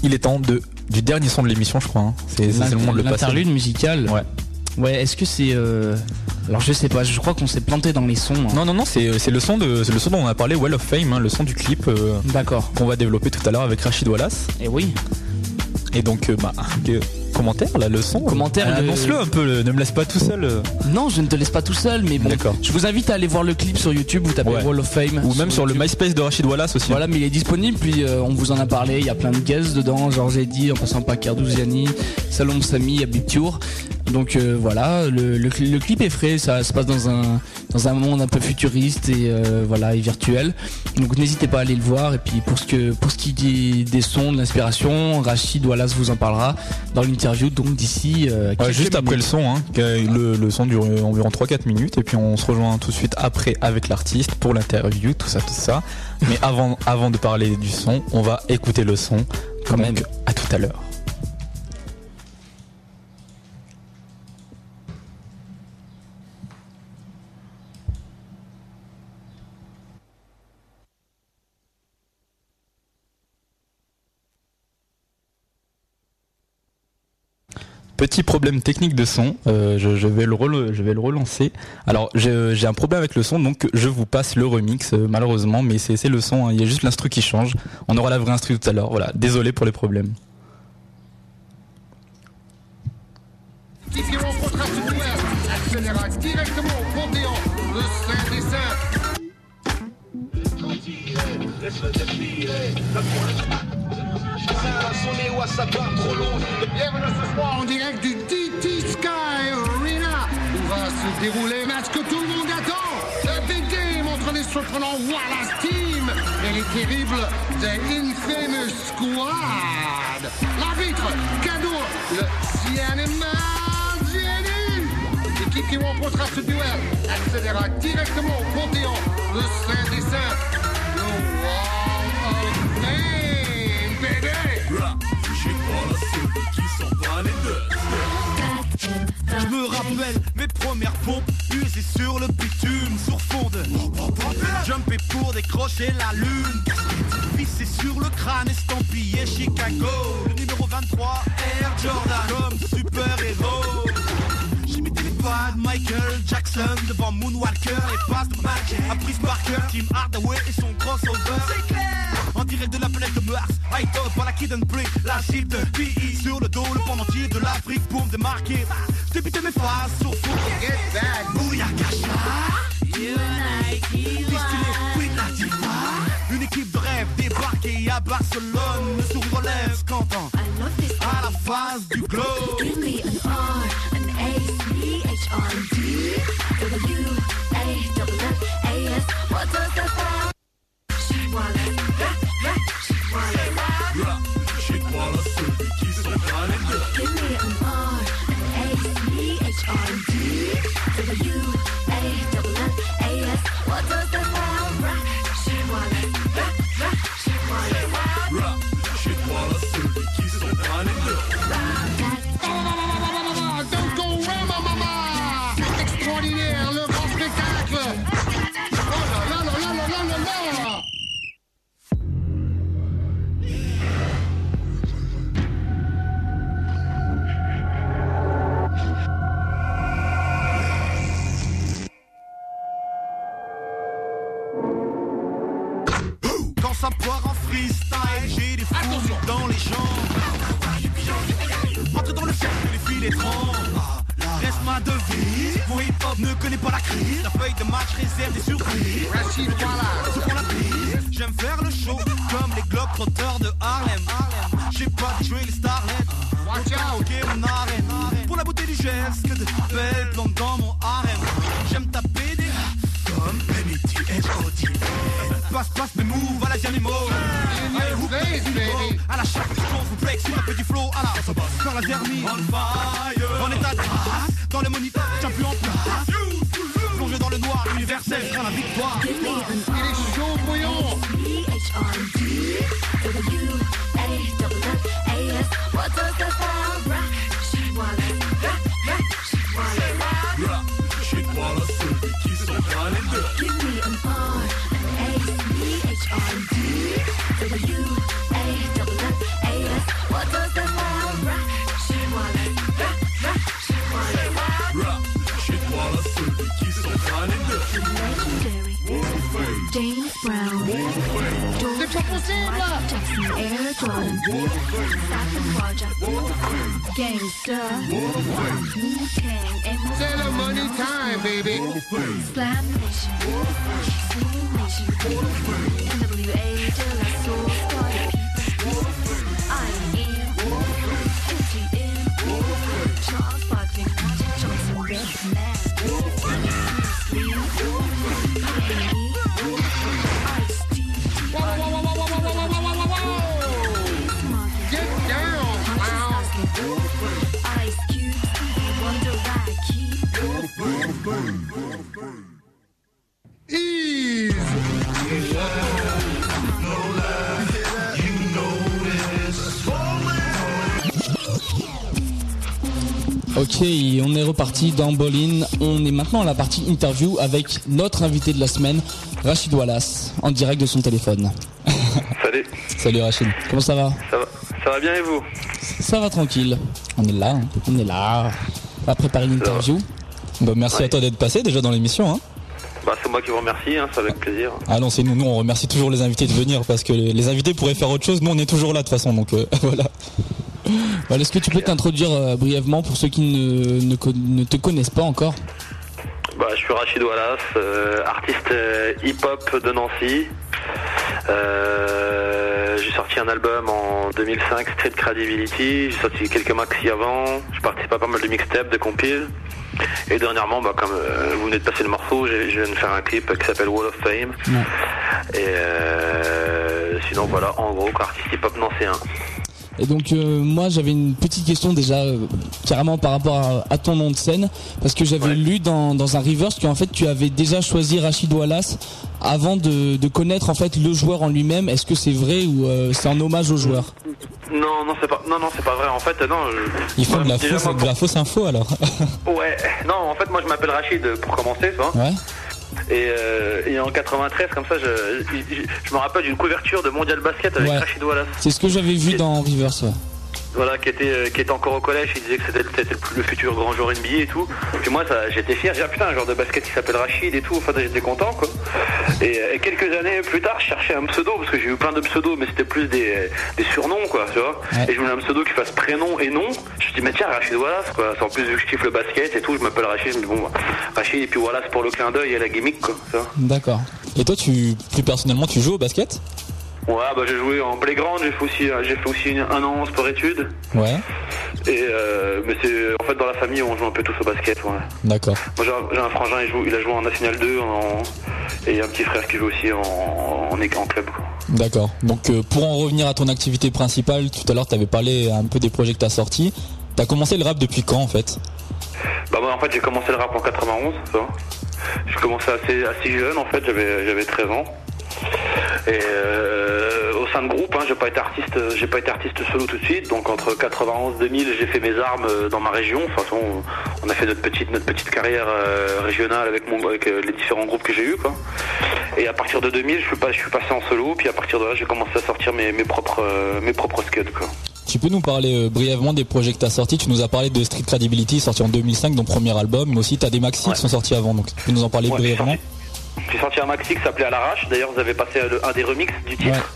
Speaker 4: Il est temps de du dernier son de l'émission, je crois. hein. C'est le moment de le passer.
Speaker 3: L'interlude musicale.
Speaker 4: Ouais.
Speaker 3: Ouais, est-ce que c'est. euh, Alors je sais pas, je crois qu'on s'est planté dans les sons. hein.
Speaker 4: Non, non, non, c'est c'est le son de, c'est le son dont on a parlé, Well of Fame, hein, le son du clip euh,
Speaker 3: D'accord.
Speaker 4: qu'on va développer tout à l'heure avec Rachid Wallace.
Speaker 3: Et oui.
Speaker 4: Et donc, euh, bah, que- commentaire là, le son.
Speaker 3: Commentaire,
Speaker 4: Euh,
Speaker 3: le-
Speaker 4: Annonce-le un peu, le- ne me laisse pas tout seul. euh.
Speaker 3: Non, je ne te laisse pas tout seul, mais bon.
Speaker 4: D'accord.
Speaker 3: Je vous invite à aller voir le clip sur YouTube, vous tapez
Speaker 4: Ouais.
Speaker 3: Wall of Fame.
Speaker 4: Ou même sur le. MySpace de Rachid Wallace aussi.
Speaker 3: Voilà, mais il est disponible, puis euh, on vous en a parlé, il y a plein de guests dedans, Georges Eddy, en passant par Kardouziani, Salom Sami, Habib Tour. Donc euh, voilà, le, le cli- le clip est frais, ça se passe dans un, dans un monde un peu futuriste et euh, voilà et virtuel. Donc n'hésitez pas à aller le voir. Et puis pour ce que pour ce qui dit des sons, de l'inspiration, Rachid Wallace vous en parlera dans Donc d'ici euh,
Speaker 4: juste après le son, hein, le, le son dure environ 3-4 minutes et puis on se rejoint tout de suite après avec l'artiste pour l'interview, tout ça, tout ça. Mais avant, avant de parler du son, on va écouter le son.
Speaker 3: Quand
Speaker 4: Donc,
Speaker 3: même.
Speaker 4: À tout à l'heure. Petit problème technique de son, euh, je, vais le relancer. Alors j'ai un problème avec le son, donc je vous passe le remix euh, malheureusement, mais c'est le son, hein, il y a juste l'instru qui change. On aura la vraie instru tout à l'heure. Voilà, désolé pour les problèmes.
Speaker 8: Le des Saints. Bienvenue ce soir en direct du DT Sky Arena où va se dérouler un match que tout le monde attend. Le big game entre les surprenants Wallace Team et les terribles The Infamous Squad. L'arbitre, Cadeau, le Jenny. L'équipe qui rencontrera ce duel accédera directement au Panthéon, le Saint des Saints, le Wall of Fame,
Speaker 6: Je me rappelle mes premières pompes usées sur le bitume sur fond de Jumper pour décrocher la lune. Vissé sur le crâne estampillé Chicago. Le numéro 23 Air Jordan. Comme super héros J'imitais les pas de Michael Jackson devant Moonwalker et passes de Magic à Prise Parker, Tim Hardaway et son crossover. C'est clair direct de la planète de Mars. High top par la Kid and Play La cible de PE sur le dos Le pendantier de l'Afrique pour me démarquer Débuter mes phases sur fond
Speaker 8: Get back.
Speaker 6: Booyakasha Distillé, Queen Latifah Une équipe de rêve débarquée à Barcelone. Le sourire lèvres scantant À la face du globe.
Speaker 9: Give me an R, an A, C, H, R, Slam
Speaker 3: on est reparti dans Bolin. On est maintenant à la partie interview avec notre invité de la semaine, Rachid Wallace, en direct de son téléphone.
Speaker 10: Salut,
Speaker 3: Salut Rachid, comment ça va?
Speaker 10: Ça va, ça va bien et vous?
Speaker 3: Ça va tranquille. On est là, on est là. On va préparer l'interview.
Speaker 4: Bah, merci
Speaker 10: Ouais.
Speaker 4: à toi d'être passé déjà dans l'émission. Hein.
Speaker 10: Bah c'est moi qui vous remercie, hein, c'est avec plaisir.
Speaker 4: Ah non, c'est nous, nous on remercie toujours les invités de venir parce que les les invités pourraient faire autre chose. Nous on est toujours là de toute façon, donc euh, voilà.
Speaker 3: Voilà, Est-ce que tu peux t'introduire euh, brièvement pour ceux qui ne, ne, co- ne te connaissent pas encore?
Speaker 10: Bah je suis Rachid Wallace, euh, artiste euh, hip-hop de Nancy. Euh, j'ai sorti un album en 2005, Street Credibility. J'ai sorti quelques maxi avant. Je participe à pas mal de mixtapes, de compiles. Et dernièrement, bah, comme euh, vous venez de passer le morceau, je viens de faire un clip qui s'appelle Wall of Fame.
Speaker 3: Ouais.
Speaker 10: Et euh, sinon voilà, en gros, artiste hip-hop nancéen.
Speaker 3: Et donc euh, moi j'avais une petite question déjà euh, carrément par rapport à, à ton nom de scène parce que j'avais
Speaker 10: Ouais.
Speaker 3: lu dans, dans un reverse qu'en fait tu avais déjà choisi Rachid Wallace avant de, de connaître en fait le joueur en lui-même. Est-ce que c'est vrai ou euh, c'est en hommage au joueur?
Speaker 10: Non, non, c'est pas, non, non, c'est pas vrai. En fait, non. je-
Speaker 4: font
Speaker 10: moi,
Speaker 4: de la, fausse, de la fausse info alors.
Speaker 10: Ouais, non, en fait, moi je m'appelle Rachid pour commencer.
Speaker 3: Ouais.
Speaker 10: Et, euh, et en 93, comme ça, je, je, je me rappelle d'une couverture de Mondial Basket avec
Speaker 3: Ouais.
Speaker 10: Rachid Wallace.
Speaker 3: C'est ce que j'avais vu dans reverse. Ouais.
Speaker 10: Voilà, qui était, euh, qui était encore au collège, il disait que c'était c'était le, futur grand joueur NBA et tout. Puis moi, ça, j'étais fier, j'ai dit, ah, putain, un joueur de basket qui s'appelle Rachid et tout, enfin, j'étais content, quoi. Et, euh, quelques années plus tard, je cherchais un pseudo, parce que j'ai eu plein de pseudos, mais c'était plus des, des surnoms, quoi, tu vois. Et je voulais un pseudo qui fasse prénom et nom. Je me suis dit, mais tiens, Rachid Wallace, quoi. C'est en plus, vu que je kiffe le basket et tout, je m'appelle Rachid, je me dis, bon, Rachid et puis Wallace pour le clin d'œil et la gimmick, quoi.
Speaker 3: D'accord.
Speaker 4: Et toi, tu plus personnellement, tu joues au basket?
Speaker 10: Ouais, bah j'ai joué en playground, j'ai fait aussi, j'ai fait aussi une- un an en sport-études.
Speaker 4: Ouais.
Speaker 10: Et euh, mais c'est en fait dans la famille on joue un peu tous au basket. Ouais.
Speaker 4: D'accord.
Speaker 10: Moi j'ai un- j'ai frangin, il, joue, il a joué en National 2 en- et il y a un petit frère qui joue aussi en, en, en club.
Speaker 4: D'accord. Donc euh, pour en revenir à ton activité principale, tout à l'heure tu avais parlé un peu des projets que tu as sortis. T'as commencé le rap depuis quand en fait?
Speaker 10: Bah moi en fait j'ai commencé le rap en 91. ça. J'ai commencé assez, assez jeune en fait, j'avais 13 ans. Et euh, au sein de groupe, hein, j'ai pas été artiste, j'ai pas été artiste solo tout de suite. Donc entre 91 2000, j'ai fait mes armes euh, dans ma région. De toute façon, on a fait notre petite notre petite carrière euh, régionale avec mon avec les différents groupes que j'ai eu quoi. Et à partir de 2000, je suis pas je suis passé en solo. Puis à partir de là, j'ai commencé à sortir mes, mes propres euh, mes propres scuds quoi.
Speaker 4: Tu peux nous parler brièvement des projets que tu as sortis? Tu nous as parlé de Street Credibility sorti en 2005, ton premier album, mais aussi tu as des maxi
Speaker 10: Ouais.
Speaker 4: qui sont sortis avant. Donc tu peux nous en parler
Speaker 10: Ouais,
Speaker 4: brièvement?
Speaker 10: J'ai sorti un maxi qui s'appelait À l'arrache. D'ailleurs, vous avez passé un des remixes du titre.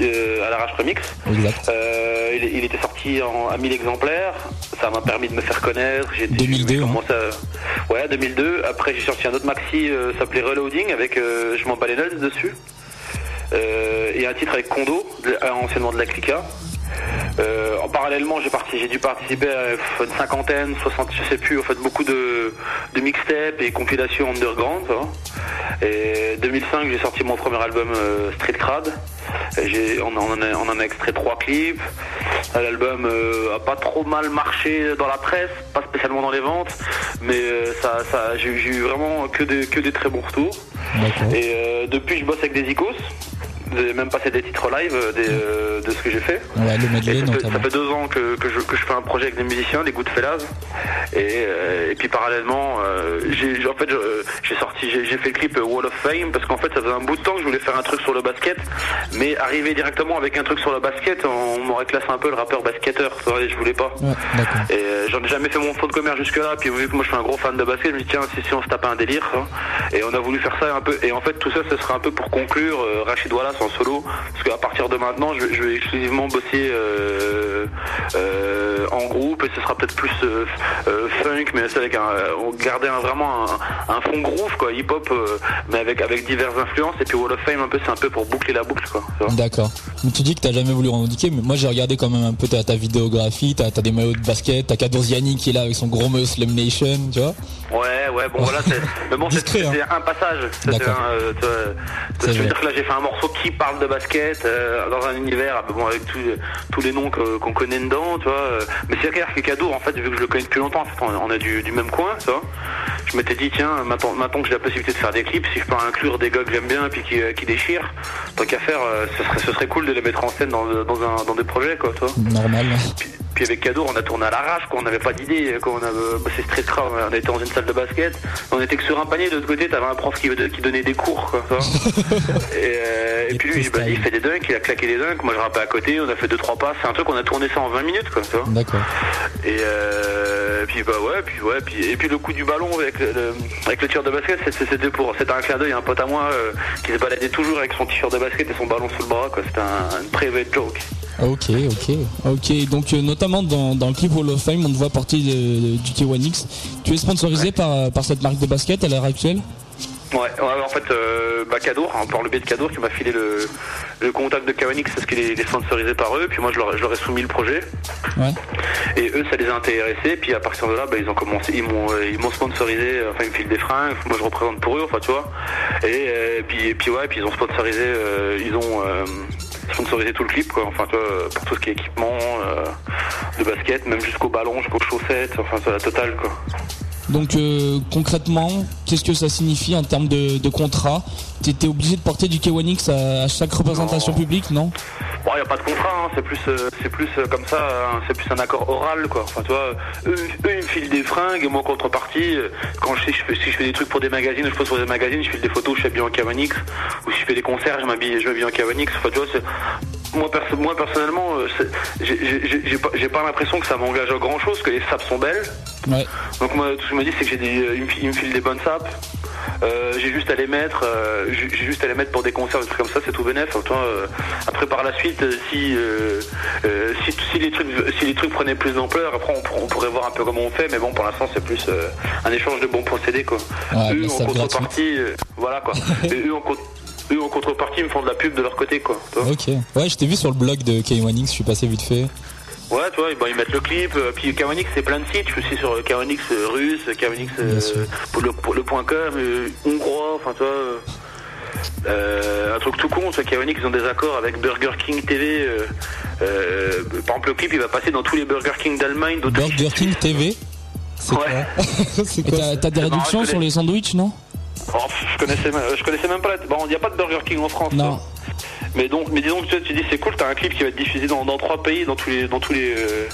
Speaker 10: euh, à l'arrache remix.
Speaker 4: Exact.
Speaker 10: Euh, il, il était sorti en, à 1000 exemplaires. Ça m'a permis de me faire connaître. J'ai
Speaker 4: 2002,
Speaker 10: j'ai
Speaker 4: hein.
Speaker 10: à- Ouais, 2002. Après, j'ai sorti un autre maxi, euh, s'appelait Reloading, avec euh, Je m'en bats les dessus. Et un titre avec Kondo, de- anciennement de la Clica. Euh, en parallèlement, j'ai dû participer à une cinquantaine, 60, je sais plus, en fait, beaucoup de, de mixtapes et compilations underground. va. Et 2005, j'ai sorti mon premier album euh, Street Crad. Et on, en a, on en a extrait trois clips. L'album euh, a pas trop mal marché dans la presse, pas spécialement dans les ventes, mais euh, ça, ça, j'ai eu vraiment que des, que des très bons retours. Et depuis, je bosse avec des icos. Même passé des titres live euh, des, euh, de ce que j'ai fait.
Speaker 4: Ouais, le
Speaker 10: Et
Speaker 4: medley
Speaker 10: ça, fait,
Speaker 4: notamment.
Speaker 10: ça fait deux ans que, que, je, que je fais un projet avec des musiciens, des Goodfellas. Et, euh, et puis parallèlement, euh, j'ai en fait j'ai sorti, j'ai fait le clip Wall of Fame parce qu'en fait ça faisait un bout de temps que je voulais faire un truc sur le basket, mais arriver directement avec un truc sur le basket, on m'aurait classé un peu le rappeur basketteur. je voulais pas.
Speaker 4: Ouais.
Speaker 10: Et euh, j'en ai jamais fait mon fond de commerce jusque là. Puis vu que moi je suis un gros fan de basket, je me dis tiens si, si on se tape un délire. hein. Et on a voulu faire ça un peu. Et en fait tout ça ce sera un peu pour conclure Rachid Wallace en solo. Parce qu'à partir de maintenant je, vais- je vais exclusivement bosser euh, euh, en groupe et ce sera peut-être plus euh, funk, mais c'est avec un, gardait un, vraiment un, un fond groove quoi, hip hop, mais avec avec diverses influences. Et puis Wall of Fame un peu c'est un peu pour boucler la boucle quoi.
Speaker 4: D'accord. Tu dis que t'as jamais voulu revendiquer, mais moi j'ai regardé quand même un peu ta, ta vidéographie, t'as as des maillots de basket, t'as Kadour Ziani qui est là avec son gros maillot Slam Nation, tu vois.
Speaker 10: Ouais, ouais, bon voilà, c'est. Bon, c'est-
Speaker 4: hein.
Speaker 10: un passage.
Speaker 4: D'accord.
Speaker 10: euh, tu veux dire que là, j'ai fait un morceau qui parle de basket euh, dans un univers, ah, bon, avec tous tous les noms qu'on connaît dedans, tu vois. euh. Mais c'est clair que Cadour, en fait, vu que je le connais depuis longtemps, en fait, on est du, du même coin, tu vois. Je m'étais dit, tiens, maintenant, maintenant que j'ai la possibilité de faire des clips, si je peux inclure des gars que j'aime bien puis qui, euh, qui déchirent, tant qu'à faire, ce serait, ce serait cool de les mettre en scène dans, dans, un, dans des projets, quoi, tu vois.
Speaker 4: Normal.
Speaker 10: Puis avec Cadour, on a tourné à l'arrache, quoi. On n'avait pas d'idée. Quand on a bossé Street Crowd, on était dans une salle de basket. On était que sur un panier. De l'autre côté, t'avais un prof qui, qui donnait des cours, quoi. et, euh, et puis lui, bah, il fait des dunks, il a claqué des dunks. Moi, je rappais à côté. On a fait deux trois passes. C'est un truc, on a tourné ça en 20 minutes, quoi.
Speaker 4: D'accord.
Speaker 10: Et euh, puis bah ouais, puis ouais, puis et puis le coup du ballon avec le, avec le tir de basket, c'est- c'était pour, c'était un clin d'œil un pote à moi euh, qui se baladait toujours avec son t-shirt de basket et son ballon sous le bras, quoi. C'était un, une private joke.
Speaker 4: Ok, ok.
Speaker 3: Ok, donc euh, notamment dans, dans le clip Hall of Fame, on te voit porter euh, du K1X. Tu es sponsorisé par, par cette marque de basket à l'heure actuelle?
Speaker 10: Ouais, ouais, en fait, euh, bah, Cadour, hein, par le biais de Cadour, qui m'a filé le, le contact de Kawanix, parce qu'il est, sponsorisé par eux, puis moi je leur, je leur ai soumis le projet,
Speaker 3: Ouais.
Speaker 10: et eux ça les a intéressés, puis à partir de là, bah, ils ont commencé, ils m'ont, euh, ils m'ont sponsorisé, euh, enfin ils me filent des fringues, moi je représente pour eux, enfin tu vois, et, euh, puis, et puis ouais, puis ils ont sponsorisé, euh, ils ont sponsorisé tout le clip, quoi, enfin pour tout ce qui est équipement, euh, de basket, même jusqu'au ballon, jusqu'aux chaussettes, enfin c'est la totale, quoi.
Speaker 3: Donc euh, concrètement, qu'est-ce que ça signifie en termes de contrat? T'étais obligé de porter du K1X à, à chaque représentation
Speaker 10: Non.
Speaker 3: publique, non?
Speaker 10: Bon, y a pas de contrat, hein, c'est plus, euh, c'est plus euh, comme ça, hein, c'est plus un accord oral, quoi. Enfin, tu vois, eux, eux, ils me filent des fringues, et moi, en contrepartie, euh, quand je, sais- je fais, si je fais des trucs pour des magazines, je pose pour des magazines, je file des photos, je suis habillé en Kavanix, ou si je fais des concerts, je m'habille, je m'habille en Kavanix. Enfin, tu vois, moi, perso- moi, personnellement, j'ai- pas, pas l'impression que ça m'engage à grand chose, que les sapes sont belles.
Speaker 3: Ouais.
Speaker 10: Donc moi, tout ce que je me dis, c'est que j'ai des, ils me filent- ils me filent des bonnes sapes. Euh, j'ai juste à les mettre, euh, j'ai juste à les mettre pour des concerts, des trucs comme ça, c'est tout bénef. Euh, après par la suite, si, si si les trucs si les trucs prenaient plus d'ampleur, après on, pour- on pourrait voir un peu comment on fait, mais bon pour l'instant c'est plus un échange de bons procédés quoi.
Speaker 4: Ouais,
Speaker 10: eux en contrepartie, voilà quoi. Et eux en, co- eux en contrepartie ils me font de la pub de leur côté quoi.
Speaker 4: Ok. Ouais, je t'ai vu sur le blog de K1X, je suis passé vite fait.
Speaker 10: Ouais, tu vois, bon, ils mettent le clip, euh, puis Kawanix c'est plein de sites, je suis aussi sur Kawanix euh, russe, euh,
Speaker 4: sûr.
Speaker 10: pour le, pour le point com, euh, hongrois, enfin tu vois, euh, un truc tout con, tu vois, ils ont des accords avec Burger King TV, euh, euh, par exemple le clip il va passer dans tous les Burger King d'Allemagne.
Speaker 4: Burger King TV. C'est
Speaker 10: Ouais.
Speaker 4: quoi C'est
Speaker 3: Et
Speaker 4: quoi
Speaker 3: t'as des réductions sur les sandwichs, non?
Speaker 10: Oh, je connaissais même, je connaissais même pas la... Bon, il n'y a pas de Burger King en France.
Speaker 3: Non.
Speaker 10: toi. Mais donc, mais disons que tu, tu dis c'est cool, t'as un clip qui va être diffusé dans, dans trois pays, dans tous les, dans tous les, euh,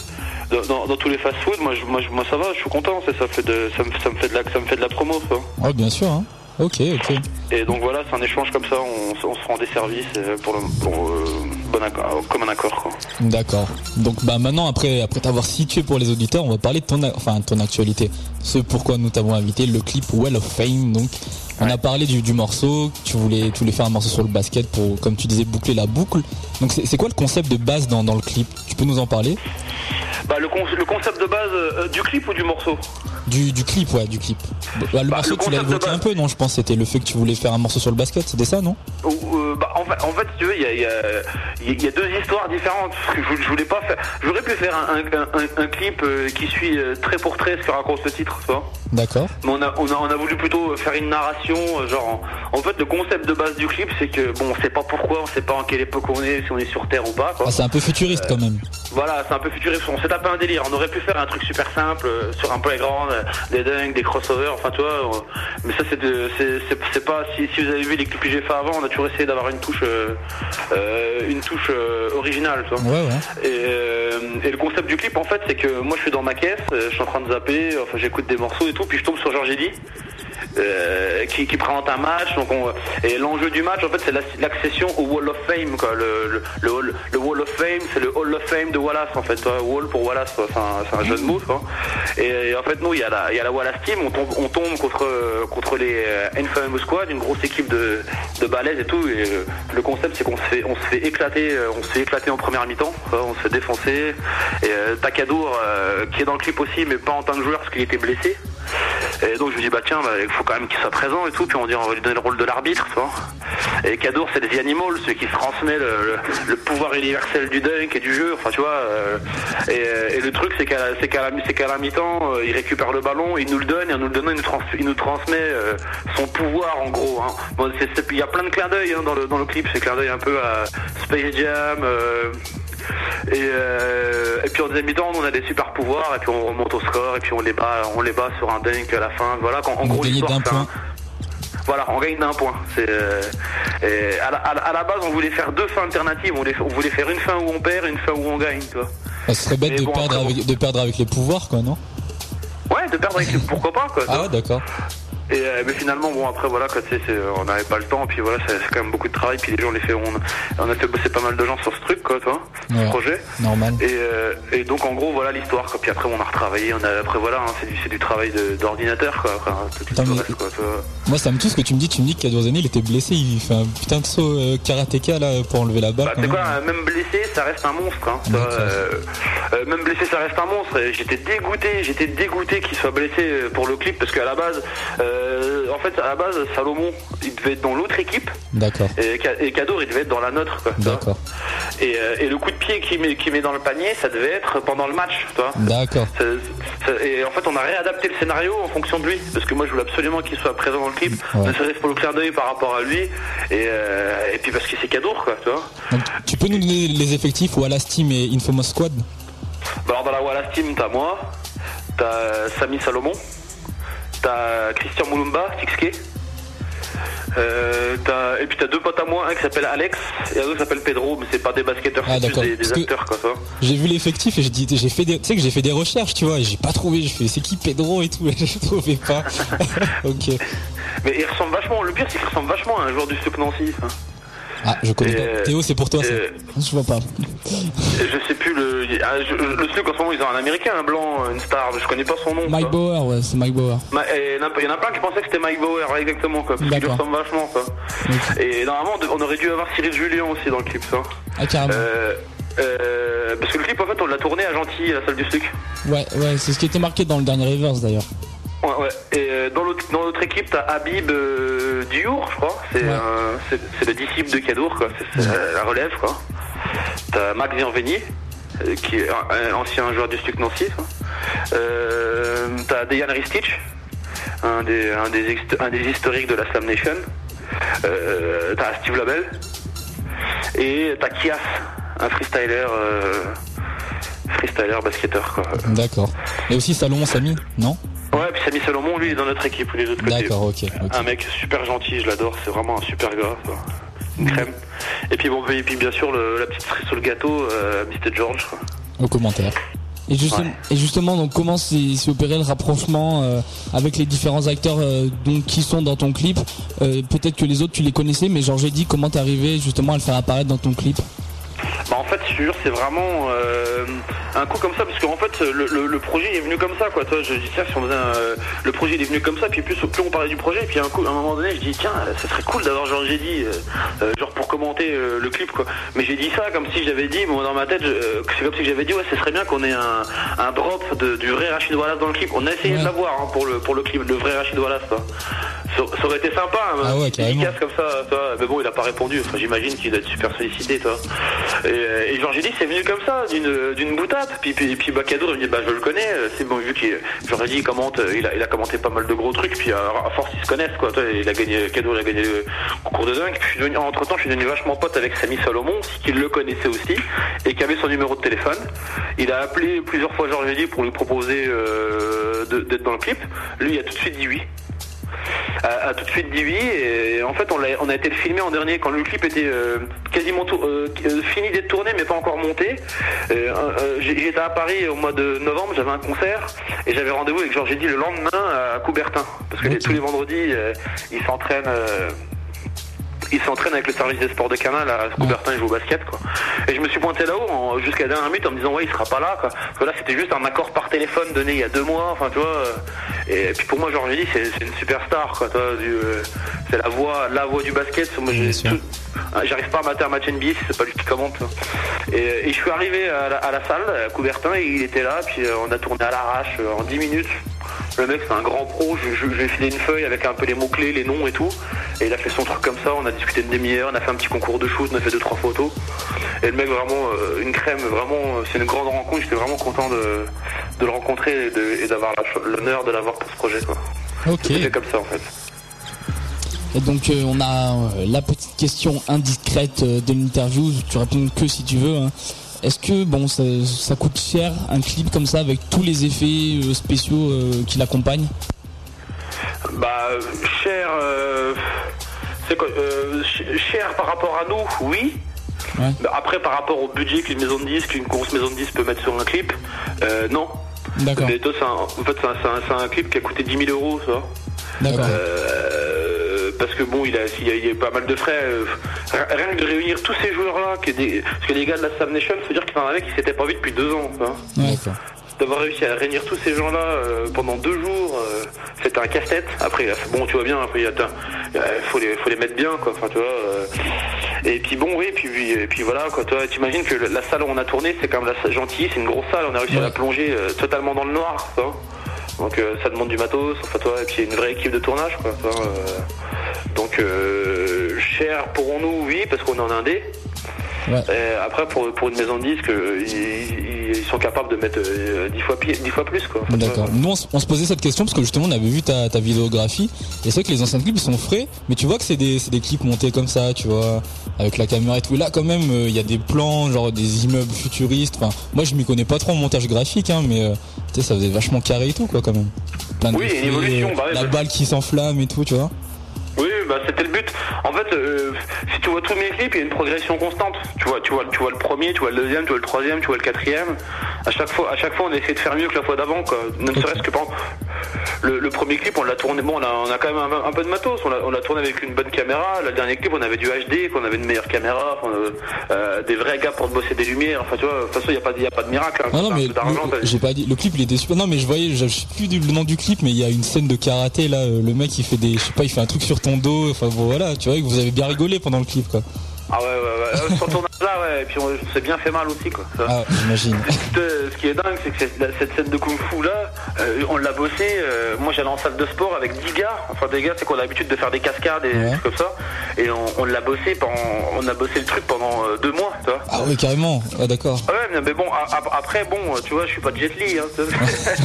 Speaker 10: dans, dans- dans tous les fast-food. Moi, je- moi, je- moi, ça va, je suis content. Ça, ça fait de, ça me, ça me fait de la, ça me fait de la promo, ça.
Speaker 4: Oh, bien sûr. Hein. Ok, ok.
Speaker 10: Et donc voilà, c'est un échange comme ça. On, se rend des services euh, pour le, pour, euh, bon accord, comme un accord. Quoi.
Speaker 4: D'accord. Donc bah maintenant après après t'avoir situé pour les auditeurs, on va parler de ton enfin ton actualité. Ce pourquoi nous t'avons invité, le clip Well of Fame. Donc on a parlé du, du morceau. Tu voulais tu voulais faire un morceau sur le basket pour comme tu disais boucler la boucle. Donc c'est quoi le concept de base dans, dans le clip? Tu peux nous en parler?
Speaker 10: Bah, le, con- le concept de base euh, du clip ou du morceau?
Speaker 4: Du, du clip ouais du clip. Bah, le
Speaker 10: Bah,
Speaker 4: morceau
Speaker 10: le
Speaker 4: tu l'as évoqué un peu non Je pense que c'était le fait que tu voulais faire un morceau sur le basket. C'était ça non?
Speaker 10: Euh, bah, en, fait, en fait, si tu veux, il y a, il y a- il y a deux histoires différentes. Je, je voulais pas faire. J'aurais pu faire un, un- un- un clip euh, qui suit euh, trait pour trait ce que raconte le titre, tu vois.
Speaker 4: D'accord.
Speaker 10: Mais on a, on, a, on a voulu plutôt faire une narration, euh, genre. En, en fait, le concept de base du clip, c'est que bon, on sait pas pourquoi, on sait pas en quelle époque on est, si on est sur Terre ou pas.
Speaker 4: Ah, c'est un peu futuriste quand même.
Speaker 10: Voilà, c'est un peu futuriste. On s'est tapé un délire. On aurait pu faire un truc super simple euh, sur un playground, euh, des dunks, des crossovers, enfin tu vois. euh, mais ça, c'est c'est pas. Si, si vous avez vu les clips que j'ai fait avant, on a toujours essayé d'avoir une touche, euh, euh, une touche euh, originale, tu vois.
Speaker 4: Ouais ouais.
Speaker 10: Et, euh, et le concept du clip, en fait, c'est que moi, je suis dans ma caisse, euh, je suis en train de zapper, enfin, j'écoute des morceaux et tout, puis je tombe sur Georges Eddy. Euh, qui, présente un match donc on, et l'enjeu du match en fait c'est la- l'accession au Wall of Fame quoi. Le, Wall of Fame c'est le Hall of Fame de Wallace en fait Wall pour Wallace c'est un, jeu de mots. Et, en fait nous il y a la, Wallace Team on tombe, on tombe contre, contre les euh, Infamous Squad une grosse équipe de, de balèzes et tout. Et euh, le concept c'est qu'on se fait on se fait éclater on se fait éclater en première mi-temps on se fait défoncer. Et Takadour qui est dans le clip aussi mais pas en tant que joueur parce qu'il était blessé et donc je me dis bah tiens bah, il faut quand même qu'il soit présent et tout puis on dit on va lui donner le rôle de l'arbitre tu vois et Kadour c'est les animals celui qui transmet le, pouvoir universel du dunk et du jeu enfin tu vois euh, et, le truc c'est qu'à la- qu'à la, la mi-temps euh, il récupère le ballon il nous le donne et en nous le donnant il nous, trans- il nous transmet euh, son pouvoir en gros hein. Bon, il y a plein de clins d'œil hein, dans, le, dans le clip c'est clin d'œil un peu à Space Jam et, euh, et puis en deuxième mi-temps, on a des super pouvoirs et puis on remonte au score et puis on les bat, on les bat sur un dunk à la fin. Voilà, quand, en
Speaker 4: Vous
Speaker 10: gros
Speaker 4: d'un point.
Speaker 10: Voilà, on gagne d'un point. C'est euh, et à, la, à base, on voulait faire deux fins alternatives. On voulait, on voulait faire une fin où on perd et une fin où on gagne, tu vois.
Speaker 4: Ah, ce serait bête de
Speaker 10: bon,
Speaker 4: perdre
Speaker 10: après,
Speaker 4: avec de perdre avec les pouvoirs quoi non?
Speaker 10: Ouais, de perdre avec les- pourquoi pas quoi.
Speaker 4: Ah ouais d'accord.
Speaker 10: Et euh, mais finalement, bon après voilà, quoi, tu sais, c'est- on n'avait pas le temps. Puis voilà, c'est quand même beaucoup de travail. Puis les gens, on les fait, on, on a fait bosser pas mal de gens sur ce truc, quoi,
Speaker 4: Ouais.
Speaker 10: ce projet.
Speaker 4: Normal.
Speaker 10: Et, euh, et donc en gros voilà l'histoire quoi. Puis après on a retravaillé, on a après voilà hein, c'est du, c'est du travail d'ordinateur quoi. Enfin, tout, tout reste, quoi.
Speaker 4: Moi ça me touche ce que tu me dis, tu me dis qu'il y a deux années il était blessé, il fait un putain de saut euh, karatéka là pour enlever la balle.
Speaker 10: Bah, quoi, même blessé, ça reste un monstre. Hein, euh, euh, même blessé, ça reste un monstre. Et J'étais dégoûté, j'étais dégoûté qu'il soit blessé euh, pour le clip parce qu'à la base, euh, en fait, à la base, Salomon, il devait être dans l'autre équipe
Speaker 4: D'accord.
Speaker 10: et, et Kadour, il devait être dans la nôtre. Quoi.
Speaker 4: D'accord.
Speaker 10: Et, euh, et le coup de pied qu'il met, qu'il met dans le panier, ça devait être pendant le match.
Speaker 4: D'accord.
Speaker 10: Et en fait, on a réadapté le scénario en fonction de lui, parce que moi, je voulais absolument qu'il soit présent dans le clip,
Speaker 4: Ouais.
Speaker 10: ne serait-ce pour le clin d'œil par rapport à lui, et, euh, et puis parce que c'est Kadour, quoi, tu vois.
Speaker 4: Donc, tu peux nous donner les effectifs Wallace Team et Infamous Squad?
Speaker 10: Bah alors dans la Wallace Team, t'as moi, t'as Samy Salomon, t'as Christian Moulumba, 6K, euh, et puis t'as deux potes à moi, un qui s'appelle Alex et un autre qui s'appelle Pedro, mais c'est pas des basketteurs,
Speaker 4: Ah,
Speaker 10: c'est des, des acteurs quoi, ça.
Speaker 4: J'ai vu l'effectif et j'ai dit j'ai fait des tu sais que j'ai fait des recherches tu vois j'ai pas trouvé j'ai fait c'est qui Pedro et tout et je trouvais pas. ok.
Speaker 10: Mais il ressemble vachement, le pire c'est qu'il ressemble vachement à un joueur du Stoke Nancy.
Speaker 4: Ah je connais pas. Théo c'est pour toi ça.
Speaker 3: Je vois pas.
Speaker 10: Je sais plus le. ah, je- le en ce moment ils ont un américain, un blanc, une star, je connais pas son nom.
Speaker 3: Mike
Speaker 10: quoi.
Speaker 3: Bauer, ouais, c'est Mike Bauer.
Speaker 10: Ma- et Il y en a- plein qui pensaient que c'était Mike Bauer, ouais, exactement, quoi, parce qu'il ressemble vachement, quoi. Et normalement, on aurait dû avoir Cyril Julien aussi dans le clip, ça.
Speaker 3: Ah, carrément.
Speaker 10: Euh, euh, parce que le clip, en fait, on l'a tourné à Gentilly, à la salle du Stuc.
Speaker 3: Ouais, ouais, c'est ce qui était marqué dans le dernier reverse d'ailleurs.
Speaker 10: Ouais, ouais. Et euh, dans l'autre dans l'autre équipe, t'as Habib euh, Diour, je crois. C'est
Speaker 3: Ouais.
Speaker 10: euh, c'est c'est le disciple de Kadour, quoi. C'est c'est, la relève, quoi. T'as Max Vianveni, euh, qui est un, un ancien joueur du Stuc Nancy. quoi. Euh, t'as Dejan Ristich, un des, un, des ext- un des historiques de la Slam Nation. Euh, t'as Steve Labelle. Et t'as Kias, un freestyler, euh, freestyler basketteur, quoi.
Speaker 4: D'accord. Et aussi Salomon Samy non?
Speaker 10: Ouais, puis Samy Salomon, lui, il est dans notre équipe, il est de l'autre côté.
Speaker 4: D'accord ok.
Speaker 10: Un mec super gentil, je l'adore, c'est vraiment un super gars. quoi. Une crème. Et puis bon, et puis bien sûr le- la petite cerise sur le gâteau, euh, Mr. George. quoi.
Speaker 4: Au commentaire.
Speaker 3: Et, juste-
Speaker 10: Ouais.
Speaker 3: et justement, donc comment s'est s'est opéré le rapprochement euh, avec les différents acteurs euh, donc, qui sont dans ton clip? Euh, Peut-être que les autres tu les connaissais, mais Georges dit comment t'es arrivé justement à le faire apparaître dans ton clip?
Speaker 10: Bah en fait, je te jure, c'est vraiment euh, un coup comme ça, parce qu'en fait, le, le- le projet est venu comme ça, quoi. Toi, je dis tiens, si on faisait un- euh, le projet il est venu comme ça, puis plus, plus on parlait du projet, puis un coup, à un moment donné, je dis tiens, ça serait cool d'avoir genre j'ai dit, euh, euh, genre pour commenter euh, le clip, quoi. Mais j'ai dit ça comme si j'avais dit, bon, dans ma tête, euh, c'est comme si j'avais dit ouais, ce serait bien qu'on ait un, un drop de- du vrai Rachid Wallace dans le clip. On a essayé de l'avoir hein, pour le pour le clip, le vrai Rachid Wallace, quoi. Ça, ça aurait été sympa, hein,
Speaker 4: Ah ouais,
Speaker 10: comme ça, toi. Mais bon, il a pas répondu. Enfin, j'imagine qu'il doit être super sollicité, toi. Et, euh, et j'ai dit, c'est venu comme ça, d'une, d'une boutade. Puis, puis, puis Bakadour, il me dit, bah, je le connais. euh, C'est bon, vu qu'il, j'aurais dit, il commente, euh, il a, il a commenté pas mal de gros trucs. Puis, à, force, ils se connaissent, quoi. Toi, il a gagné, Kadour, il a gagné le concours de dingue. Puis, je devenu, entre temps, je suis devenu vachement pote avec Samy Salomon, qui le connaissait aussi, et qui avait son numéro de téléphone. Il a appelé plusieurs fois Georges Eddy pour lui proposer euh, d'être dans le clip. Lui, il a tout de suite dit oui a, a tout de suite dit oui et en fait on a, on a été le filmer en dernier quand le clip était euh, quasiment tout- euh, euh, fini d'être tourné mais pas encore monté. Euh, euh, j'ai- J'étais à Paris au mois de novembre, j'avais un concert et j'avais rendez-vous avec Georges Eddy le lendemain à Coubertin parce que tous les vendredis euh, ils s'entraînent. euh, il s'entraîne avec le service des sports de Canal à Coubertin, il joue au basket quoi. Et je me suis pointé là-haut jusqu'à la dernière minute en me disant ouais il sera pas là quoi. Parce que là c'était juste un accord par téléphone donné il y a deux mois, enfin tu vois. euh, Et, puis pour moi Georges dit c'est une superstar quoi. euh, C'est la voix, la voix du basket. Moi ah, J'arrive pas à mater un match NBA si c'est pas lui qui commente. hein. Et, et je suis arrivé à la, à la salle, à Coubertin, et il était là, puis euh, on a tourné à l'arrache euh, en 10 minutes. Le mec c'est un grand pro, je, je, je lui ai filé une feuille avec un peu les mots-clés, les noms et tout. Et il a fait son truc comme ça, on a discuté une demi-heure, on a fait un petit concours de shoot, on a fait deux trois photos. Et le mec vraiment euh, une crème, vraiment euh, c'est une grande rencontre, j'étais vraiment content de, de le rencontrer et d'avoir l'honneur de l'avoir pour ce projet quoi.
Speaker 3: Ok.
Speaker 10: C'était comme ça en fait.
Speaker 3: Et donc euh, on a euh, la petite question indiscrète euh, de l'interview, tu réponds que si tu veux. hein. Est-ce que bon ça, ça coûte cher un clip comme ça avec tous les effets euh, spéciaux euh, qui l'accompagnent?
Speaker 10: Bah, cher, euh, c'est quoi, ch- cher par rapport à nous, oui.
Speaker 3: Ouais.
Speaker 10: Après, par rapport au budget qu'une maison de disques, une grosse maison de disques peut mettre sur un clip, euh, non.
Speaker 3: D'accord.
Speaker 10: Mais toi, un- en fait, c'est un, c'est un- c'est un clip qui a coûté 10 000 euros, ça.
Speaker 3: D'accord.
Speaker 10: Euh, parce que bon, il a, il y a, il y a pas mal de frais. euh, rien que de réunir tous ces joueurs-là, que des- parce que les gars de la Sam Nation, faut dire qu'il y en avait qui s'étaient pas vus depuis deux ans. D'avoir réussi à réunir tous ces gens-là euh, pendant deux jours, c'était un casse-tête. Après, bon, tu vois bien, après, il faut les, faut les mettre bien, quoi. Enfin, tu vois. et puis bon, oui, puis, puis, et puis voilà, quoi. Toi, t'imagines que la salle où on a tourné, c'est quand même la gentille, c'est une grosse salle. On a réussi à la plonger totalement dans le noir, ça. Donc euh, ça demande du matos, enfin toi, et puis une vraie équipe de tournage, quoi. toi, euh. donc euh, cher pourrons-nous, oui, parce qu'on est en indé.
Speaker 3: Ouais.
Speaker 10: Euh, après, pour, pour une maison de disques, euh, ils, ils sont capables de mettre euh, 10 fois, pi- 10 fois plus, quoi.
Speaker 4: D'accord. Nous, on, se- on se posait cette question parce que justement, on avait vu ta, ta vidéographie. Et c'est vrai que les anciens clips, ils sont frais. Mais tu vois que c'est des, c'est des clips montés comme ça, tu vois, avec la caméra et tout. Et là, quand même, euh, il y a des plans, genre des immeubles futuristes. Enfin, moi, je m'y connais pas trop en montage graphique, hein, mais euh, tu sais, ça faisait vachement carré et tout, quoi, quand même. Plein
Speaker 10: Oui, une évolution, bah
Speaker 4: la
Speaker 10: bah-
Speaker 4: balle qui s'enflamme et tout, tu vois.
Speaker 10: Oui, bah c'était le but. En fait, euh, si tu vois tous mes clips, il y a une progression constante. Tu vois, tu vois, tu vois le premier, tu vois le deuxième, tu vois le troisième, tu vois le quatrième. À chaque fois, à chaque fois, on essaie de faire mieux que la fois d'avant, quoi. Ne serait-ce que par exemple, le, le premier clip, on l'a tourné. Bon, on a, on a quand même un, un peu de matos. On l'a, tourné avec une bonne caméra. Le dernier clip, on avait du HD, qu'on avait une meilleure caméra, euh, euh, des vrais gars pour bosser des lumières. Enfin, tu vois, de toute façon, il y a pas, y a pas de miracle. hein.
Speaker 4: Ah non mais j'ai pas dit le clip il était super non mais je voyais je sais plus du- le nom du clip mais il y a une scène de karaté là le mec il fait des je sais pas il fait un truc sur dos enfin bon, voilà tu vois que vous avez bien rigolé pendant le clip quoi
Speaker 10: Ah ouais, ouais, ouais. Euh, Sur tournage là, ouais. Et puis on, on s'est bien fait mal aussi, quoi. Ça.
Speaker 4: ah j'imagine
Speaker 10: Euh, ce qui est dingue, c'est que cette, scène de kung fu là, euh, on l'a bossé. euh, moi, j'allais en salle de sport avec 10 gars. Enfin, des gars, c'est qu'on a l'habitude de faire des cascades et des trucs comme ça. Et on, on l'a bossé pendant, on a bossé le truc pendant euh, deux mois, tu vois.
Speaker 4: ah ouais carrément ah d'accord
Speaker 10: Ouais, mais- bon, a- a- après, bon, tu vois, je suis pas Jet Li. Hein.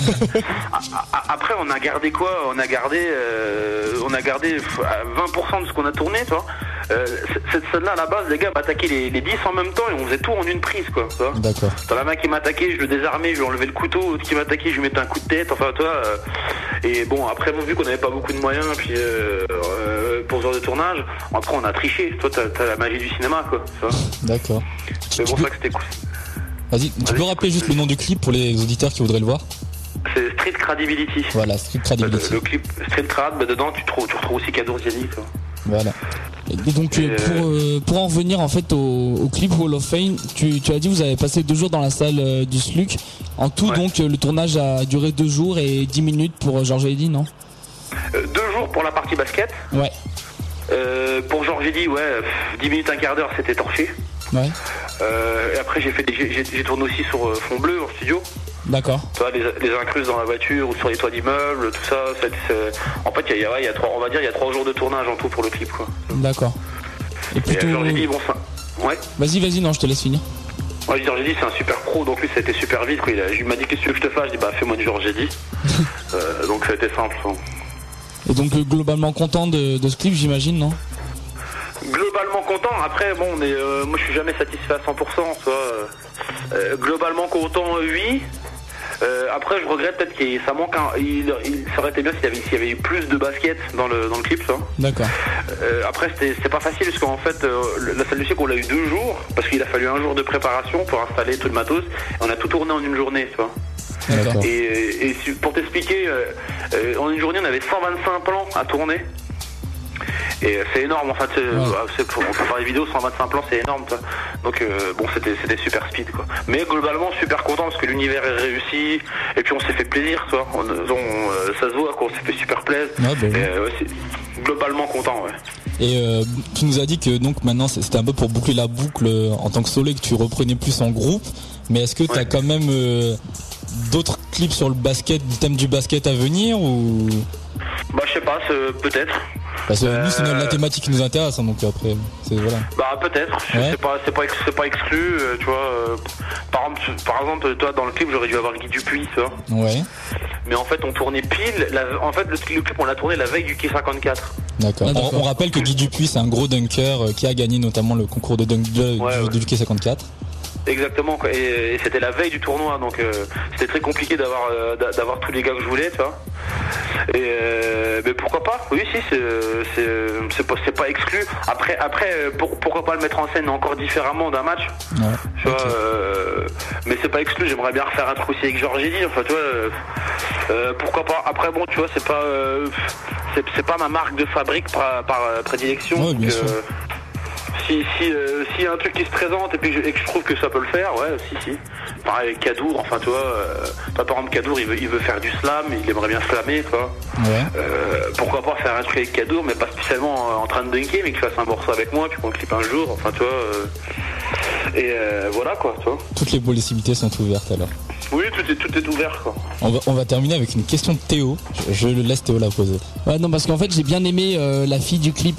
Speaker 10: A- après, on a gardé quoi? On a gardé, euh, on a gardé pff, à 20% de ce qu'on a tourné, tu vois. Euh, cette scène-là, à la base, les gars m'attaquaient les, les 10 en même temps et on faisait tout en une prise, quoi.
Speaker 4: D'accord
Speaker 10: T'en as un qui m'attaquait, je le désarmais, je lui enlevais le couteau, l'autre qui m'attaquait, je lui mettais un coup de tête, enfin toi. euh, et bon, après, bon, vu qu'on n'avait pas beaucoup de moyens, puis euh, pour ce genre de tournage, après on a triché. Toi, t'as t'as la magie du cinéma, quoi.
Speaker 4: d'accord
Speaker 10: C'est pour ça que c'était cool.
Speaker 4: vas-y tu peux rappeler juste le nom du clip pour les auditeurs qui voudraient le voir
Speaker 10: C'est Street Credibility.
Speaker 4: voilà Street Credibility
Speaker 10: le clip Street Crad, bah, dedans tu, trouves, tu retrouves aussi Kadour quoi.
Speaker 4: voilà
Speaker 3: donc euh,
Speaker 10: Et,
Speaker 3: pour, euh, pour en revenir en fait au, au clip Hall of Fame, tu, tu as dit vous avez passé deux jours dans la salle euh, du SLUC. En tout
Speaker 10: Ouais.
Speaker 3: donc euh, le tournage a duré deux jours et 10 minutes pour euh, Georges Eddy, non?
Speaker 10: Euh, deux jours pour la partie basket.
Speaker 3: Ouais.
Speaker 10: Euh, pour Georges dit ouais, 10 minutes, un quart d'heure, c'était torché.
Speaker 3: Ouais.
Speaker 10: Euh, et après, j'ai fait j'ai tourné aussi sur euh, fond bleu en studio.
Speaker 3: D'accord.
Speaker 10: Tu vois, les, les incrustes dans la voiture ou sur les toits d'immeubles, tout ça. En fait, il y a, y trois, on va dire, il y a trois jours de tournage en tout pour le clip, quoi.
Speaker 3: D'accord. Et
Speaker 10: Et
Speaker 3: plutôt.
Speaker 10: Georges dit bon, ça. Ouais.
Speaker 3: Vas-y, vas-y, non, je te laisse finir.
Speaker 10: Ouais, Georges dit c'est un super pro, donc lui, ça a été super vite. Quoi. Il, a- il m'a dit qu'est-ce que tu veux que je te fasse? Je dis bah fais-moi du Georges dit. euh, donc ça a été simple. quoi.
Speaker 3: Et donc euh, globalement content de, de ce clip, j'imagine, non?
Speaker 10: Globalement content. Après, bon, on est, euh, moi je suis jamais satisfait à 100%. Tu vois, euh, globalement content, oui. Euh, après, je regrette peut-être que ça manque. Un, il, il, ça aurait été bien s'il y, avait, s'il y avait eu plus de basket dans le, dans le clip. Ça.
Speaker 3: D'accord.
Speaker 10: Euh, après, c'était c'était pas facile parce qu'en fait, euh, la salle du cirque, on l'a eu deux jours parce qu'il a fallu un jour de préparation pour installer tout le matos. Et on a tout tourné en une journée, tu vois.
Speaker 3: D'accord.
Speaker 10: Et, pour t'expliquer, en une journée, on avait 125 plans à tourner. Et c'est énorme, en fait, c'est pour, pour faire des vidéos, 125 plans, c'est énorme. toi. Donc euh, bon, c'était, super speed, quoi. Mais globalement, super content parce que l'univers est réussi. Et puis on s'est fait plaisir, toi. On, on, euh, ça se voit, quoi. On s'est fait super plaisir.
Speaker 4: Ouais, bah
Speaker 10: euh, ouais, globalement content, ouais.
Speaker 4: Et euh, tu nous as dit que donc maintenant c'était un peu pour boucler la boucle en tant que solo et que tu reprenais plus en groupe. Mais est-ce que tu as quand même euh, d'autres clips sur le basket, du thème du basket à venir ou?
Speaker 10: Bah, je sais pas, peut-être.
Speaker 4: Parce que nous c'est
Speaker 10: Euh,
Speaker 4: la thématique qui nous intéresse hein, donc après c'est voilà.
Speaker 10: Bah peut-être,
Speaker 4: Ouais.
Speaker 10: c'est pas c'est pas ex- c'est pas exclu, euh, tu vois. euh, par exemple, par exemple, toi dans le clip j'aurais dû avoir Guy Dupuis, tu vois.
Speaker 4: Ouais,
Speaker 10: Mais en fait on tournait pile, la- en fait le, le clip on l'a tourné la veille du K 54.
Speaker 4: d'accord.
Speaker 3: Ah, d'accord.
Speaker 4: on, on rappelle que Guy Dupuis c'est un gros dunker euh, qui a gagné notamment le concours de dunk de-
Speaker 10: Ouais,
Speaker 4: du,
Speaker 10: ouais.
Speaker 4: du UK 54.
Speaker 10: Exactement. Et, et c'était la veille du tournoi donc euh, c'était très compliqué d'avoir euh, d'a- d'avoir tous les gars que je voulais, tu vois. Et euh, mais pourquoi pas? Oui si c'est pas pas exclu. Après après pour- pourquoi pas le mettre en scène encore différemment d'un match?
Speaker 4: Ouais.
Speaker 10: Tu vois, mais c'est pas exclu, j'aimerais bien refaire un truc aussi avec Eddy, enfin tu vois, pourquoi pas? Après bon, tu vois, c'est pas euh, c'est, pas ma marque de fabrique par, par prédilection.
Speaker 4: Ouais,
Speaker 10: donc, si si euh, s'il y a un truc qui se présente et puis que je, et que je trouve que ça peut le faire, ouais, si si. Pareil avec Kadour, enfin tu vois, euh, toi, par exemple Kadour, il veut il veut faire du slam, il aimerait bien slammer, tu vois.
Speaker 4: Ouais.
Speaker 10: Euh, pourquoi pas faire un truc avec Kadour, mais pas spécialement euh, en train de dunker, mais qu'il fasse un morceau avec moi, puis qu'on clip un jour, enfin tu vois. euh, et euh, voilà quoi, tu vois.
Speaker 4: Toutes les possibilités sont ouvertes alors.
Speaker 10: Oui, tout est, tout est ouvert quoi.
Speaker 4: On va, on va terminer avec une question de Théo. Je, je le laisse Théo la poser.
Speaker 3: Ouais, non, parce qu'en fait, j'ai bien aimé euh, la fille du clip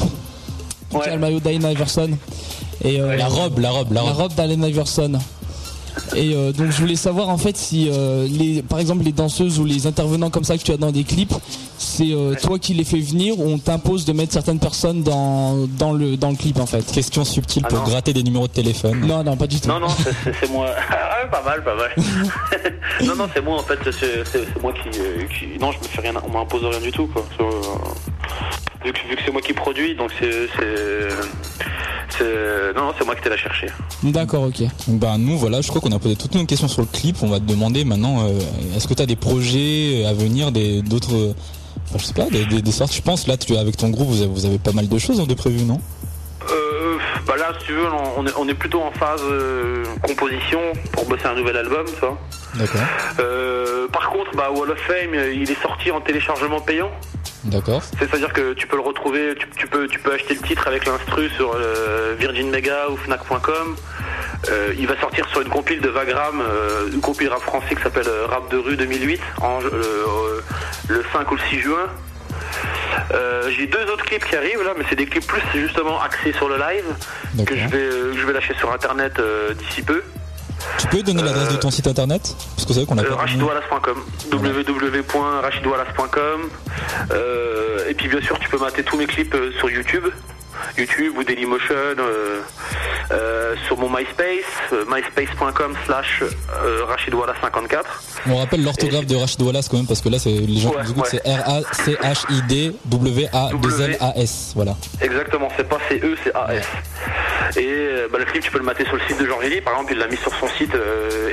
Speaker 3: qui
Speaker 10: Ouais.
Speaker 3: a le maillot d'Allen Iverson. Et, euh,
Speaker 4: La robe, la robe, la
Speaker 3: la
Speaker 4: robe.
Speaker 3: robe d'Allen Iverson. Et euh, donc je voulais savoir en fait si euh, les, par exemple les danseuses ou les intervenants comme ça que tu as dans des clips, c'est euh, toi qui les fais venir ou on t'impose de mettre certaines personnes dans, dans, le, dans le clip en fait?
Speaker 4: Question subtile
Speaker 10: Ah
Speaker 4: pour
Speaker 10: non.
Speaker 4: gratter des numéros de téléphone.
Speaker 3: Non, non, pas du tout.
Speaker 10: Non, non, c'est- moi. Ah, pas mal, pas mal. non, non, c'est moi en fait. C'est moi qui, qui- Non, je me fais rien. On m'impose rien du tout quoi. Vu que, vu que c'est moi qui produis, donc c'est. Non, non, c'est moi qui t'ai la chercher.
Speaker 3: D'accord, ok.
Speaker 4: Donc, bah nous voilà, je crois qu'on a posé toutes nos questions sur le clip. On va te demander maintenant, euh, est-ce que tu as des projets à venir, des d'autres, enfin, je sais pas, des, des, des sortes. Je pense là, tu avec ton groupe, vous avez, vous avez pas mal de choses hein, de prévues, non?
Speaker 10: Euh, bah là, si tu veux, on est, on est plutôt en phase euh, composition pour bosser un nouvel album, ça.
Speaker 4: D'accord.
Speaker 10: Euh, par contre, bah, Wall of Fame, il est sorti en téléchargement payant.
Speaker 4: D'accord.
Speaker 10: C'est-à-dire que tu peux le retrouver, tu, tu peux, tu peux acheter le titre avec l'instru sur euh, Virgin Mega ou Fnac.com. Il va sortir sur une compile de Vagram, une compile rap français qui s'appelle Rap de rue 2008, en, euh, euh, le 5 ou le 6 juin. Euh, J'ai deux autres clips qui arrivent là, mais c'est des clips plus justement axés sur le live que je vais, euh, je vais lâcher sur internet euh, d'ici peu.
Speaker 4: Tu peux donner l'adresse de ton site internet? Parce que c'est vrai qu'on a
Speaker 10: Euh, www.rachidwallace.com euh, et puis bien sûr tu peux mater tous mes clips sur YouTube YouTube ou Dailymotion euh, euh, sur mon MySpace euh, myspace.com slash euh, rachidwallace54
Speaker 4: On rappelle l'orthographe de Rachid Wallace quand même parce que là c'est les gens
Speaker 10: Ouais,
Speaker 4: qui nous écoutent,
Speaker 10: ouais.
Speaker 4: c'est R A C H I D W A 2 L A S. Voilà.
Speaker 10: exactement c'est pas CE c'est AS et bah, le clip tu peux le mater sur le site de Jean Rédy par exemple il l'a mis sur son site euh,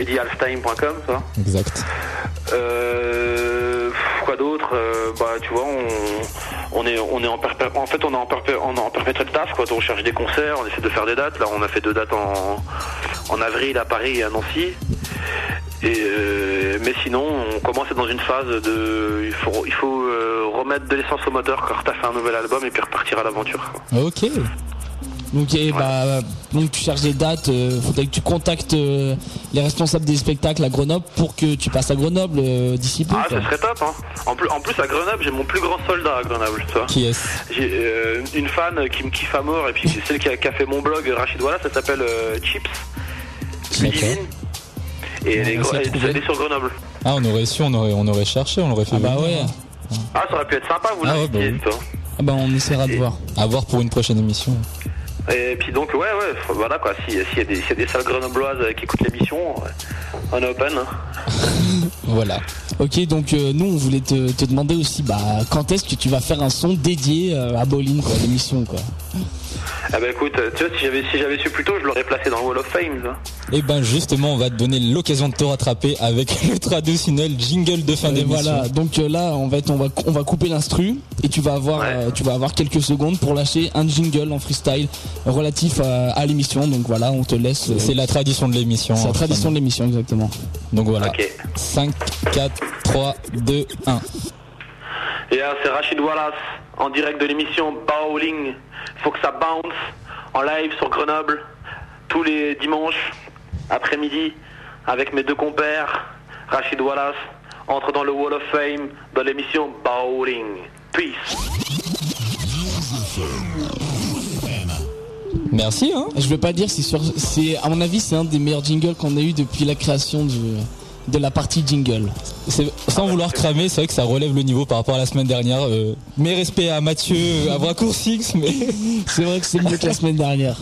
Speaker 10: ça
Speaker 4: Exact.
Speaker 10: Euh, quoi d'autre Euh, Bah tu vois, on, est, en fait, on est en, perpé- on perpétuel taf, quoi. On cherche des concerts, on essaie de faire des dates. Là, on a fait deux dates en, en avril à Paris et à Nancy. Euh, mais sinon, on commence dans une phase de, il faut, il faut euh, remettre de l'essence au moteur, car t'as fait un nouvel album et puis repartir à l'aventure.
Speaker 4: Ok.
Speaker 3: Donc, bah, donc tu cherches des dates, euh, faudrait que tu contactes euh, les responsables des spectacles à Grenoble pour que tu passes à Grenoble euh, d'ici peu.
Speaker 10: Ah,
Speaker 3: quoi.
Speaker 10: ce serait top. Hein. En plus, en plus à Grenoble, j'ai mon plus grand soldat à Grenoble, tu vois.
Speaker 4: Qui est-ce?
Speaker 10: J'ai euh, une fan qui me kiffe à mort et puis c'est celle qui a, qui a fait mon blog Rachid Walla, ça s'appelle euh, Chips. Et elle est, est sur Grenoble.
Speaker 4: Ah, on aurait su, on aurait, on aurait cherché, on l'aurait fait.
Speaker 3: Ah bah ouais.
Speaker 10: Ah, ça aurait pu être sympa, vous
Speaker 4: Ah ouais, bah oui.
Speaker 10: toi.
Speaker 3: Ah bah on essaiera de voir.
Speaker 4: À voir pour une prochaine émission.
Speaker 10: Et puis donc, ouais, ouais, voilà quoi. S'il y, a des- y a des salles grenobloises euh, qui écoutent l'émission, ouais, on est open. hein.
Speaker 4: Voilà.
Speaker 3: Ok, donc euh, nous on voulait te, te demander aussi bah quand est-ce que tu vas faire un son dédié euh, à Bolin quoi, l'émission quoi?
Speaker 10: Ah bah écoute, euh, tu vois, si j'avais si j'avais su plus tôt, je l'aurais placé dans le Wall of Fame.
Speaker 4: Et ben justement, on va te donner l'occasion de te rattraper avec le traditionnel jingle de fin d'émission.
Speaker 3: voilà, donc euh, là en fait on va on va couper l'instru et tu vas avoir
Speaker 10: Ouais.
Speaker 3: euh, tu vas avoir quelques secondes pour lâcher un jingle en freestyle relatif à, à l'émission. Donc voilà, on te laisse. euh,
Speaker 4: C'est la tradition de l'émission.
Speaker 3: c'est la tradition de l'émission exactement.
Speaker 4: Donc voilà.
Speaker 10: Ok.
Speaker 4: 5, 4, 3, 2, 1.
Speaker 10: Et là, c'est Rachid Wallace en direct de l'émission Bowling. Faut que ça bounce en live sur Grenoble tous les dimanches après-midi avec mes deux compères. Rachid Wallace entre dans le Wall of Fame dans l'émission Bowling. Peace.
Speaker 4: Merci. Hein
Speaker 3: Je veux pas dire c'est sur c'est à mon avis c'est un des meilleurs jingles qu'on a eu depuis la création du de la partie jingle.
Speaker 4: Sans vouloir cramer, c'est vrai que ça relève le niveau par rapport à la semaine dernière. Euh, mes respects à Mathieu, à Bracoursix, mais
Speaker 3: C'est vrai que c'est mieux que la semaine dernière.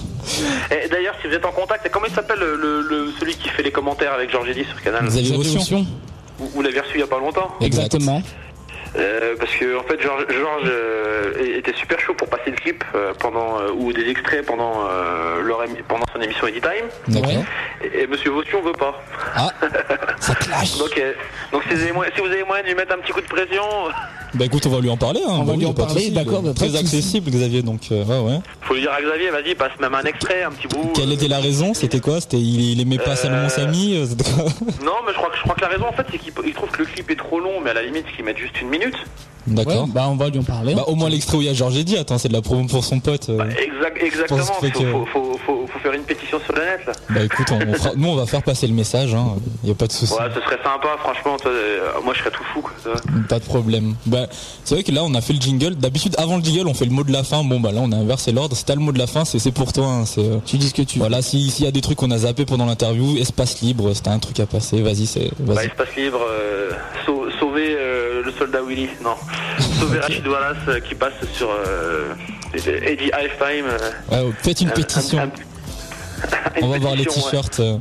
Speaker 10: Et d'ailleurs, si vous êtes en contact, comment il s'appelle le, celui qui fait les commentaires avec Georges Eddy sur Canal?
Speaker 4: Vous avez.
Speaker 10: Vous, vous l'avez reçu il y a pas longtemps
Speaker 3: Exactement.
Speaker 10: Euh, parce que en fait Georges Georges, euh, était super chaud pour passer le clip euh, pendant euh, ou des extraits pendant euh, leur pendant son émission Anytime
Speaker 4: D'accord.
Speaker 3: Ouais.
Speaker 10: et, et Monsieur Vaution veut pas.
Speaker 4: Ah, ça clash.
Speaker 10: Donc donc si vous, avez moyen, si vous avez moyen de lui mettre un petit coup de pression,
Speaker 4: Bah écoute, on va lui en parler. Hein.
Speaker 3: On va lui en parler, d'accord,
Speaker 4: Très accessible, Xavier. Donc euh, ouais, ouais.
Speaker 10: faut lui dire à Xavier, vas-y, passe même un extrait, un petit bout.
Speaker 4: Quelle
Speaker 10: euh,
Speaker 4: était la raison? C'était quoi? C'était il, il aimait pas
Speaker 10: Euh,
Speaker 4: Salomon Samy euh,
Speaker 10: Non, mais je crois que je crois que la raison en fait c'est qu'il il trouve que le clip est trop long, mais à la limite qu'il mette juste une minute.
Speaker 4: D'accord.
Speaker 3: Ouais, bah on va lui en parler.
Speaker 4: Bah au moins l'extrait où il y a Georges Eddy. Attends, c'est de la promo pour son pote. euh.
Speaker 10: Exact, exactement. Faut,
Speaker 4: que-
Speaker 10: faut, faut, faut- faut faire une pétition sur le net là.
Speaker 4: Bah écoute, on, on fera- nous on va faire passer le message. Hein. Y a pas de souci.
Speaker 10: Ouais, ce serait sympa, franchement. toi, euh, moi, je serais tout fou. Quoi.
Speaker 4: Pas de problème. Bah, c'est vrai que là on a fait le jingle. D'habitude avant le jingle on fait le mot de la fin. Bon bah là on a inversé l'ordre. Si t'as le mot de la fin, c'est c'est pour toi. hein. C'est euh,
Speaker 3: Tu dis ce que tu veux.
Speaker 4: voilà. Si- S'il y a des trucs qu'on a zappé pendant l'interview, espace libre. C'était un truc à passer. Vas-y, c'est.
Speaker 10: Bah, espace libre, euh, sau- sauver euh, le soldat Willy. Non, sauver Rachid Wallace euh, qui passe sur euh, Eddie Halftime. euh,
Speaker 4: Ouais, faites une
Speaker 10: un-
Speaker 4: pétition.
Speaker 10: un- un-
Speaker 4: On va voir les
Speaker 10: ouais.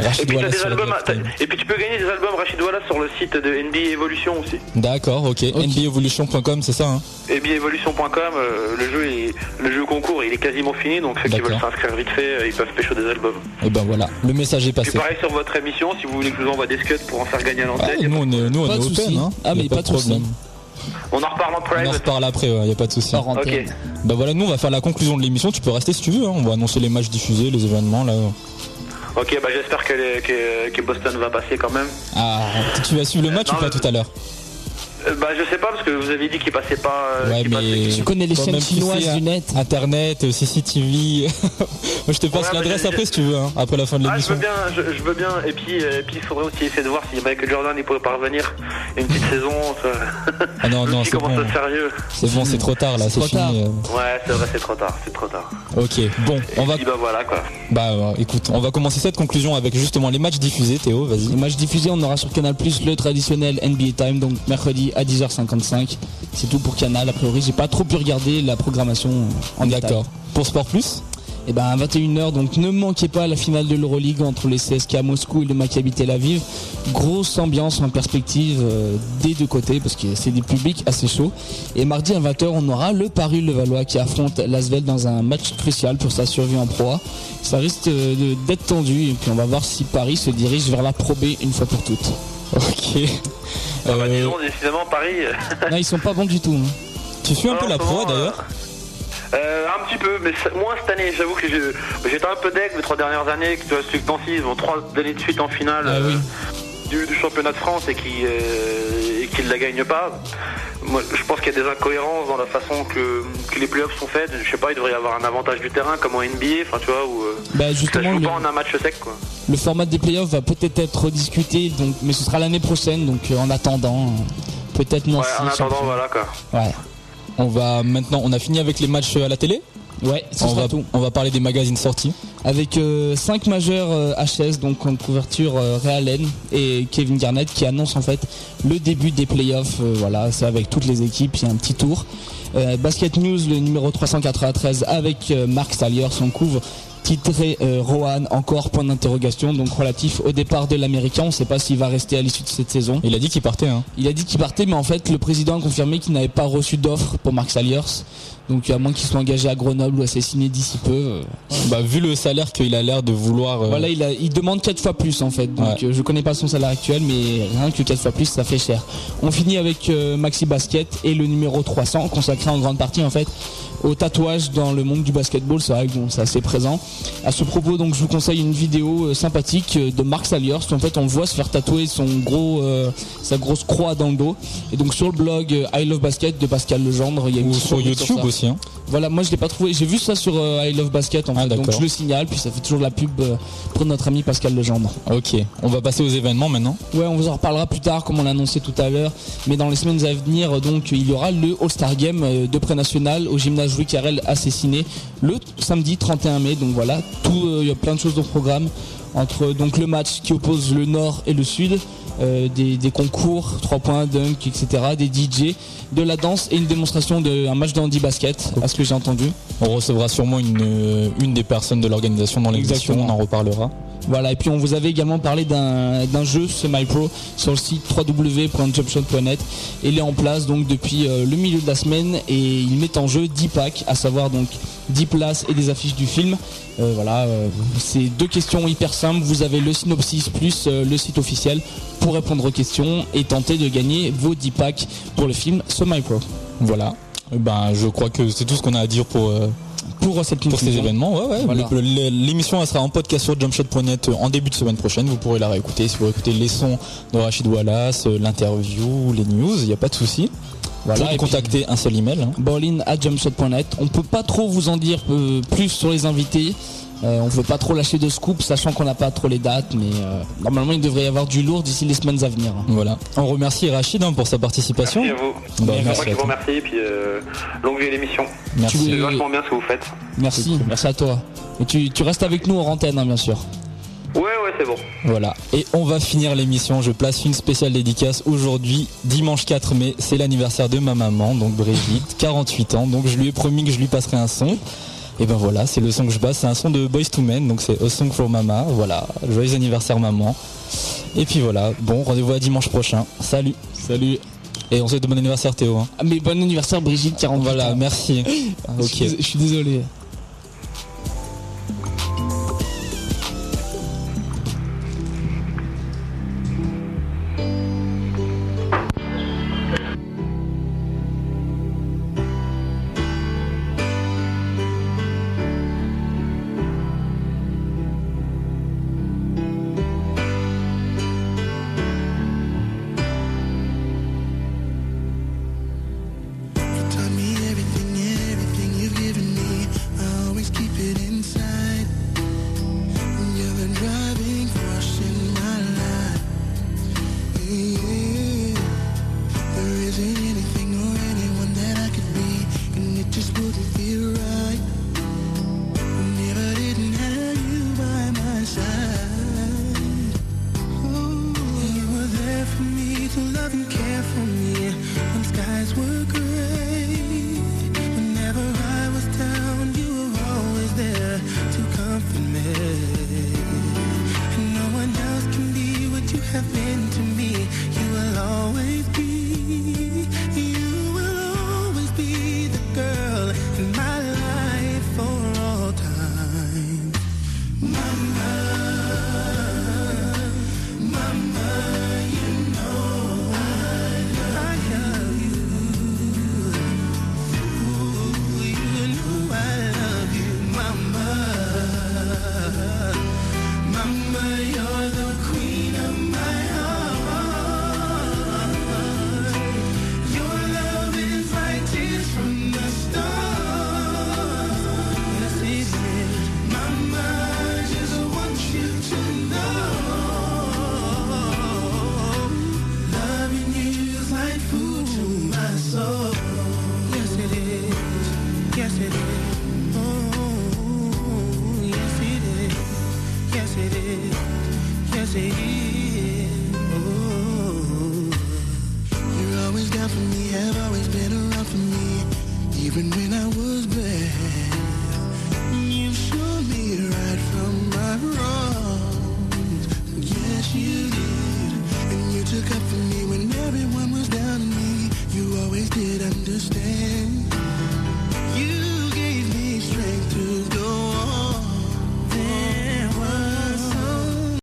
Speaker 10: Et
Speaker 4: Rachid
Speaker 10: puis, des albums, et puis tu peux gagner des albums Rachid Wallace sur le site de NBA Evolution aussi.
Speaker 4: D'accord, ok. NBAevolution.com, c'est ça. Hein
Speaker 10: NBAevolution.com, euh, le jeu est, le jeu concours il est quasiment fini donc ceux qui veulent s'inscrire vite fait euh, ils peuvent pécho des albums.
Speaker 4: Et ben voilà, le message est
Speaker 10: Puis
Speaker 4: passé.
Speaker 10: pareil sur votre émission si vous voulez que je vous envoie des scuds pour en faire gagner à
Speaker 4: Ah,
Speaker 10: l'antenne. y a
Speaker 4: nous on est, nous, on
Speaker 3: Pas
Speaker 4: est
Speaker 3: de
Speaker 4: open. Hein.
Speaker 3: Ah,
Speaker 4: Y a
Speaker 3: mais pas de souci.
Speaker 4: problème.
Speaker 10: On en reparle en
Speaker 4: On en reparle après, il y a pas de souci.
Speaker 10: Ok.
Speaker 4: Bah voilà, nous on va faire la conclusion de l'émission. Tu peux rester si tu veux. Hein. On va annoncer les matchs diffusés, les événements là.
Speaker 10: Ok, bah j'espère que, les- que, que Boston va passer quand même.
Speaker 4: Ah, tu vas suivre le match
Speaker 10: Non,
Speaker 4: ou pas tout à l'heure?
Speaker 10: Euh, bah je sais pas parce que vous avez dit qu'il passait pas. euh,
Speaker 4: Ouais,
Speaker 10: qu'il
Speaker 4: mais
Speaker 10: passait-
Speaker 3: Tu connais les
Speaker 4: Quand
Speaker 3: chaînes
Speaker 4: tu
Speaker 3: chinoises
Speaker 4: sais,
Speaker 3: du net.
Speaker 4: Internet, euh, CCTV. Moi je te passe
Speaker 10: Ouais,
Speaker 4: l'adresse après si tu veux, hein, après la fin de
Speaker 10: Ah, je veux
Speaker 4: l'émission.
Speaker 10: bien, je, je veux bien. Et puis, euh, et puis, il faudrait aussi essayer de voir si Michael Jordan il pourrait pas revenir une petite saison. Ça...
Speaker 4: Ah non, non, c'est
Speaker 10: commence
Speaker 4: bon.
Speaker 10: à être sérieux.
Speaker 4: C'est bon, c'est trop tard là,
Speaker 3: C'est
Speaker 4: c'est
Speaker 3: trop tard.
Speaker 4: fini.
Speaker 10: Ouais, c'est vrai, c'est trop tard, c'est trop tard.
Speaker 4: Ok, bon, on va.
Speaker 10: Puis, bah voilà quoi.
Speaker 4: Bah écoute, on va commencer cette conclusion avec justement les matchs diffusés. Théo, vas-y.
Speaker 3: Les matchs diffusés, on aura sur Canal Plus le traditionnel NBA Time, donc mercredi à 10h55. C'est tout pour Canal. A priori, j'ai pas trop pu regarder la programmation en.
Speaker 4: D'accord. Pour Sport Plus
Speaker 3: Et ben à 21h, donc ne manquez pas la finale de l'Euroleague entre les CSK Moscou et le Maccabi Tel Aviv. Grosse ambiance en perspective euh, des deux côtés parce que c'est des publics assez chauds. Et mardi à 20h, on aura le Paris Levallois qui affronte l'Asvel dans un match crucial pour sa survie en proie. Ça risque euh, d'être tendu et puis on va voir si Paris se dirige vers la Pro B une fois pour toutes.
Speaker 4: Ok.
Speaker 10: Ah bah
Speaker 4: Euh,
Speaker 10: disons, décidément, Paris.
Speaker 3: Non, ils sont pas bons du tout. hein.
Speaker 4: Tu suis un peu la pro d'ailleurs
Speaker 10: Euh, un petit peu, mais c'est- moins cette année. J'avoue que je- j'étais un peu deck les trois dernières années. Que tu vois, que Nancy, ils vont trois années de suite en finale
Speaker 3: Ah oui.
Speaker 10: Euh, du, du championnat de France et qui euh, ne la gagnent pas. Moi, je pense qu'il y a des incohérences dans la façon que, que les playoffs sont faits. Je sais pas, il devrait y avoir un avantage du terrain comme en NBA, enfin tu vois, où euh,
Speaker 3: Bah,
Speaker 10: ça
Speaker 3: justement,
Speaker 10: joue
Speaker 3: le,
Speaker 10: pas en un match sec quoi.
Speaker 3: le format des playoffs va peut-être être discuté, donc, mais ce sera l'année prochaine, donc euh, en attendant, euh, peut-être
Speaker 10: Ouais,
Speaker 3: Nancy.
Speaker 10: en attendant,
Speaker 3: champion.
Speaker 10: voilà quoi.
Speaker 3: Ouais,
Speaker 4: On va maintenant, on a fini avec les matchs à la télé.
Speaker 3: Ouais, ce
Speaker 4: On
Speaker 3: sera
Speaker 4: va,
Speaker 3: tout.
Speaker 4: on va parler des magazines sortis.
Speaker 3: Avec 5 majeurs euh, HS, donc en couverture euh, Ray Allen et Kevin Garnett qui annoncent en fait le début des playoffs. euh, voilà, c'est avec toutes les équipes, il y a un petit tour. Euh, Basket News, le numéro 393 avec euh, Mark Salier, son couvre titré euh, Rohan, encore point d'interrogation, donc relatif au départ de l'américain. On ne sait pas s'il va rester à l'issue de cette saison.
Speaker 4: Il a dit qu'il partait. Hein.
Speaker 3: Il a dit qu'il partait, mais en fait, le président a confirmé qu'il n'avait pas reçu d'offre pour Mark Saliers. Donc, à moins qu'il soit engagé à Grenoble ou assassiné d'ici peu. euh,
Speaker 4: Bah, vu le salaire qu'il a l'air de vouloir. euh,
Speaker 3: voilà, il, a, il demande 4 fois plus en fait. Donc
Speaker 4: Ouais.
Speaker 3: euh, je connais pas son salaire actuel, mais rien que 4 fois plus, ça fait cher. On finit avec Maxi Basket et le numéro 300, consacré en grande partie en fait au tatouage dans le monde du basketball. C'est vrai que bon, c'est assez présent. À ce propos, donc je vous conseille une vidéo euh, sympathique euh, de Mark Saliers. En fait, on le voit se faire tatouer son gros, euh, sa grosse croix dans le dos. Et donc sur le blog I Love Basket de Pascal Legendre, il y a une
Speaker 4: Ou sur YouTube aussi. Hein.
Speaker 3: Voilà, moi je l'ai pas trouvé. J'ai vu ça sur I Love Basket en
Speaker 4: Ah,
Speaker 3: fait. Donc je le signale, puis ça fait toujours la pub pour notre ami Pascal Legendre.
Speaker 4: Ok, on va passer aux événements maintenant.
Speaker 3: Ouais, on vous en reparlera plus tard, comme on l'a annoncé tout à l'heure. Mais dans les semaines à venir, donc, il y aura le All-Star Game euh, de pré-national au gymnase Louis Carrel à Cessiné le samedi 31 mai. Donc voilà, tout, euh, il y a plein de choses au programme. Entre donc le match qui oppose le Nord et le Sud, euh, des, des concours, 3 points, dunk, etc., des DJ, de la danse et une démonstration d'un match de handi basket, à ce que j'ai entendu.
Speaker 4: On recevra sûrement une, euh, une des personnes de l'organisation dans l'émission, on en reparlera.
Speaker 3: Voilà, et puis on vous avait également parlé d'un jeu semi-pro sur le site www.jumpshot.net. Il est en place donc depuis euh, le milieu de la semaine et il met en jeu 10 packs, à savoir donc 10 places et des affiches du film. Euh, voilà, euh, c'est deux questions hyper simples. Vous avez le synopsis plus le site officiel pour répondre aux questions et tenter de gagner vos 10 packs pour le film semi-pro.
Speaker 4: Voilà. Eh Ben, je crois que c'est tout ce qu'on a à dire pour, euh,
Speaker 3: Pour cette
Speaker 4: pour ces
Speaker 3: conclusion.
Speaker 4: événements. Ouais, ouais.
Speaker 3: Voilà.
Speaker 4: Le- le- L'émission sera en podcast sur jumpshot.net en début de semaine prochaine. Vous pourrez la réécouter si vous écoutez les sons de Rachid Wallace, euh, l'interview, les news. Il n'y a pas de souci.
Speaker 3: Voilà,
Speaker 4: Pour
Speaker 3: puis-
Speaker 4: contacter, un seul email. hein.
Speaker 3: À jumpshot.net. On peut pas trop vous en dire euh, plus sur les invités. Euh, on veut pas trop lâcher de scoop, sachant qu'on n'a pas trop les dates, mais euh, normalement il devrait y avoir du lourd d'ici les semaines à venir.
Speaker 4: Voilà. On remercie Rachid hein, pour sa participation.
Speaker 10: Merci à vous.
Speaker 4: Bah,
Speaker 10: C'est moi
Speaker 4: merci
Speaker 10: qui
Speaker 4: à
Speaker 10: vous remercie et puis euh, longue vie à l'émission.
Speaker 4: Merci.
Speaker 3: Tu
Speaker 10: C'est vachement bien ce que vous faites.
Speaker 3: Merci, merci à toi. Et tu, tu restes avec nous en antenne, hein, bien sûr.
Speaker 10: Ouais, ouais, c'est bon.
Speaker 4: Voilà. Et on va finir l'émission. Je place une spéciale dédicace aujourd'hui, dimanche 4 mai. C'est l'anniversaire de ma maman, donc Brigitte, 48 ans. Donc je lui ai promis que je lui passerai un son. Et ben voilà, c'est le son que je passe. C'est un son de Boys to Men, donc c'est A Song for Mama. Voilà. Joyeux anniversaire maman. Et puis voilà. Bon, rendez-vous à dimanche prochain. Salut.
Speaker 3: Salut.
Speaker 4: Et on souhaite bon anniversaire Théo. hein.
Speaker 3: Ah, mais bon anniversaire Brigitte, 48
Speaker 4: Voilà,
Speaker 3: ans.
Speaker 4: merci. Ok.
Speaker 3: Je suis désolé.